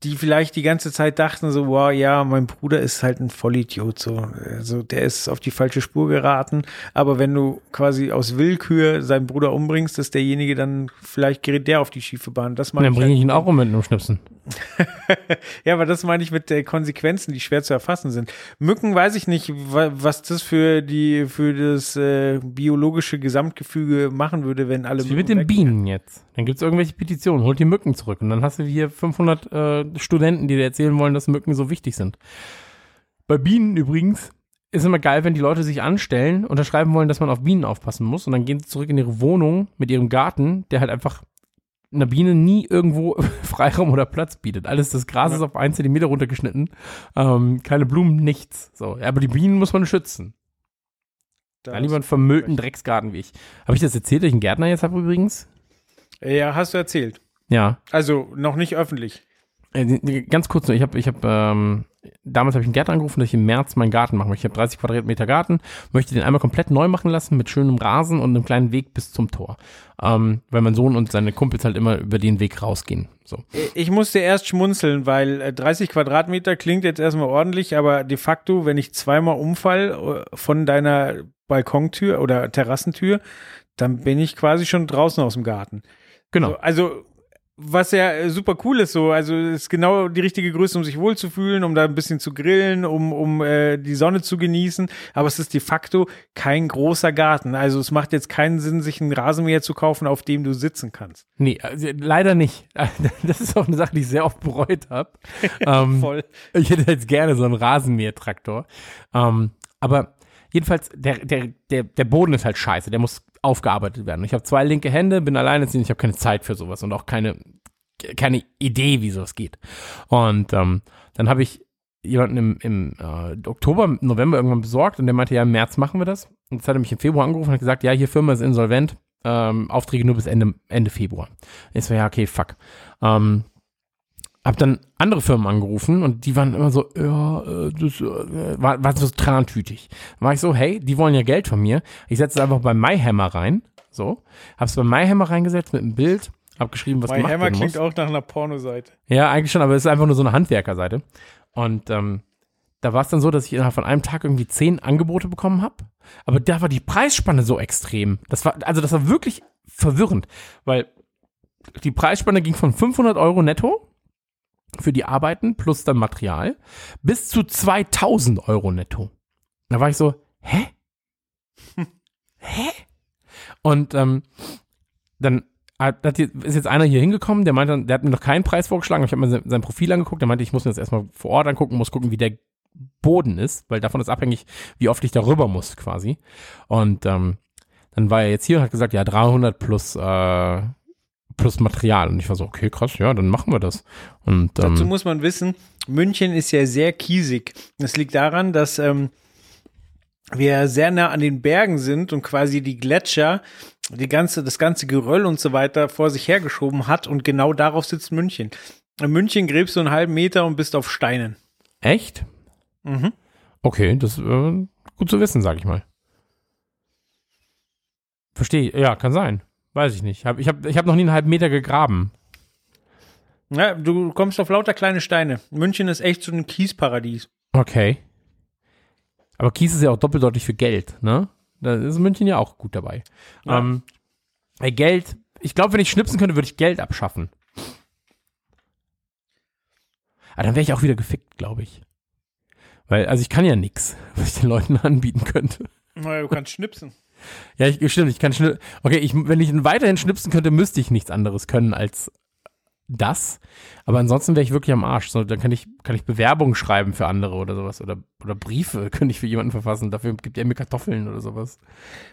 die vielleicht die ganze Zeit dachten so, wow, ja, mein Bruder ist halt ein Vollidiot, so, also der ist auf die falsche Spur geraten, aber wenn du quasi aus Willkür seinen Bruder umbringst, ist derjenige dann, vielleicht gerät der auf die schiefe Bahn, das meine dann ich bringe ich halt. ihn auch um mit einem Schnipsen. Ja, aber das meine ich mit äh, Konsequenzen, die schwer zu erfassen sind. Mücken weiß ich nicht, wa was das für die, für das äh, biologische Gesamtgefüge machen würde, wenn alle wie mit den Bienen jetzt. Dann gibt es irgendwelche Petitionen, holt die Mücken zurück. Und dann hast du hier 500 äh, Studenten, die dir erzählen wollen, dass Mücken so wichtig sind. Bei Bienen übrigens ist immer geil, wenn die Leute sich anstellen, unterschreiben wollen, dass man auf Bienen aufpassen muss. Und dann gehen sie zurück in ihre Wohnung mit ihrem Garten, der halt einfach einer Biene nie irgendwo Freiraum oder Platz bietet. Alles, das Gras ist auf einen Zentimeter runtergeschnitten. Ähm, keine Blumen, nichts. So, ja, aber die Bienen muss man schützen. Da Ja, lieber einen vermüllten Drecksgarten wie ich. Habe ich das erzählt, dass ich einen Gärtner jetzt habe übrigens? Ja, hast du erzählt. Ja. Also noch nicht öffentlich. Äh, Ganz kurz nur, ich habe, ich habe, ähm, damals habe ich einen Gärtner angerufen, dass ich im März meinen Garten machen möchte. Ich habe 30 Quadratmeter Garten, möchte den einmal komplett neu machen lassen mit schönem Rasen und einem kleinen Weg bis zum Tor. Ähm, weil mein Sohn und seine Kumpels halt immer über den Weg rausgehen. So. Ich musste erst schmunzeln, weil äh, 30 Quadratmeter klingt jetzt erstmal ordentlich, aber de facto, wenn ich zweimal umfall äh, von deiner Balkontür oder Terrassentür, dann bin ich quasi schon draußen aus dem Garten. Genau. So, also, was ja äh, super cool ist, so, also ist genau die richtige Größe, um sich wohlzufühlen, um da ein bisschen zu grillen, um, um äh, die Sonne zu genießen. Aber es ist de facto kein großer Garten. Also es macht jetzt keinen Sinn, sich einen Rasenmäher zu kaufen, auf dem du sitzen kannst. Nee, also, leider nicht. Das ist auch eine Sache, die ich sehr oft bereut habe. ähm, Voll. Ich hätte jetzt gerne so einen Rasenmähertraktor. Ähm, aber jedenfalls, der, der, der, der Boden ist halt scheiße. Der muss aufgearbeitet werden. Ich habe zwei linke Hände, bin alleinerziehend, ich habe keine Zeit für sowas und auch keine, keine Idee, wie sowas geht. Und ähm, dann habe ich jemanden im, im äh, Oktober, November irgendwann besorgt und der meinte, ja, im März machen wir das. Und jetzt hat er mich im Februar angerufen und hat gesagt, ja, hier Firma ist insolvent, ähm, Aufträge nur bis Ende, Ende Februar. Ich so, ja, okay, fuck. Ähm, hab dann andere Firmen angerufen und die waren immer so, ja, äh, das äh, war, war so trantütig. War ich so, hey, die wollen ja Geld von mir. Ich setze es einfach bei MyHammer rein. So. Hab's bei MyHammer reingesetzt mit einem Bild, hab geschrieben, was My gemacht Hammer werden klingt muss. auch nach einer Pornoseite. Ja, eigentlich schon, aber es ist einfach nur so eine Handwerkerseite. Und ähm, da war es dann so, dass ich innerhalb von einem Tag irgendwie zehn Angebote bekommen habe. Aber da war die Preisspanne so extrem. Das war, also das war wirklich verwirrend, weil die Preisspanne ging von 500 Euro netto für die Arbeiten plus dann Material bis zu 2000 Euro netto. Da war ich so, hä? hä? Und ähm, dann hat, ist jetzt einer hier hingekommen, der meinte, der hat mir noch keinen Preis vorgeschlagen. Ich habe mir sein, sein Profil angeguckt, der meinte, ich muss mir das erstmal vor Ort angucken, muss gucken, wie der Boden ist, weil davon ist abhängig, wie oft ich darüber muss quasi. Und ähm, dann war er jetzt hier und hat gesagt, ja, 300 plus, äh, plus Material. Und ich war so, okay, krass, ja, dann machen wir das. Und Dazu ähm, muss man wissen, München ist ja sehr kiesig. Das liegt daran, dass ähm, wir sehr nah an den Bergen sind und quasi die Gletscher, die ganze, das ganze Geröll und so weiter vor sich hergeschoben hat und genau darauf sitzt München. In München gräbst du einen halben Meter und bist auf Steinen. echt? Mhm. Okay, das ist äh, gut zu wissen, sag ich mal. Verstehe, ja, kann sein. Weiß ich nicht. Hab, ich habe ich hab noch nie einen halben Meter gegraben. Ja, du kommst auf lauter kleine Steine. München ist echt so ein Kiesparadies. Okay. Aber Kies ist ja auch doppeldeutig für Geld, ne? Da ist München ja auch gut dabei. Ja. Ähm, Geld, ich glaube, wenn ich schnipsen könnte, würde ich Geld abschaffen. Aber dann wäre ich auch wieder gefickt, glaube ich. Weil, also ich kann ja nix, was ich den Leuten anbieten könnte. Naja, du kannst schnipsen. Ja, ich, stimmt, ich kann schni Okay, ich, wenn ich weiterhin schnipsen könnte, müsste ich nichts anderes können als das. Aber ansonsten wäre ich wirklich am Arsch. So, dann kann ich, kann ich Bewerbungen schreiben für andere oder sowas. Oder, oder Briefe könnte ich für jemanden verfassen. Dafür gibt er mir Kartoffeln oder sowas.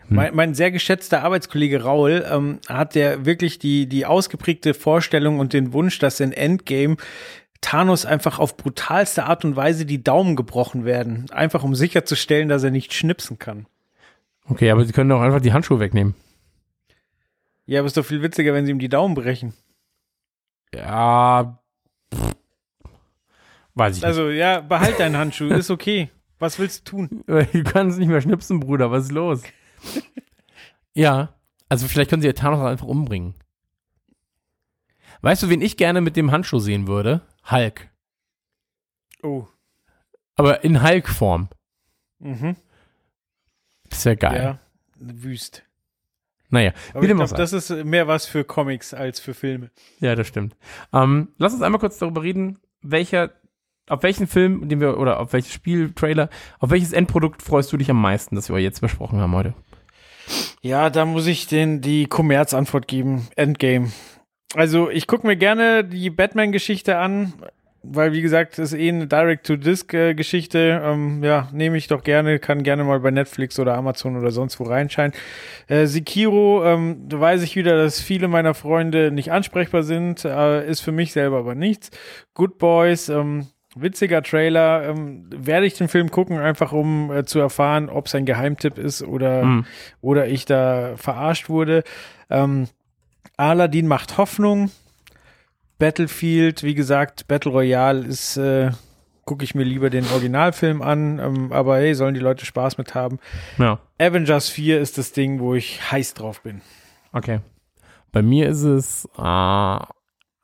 Mein, mein sehr geschätzter Arbeitskollege Raul ähm, hat ja wirklich die, die ausgeprägte Vorstellung und den Wunsch, dass in Endgame Thanos einfach auf brutalste Art und Weise die Daumen gebrochen werden. Einfach um sicherzustellen, dass er nicht schnipsen kann. Okay, aber sie können doch einfach die Handschuhe wegnehmen. Ja, aber ist doch viel witziger, wenn sie ihm die Daumen brechen. Ja. pff, Weiß ich Also, ja, behalt deinen Handschuh, ist okay. Was willst du tun? nicht. Du kannst nicht mehr schnipsen, Bruder. Was ist los? ja. Also vielleicht können sie ja Thanos auch einfach umbringen. Weißt du, wen ich gerne mit dem Handschuh sehen würde? Hulk. Oh. Aber in Hulk-Form. Mhm. Wäre geil. Ja, wüst. Naja, Aber wie dem auch sei. das ist mehr was für Comics als für Filme. Ja, das stimmt. Ähm, lass uns einmal kurz darüber reden, welcher, auf welchen Film, den wir, oder auf welches Spiel, Trailer, auf welches Endprodukt freust du dich am meisten, das wir jetzt besprochen haben heute? Ja, da muss ich den die Kommerzantwort geben. Endgame. Also ich gucke mir gerne die Batman-Geschichte an, weil wie gesagt, das ist eh eine Direct-to-Disc-Geschichte. Ähm, ja, nehme ich doch gerne, kann gerne mal bei Netflix oder Amazon oder sonst wo reinscheinen. Äh, Sekiro, ähm, da weiß ich wieder, dass viele meiner Freunde nicht ansprechbar sind, äh, ist für mich selber aber nichts. Good Boys, ähm, witziger Trailer. Ähm, werde ich den Film gucken, einfach um äh, zu erfahren, ob es ein Geheimtipp ist oder Mhm. oder ich da verarscht wurde. Ähm, Aladdin macht Hoffnung. Battlefield, wie gesagt, Battle Royale ist, äh, gucke ich mir lieber den Originalfilm an, ähm, aber hey, sollen die Leute Spaß mit haben. Ja, Avengers 4 ist das Ding, wo ich heiß drauf bin. okay. Bei mir ist es, ah,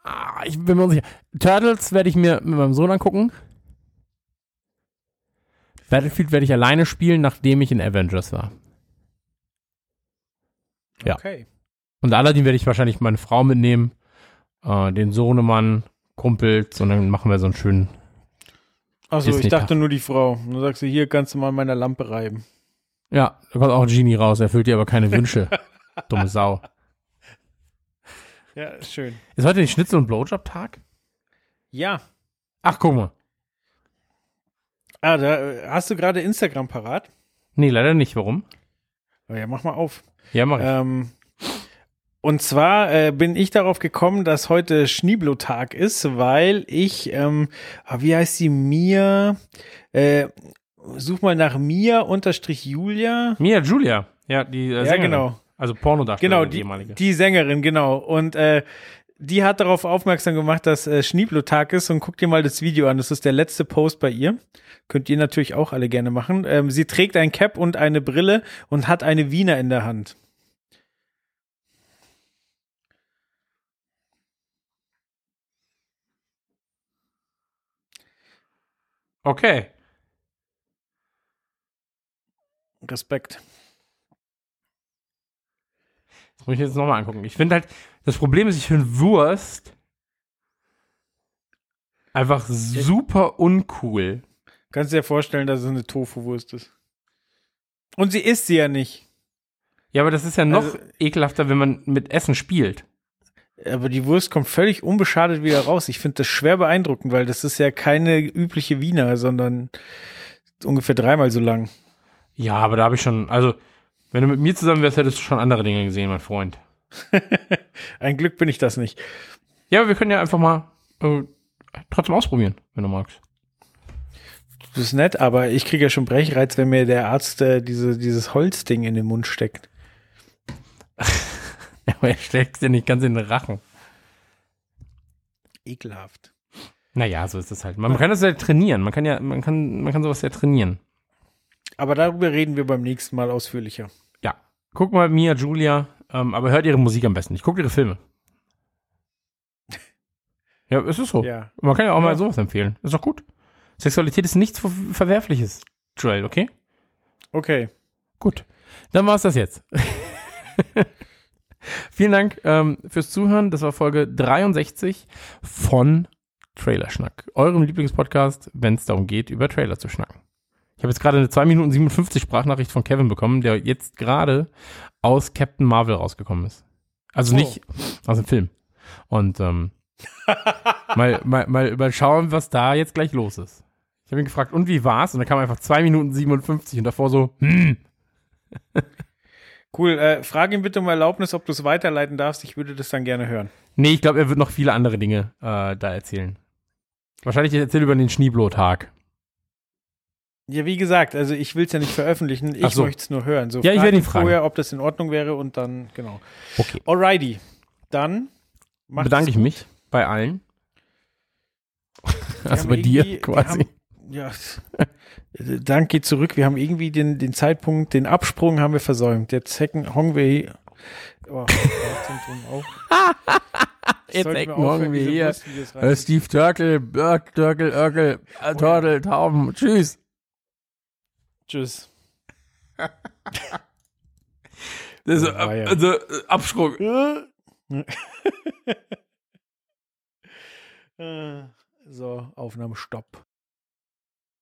ah, ich bin mir unsicher. Turtles werde ich mir mit meinem Sohn angucken. Battlefield werde ich alleine spielen, nachdem ich in Avengers war. Ja. Okay. Und Aladdin werde ich wahrscheinlich meine Frau mitnehmen, äh, den Sohnemann, Kumpels und dann machen wir so einen schönen. Achso, ich dachte nur die Frau. Du sagst du, hier kannst du mal an meiner Lampe reiben. Ja, da kommt auch ein Genie raus, erfüllt dir aber keine Wünsche. Dumme Sau. Ja, schön. Ist heute nicht Schnitzel- und Blowjob-Tag? Ja. Ach, guck mal. Ah, da äh, hast du gerade Instagram parat? Nee, leider nicht. Warum? Oh ja, mach mal auf. Ja, mach ich. Ähm, und zwar äh, bin ich darauf gekommen, dass heute Schneeblo-Tag ist, weil ich, ähm, ah, wie heißt sie, Mia, äh, such mal nach Mia unterstrich Julia. Mia Julia. Ja, die äh, Ja, Sängerin. genau. Also Pornodarstellerin, Genau, die die, ehemalige. die Sängerin, genau. Und äh, die hat darauf aufmerksam gemacht, dass äh, Schneeblo-Tag ist und guck dir mal das Video an. Das ist der letzte Post bei ihr. Könnt ihr natürlich auch alle gerne machen. Ähm, sie trägt ein Cap und eine Brille und hat eine Wiener in der Hand. Okay. Respekt. Das muss ich jetzt nochmal angucken. Ich finde halt, das Problem ist, ich finde Wurst einfach super uncool. Kannst dir vorstellen, dass es eine Tofu-Wurst ist. Und sie isst sie ja nicht. Ja, aber das ist ja noch Also- ekelhafter, wenn man mit Essen spielt. Aber die Wurst kommt völlig unbeschadet wieder raus. Ich finde das schwer beeindruckend, weil das ist ja keine übliche Wiener, sondern ungefähr dreimal so lang. Ja, aber da habe ich schon, also, wenn du mit mir zusammen wärst, hättest du schon andere Dinge gesehen, mein Freund. Ein Glück bin ich das nicht. Ja, aber wir können ja einfach mal äh, trotzdem ausprobieren, wenn du magst. Das ist nett, aber ich kriege ja schon Brechreiz, wenn mir der Arzt äh, diese, dieses Holzding in den Mund steckt. Ja, aber er steckt dir nicht ganz in den Rachen. Ekelhaft. Naja, so ist es halt. Man kann das ja trainieren. Man kann ja, man kann, man kann sowas ja trainieren. Aber darüber reden wir beim nächsten Mal ausführlicher. Ja. Guck mal Mia, Julia, ähm, aber hört ihre Musik am besten nicht. Guckt ihre Filme. Ja, es ist so. Ja. Man kann ja auch Ja. mal sowas empfehlen. Ist doch gut. Sexualität ist nichts Ver Verwerfliches, Joel, okay? Okay. Gut. Dann war's das jetzt. Vielen Dank ähm, fürs Zuhören. Das war Folge 63 von Trailerschnack, eurem Lieblingspodcast, wenn es darum geht, über Trailer zu schnacken. Ich habe jetzt gerade eine 2 Minuten 57 Sprachnachricht von Kevin bekommen, der jetzt gerade aus Captain Marvel rausgekommen ist. Also Oh. nicht aus dem Film. Und ähm, mal, mal, mal, mal schauen, was da jetzt gleich los ist. Ich habe ihn gefragt, und wie war's? Und dann kam einfach 2 Minuten 57 und davor so, hm, Cool. Äh, frag ihn bitte um Erlaubnis, ob du es weiterleiten darfst. Ich würde das dann gerne hören. Nee, ich glaube, er wird noch viele andere Dinge äh, da erzählen. Wahrscheinlich erzählt er über den Schneeblotag. Ja, wie gesagt, also ich will es ja nicht veröffentlichen. Ich so. möchte es nur hören. So, Ja, ich werde ihn fragen. vorher, ob das in Ordnung wäre und dann, genau. Okay. Alrighty. Dann Bedanke ich gut. mich bei allen. Also bei dir quasi. haben- Ja, Dank geht zurück. Wir haben irgendwie den, den Zeitpunkt, den Absprung haben wir versäumt. Jetzt hacken Hongwei. Oh. Jetzt hacken Hongwei diese hier. Wurstvideos Äh, Steve Turkel, Birk, Turkel, Örkel, äh, Turtle, Tauben. Tschüss. Tschüss. Das ist, also, äh, Absprung. Äh, so, Aufnahme Stopp.